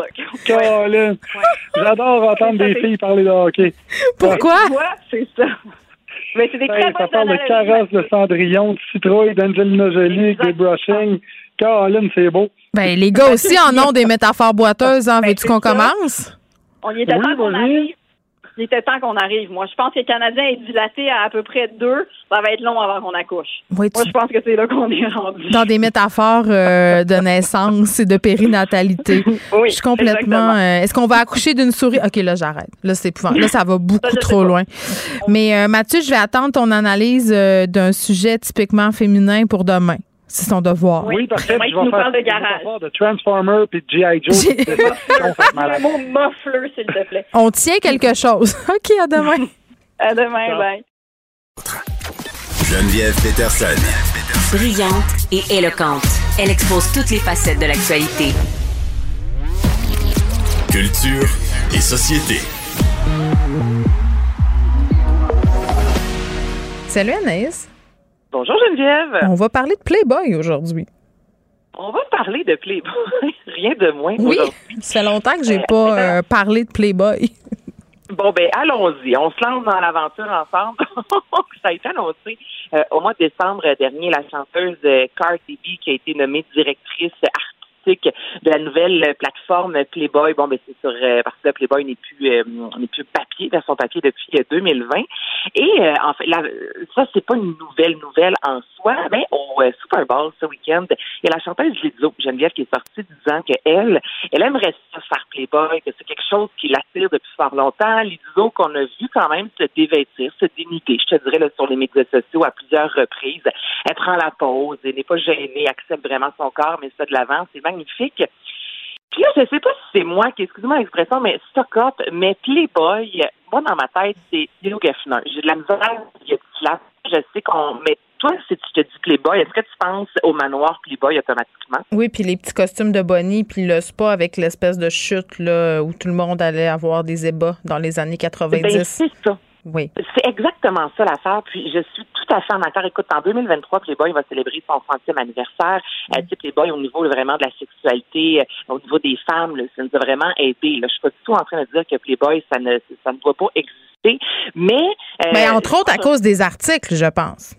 ah, Bullock. J'adore entendre des filles parler de hockey. Pourquoi? c'est ça. Mais c'est des très Ça parle de carrosse, de Cendrillon, de citrouille, d'Angelina Jolie, des brushing. Caroline, c'est beau. Ben, les gars aussi en ont des métaphores boiteuses. Hein. Ben, Veux-tu qu'on commence? On y est tellement oui, Il était temps qu'on arrive. Moi, je pense que le Canadien est dilaté à à peu près deux. Ça va être long avant qu'on accouche. Moi, je pense que c'est là qu'on est rendu. Dans des métaphores euh, de naissance et de périnatalité. oui, je suis complètement. Euh, est-ce qu'on va accoucher d'une souris? OK, là, j'arrête. Là, c'est Là, ça va beaucoup trop loin. Mais euh, Mathieu, je vais attendre ton analyse d'un sujet typiquement féminin pour demain. C'est son devoir. Oui, parfait. Moi, je tu vais nous parles de garage. de Transformer puis de G.I. Joe. Le mot muffler, s'il te plaît. On tient quelque chose. OK, à demain. à demain, bye. Geneviève Peterson. Brillante et éloquente, elle expose toutes les facettes de l'actualité. Culture et société. Salut Anaïs. Bonjour Geneviève. On va parler de Playboy aujourd'hui. On va parler de Playboy, rien de moins Oui, ça fait longtemps que j'ai Euh, pas euh, parlé de Playboy. Bon, ben allons-y. On se lance dans l'aventure ensemble. Ça a été annoncé euh, au mois de décembre dernier, la chanteuse Cardi B qui a été nommée directrice de la nouvelle plateforme Playboy. Bon, ben c'est sur euh, parce que Playboy n'est plus euh, n'est plus papier, version papier depuis euh, 2020. Et euh, en fait, la, ça c'est pas une nouvelle nouvelle en soi, mais au Super Bowl ce week-end, il y a la chanteuse Lizzo Geneviève qui est sortie disant qu'elle, elle aimerait ça faire Playboy, que c'est quelque chose qui l'attire depuis fort longtemps. Lizzo qu'on a vu quand même se dévêtir, se dénuder, je te dirais là, sur les médias sociaux à plusieurs reprises. Elle prend la pause, elle n'est pas gênée, accepte vraiment son corps, mais ça de l'avant, c'est magnifique. Puis là, je sais pas si c'est moi qui, excusez-moi l'expression, mais stock up, mais Playboy, moi, dans ma tête, c'est Hugh Geffner. J'ai de la misère, il y a du slap. Je sais qu'on, mais toi, si tu te dis Playboy, est-ce que tu penses au manoir Playboy automatiquement? Oui, puis les petits costumes de Bonnie, puis le spa avec l'espèce de chute là, où tout le monde allait avoir des ébats dans les années 90. Ben, c'est ça. Oui. C'est exactement ça l'affaire. Puis je suis tout à fait en accord. Écoute, en 2023, Playboy va célébrer son centième anniversaire. Euh, tu sais, Playboy, au niveau vraiment de la sexualité, euh, au niveau des femmes, là, ça nous a vraiment aidé. Là. Je suis pas du tout en train de dire que Playboy, ça ne, ça ne doit pas exister. Mais. euh, Mais entre autres à cause des articles, je pense.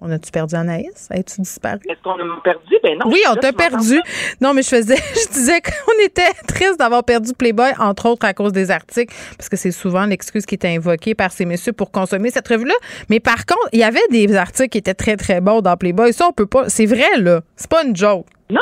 On a-tu perdu Anaïs? As-tu disparu? Est-ce qu'on a perdu? Ben non. Oui, on t'a perdu. Non, mais je faisais, je disais qu'on était triste d'avoir perdu Playboy, entre autres à cause des articles, parce que c'est souvent l'excuse qui était invoquée par ces messieurs pour consommer cette revue-là. Mais par contre, il y avait des articles qui étaient très, très bons dans Playboy. Ça, on peut pas. C'est vrai, là. C'est pas une joke. Non,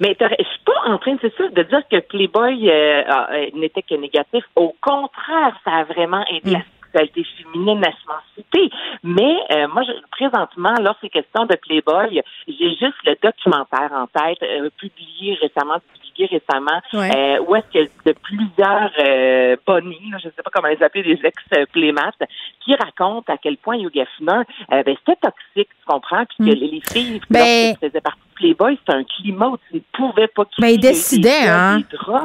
mais je suis pas en train, c'est ça, de dire que Playboy euh, euh, n'était que négatif. Au contraire, ça a vraiment aidé la sexualité féminine, la sensibilité. Mais euh, moi, je, présentement, lorsqu'il est question de Playboy, j'ai juste le documentaire en tête, euh, publié récemment, publié récemment, Ouais. euh, où est-ce que de plusieurs euh, bonnies, je ne sais pas comment les appeler, des ex-playmates, qui racontent à quel point Hugh euh, ben, c'était toxique, tu comprends, puis que Mm. les, les filles, Ben- faisaient partie de Playboy, c'était un climat où tu ne pouvais pas Ben, quitter il décidait, des- hein.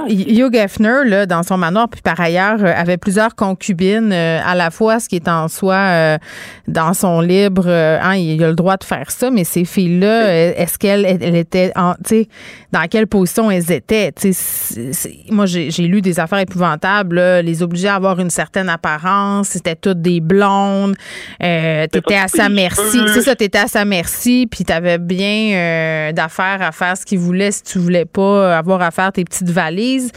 des. Hugh Geffner, là, dans son manoir, puis par ailleurs, euh, avait plusieurs concubines euh, à la fois, ce qui est en soi euh, dans son libre. euh, hein, il a le droit de faire ça, mais ces filles-là, euh, est-ce qu'elles elles étaient, en, tu sais, dans quelle position elles étaient? Moi, j'ai lu des affaires épouvantables, là, les obliger à avoir une certaine apparence, c'était toutes des blondes, euh, t'étais à sa merci. C'est ça, t'étais à sa merci, puis t'avais bien euh, d'affaires à faire ce qu'il voulait si tu voulais pas avoir à faire tes petites valises.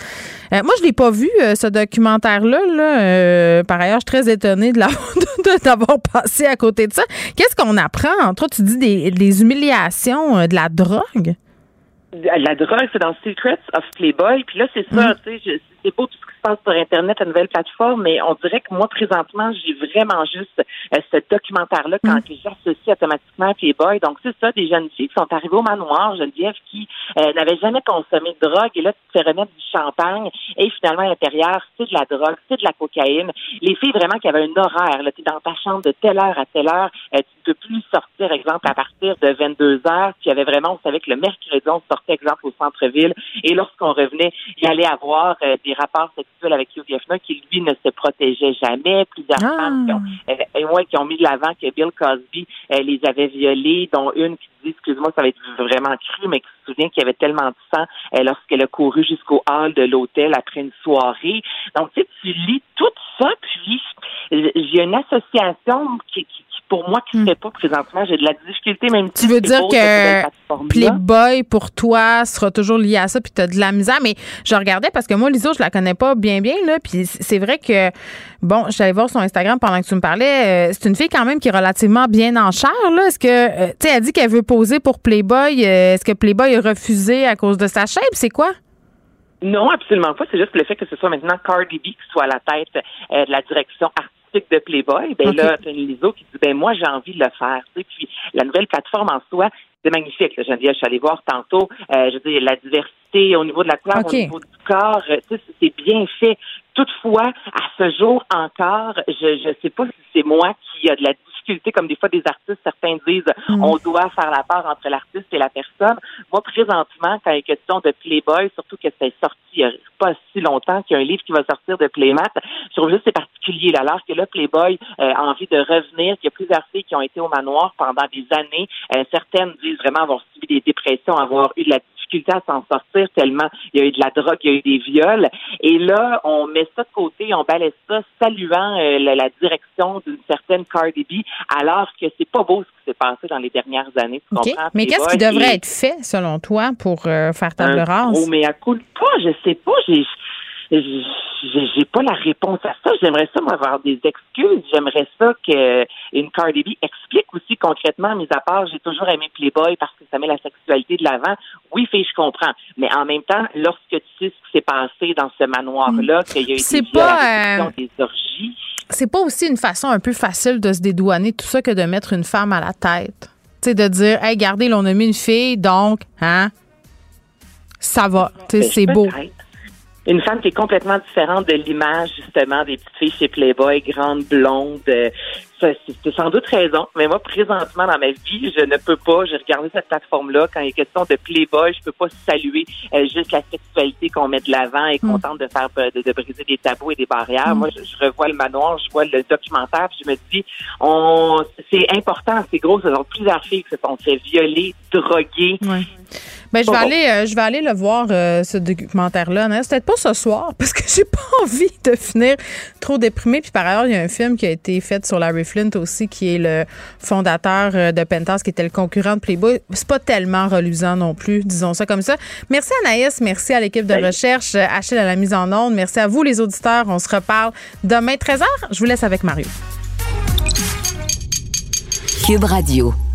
Euh, moi, je l'ai pas vu, ce documentaire-là. Là. Par ailleurs, je suis très étonnée de d'avoir passé à côté de ça. Qu'est-ce qu'on apprend? Entre autres, tu dis des, des humiliations, euh, de la drogue? La drogue, c'est dans Secrets of Playboy. Puis là, c'est ça, tu sais, c'est beau tout ce qui se passe sur Internet, la nouvelle plateforme, mais on dirait que moi, présentement, j'ai vraiment juste euh, ce documentaire-là quand j'associe automatiquement à Playboy. Donc, c'est ça, des jeunes filles qui sont arrivées au manoir, Geneviève, qui euh, n'avaient jamais consommé de drogue, et là, tu te fais remettre du champagne, et finalement, à l'intérieur, c'est de la drogue, c'est de la cocaïne. Les filles, vraiment, qui avaient un horaire, là, tu es dans ta chambre de telle heure à telle heure, euh, tu ne peux plus sortir, exemple, à partir de 22 heures. Puis il y avait vraiment, on savait que le mercredi, on sortait, exemple, au centre-ville, et lorsqu'on revenait, il allait avoir euh, des rapports sexuels avec Hugh Geffner qui, lui, ne se protégeait jamais. Plusieurs Ah. femmes qui ont, euh, et ouais, qui ont mis de l'avant que Bill Cosby euh, les avait violées, dont une qui dit, excuse-moi, ça va être vraiment cru, mais qui souviens qu'il y avait tellement de sang euh, lorsqu'elle a couru jusqu'au hall de l'hôtel après une soirée. Donc, tu sais, tu lis tout ça, puis j'ai une association qui, qui pour moi qui ne hmm. fait pas présentement. J'ai de la difficulté, même Tu veux dire que Playboy, pour toi, sera toujours lié à ça, puis tu as de la misère. Mais je regardais parce que moi, Liso, je la connais pas bien, bien, là. Puis c'est vrai que, bon, j'allais voir son Instagram pendant que tu me parlais. Euh, c'est une fille quand même qui est relativement bien en chair, là. Est-ce que, euh, tu sais, elle dit qu'elle veut poser pour Playboy. Euh, est-ce que Playboy a refusé à cause de sa shape? C'est quoi? Non, absolument pas. C'est juste le fait que ce soit maintenant Cardi B qui soit à la tête de la direction artistique de Playboy, ben là, t'as une Liso qui dit ben moi j'ai envie de le faire. Tu sais, puis la nouvelle plateforme en soi, c'est magnifique. Là, Geneviève, je suis allée voir tantôt. Euh, je veux dire, la diversité au niveau de la couleur, au niveau du corps, euh, tu sais, c'est bien fait. Toutefois, à ce jour encore, je ne sais pas si c'est moi qui a de la comme des fois des artistes, certains disent mm. on doit faire la part entre l'artiste et la personne. Moi, présentement, quand il est question de Playboy, surtout que c'est sorti il n'y a pas si longtemps qu'il y a un livre qui va sortir de Playmat, je trouve juste c'est particulier. Là, alors que là, Playboy euh, a envie de revenir, qu'il y a plusieurs filles qui ont été au manoir pendant des années. Euh, certaines disent vraiment avoir subi des dépressions, avoir eu de la difficulté à s'en sortir tellement il y a eu de la drogue, il y a eu des viols. Et là, on met ça de côté, on balaisse ça, saluant euh, la, direction d'une certaine Cardi B, alors que c'est pas beau ce qui s'est passé dans les dernières années. Mais qu'est-ce qui devrait être fait, selon toi, pour euh, faire table rase? Oh, mais à coup de pas, je sais pas. J'ai j'ai pas la réponse à ça. J'aimerais ça m'avoir des excuses. J'aimerais ça que une Cardi B explique aussi concrètement, mis à part, j'ai toujours aimé Playboy parce que ça met la sexualité de l'avant. Oui, fait, je comprends. Mais en même temps, lorsque tu sais ce qui s'est passé dans ce manoir-là, qu'il y a eu des, pas, euh, des orgies. C'est pas aussi une façon un peu facile de se dédouaner tout ça que de mettre une femme à la tête. Tu sais, de dire, hey, regardez, on a mis une fille, donc, hein, ça va. Tu sais, c'est beau une femme qui est complètement différente de l'image justement des petites filles chez Playboy, grandes blondes. Euh, c'est sans doute raison, mais moi présentement dans ma vie, je ne peux pas. J'ai regardé cette plateforme-là quand il est question de Playboy, je peux pas saluer euh, juste la sexualité qu'on met de l'avant et mm. contente de faire de, briser des tabous et des barrières. Mm. Moi, je, revois le manoir, je vois le documentaire, puis je me dis, on, c'est important, c'est gros. Ce sont plusieurs filles qui se sont fait violer, droguer. Ben, je vais aller, euh, je vais aller le voir euh, ce documentaire-là. C'est peut-être pas ce soir parce que j'ai pas envie de finir trop déprimé. Puis par ailleurs, il y a un film qui a été fait sur Larry Flint aussi, qui est le fondateur euh, de Pentas, qui était le concurrent de Playboy. C'est pas tellement reluisant non plus, disons ça comme ça. Merci Anaïs, merci à l'équipe de recherche, Achille à la mise en onde. Merci à vous les auditeurs. On se reparle demain 13h. Je vous laisse avec Mario. Cube Radio.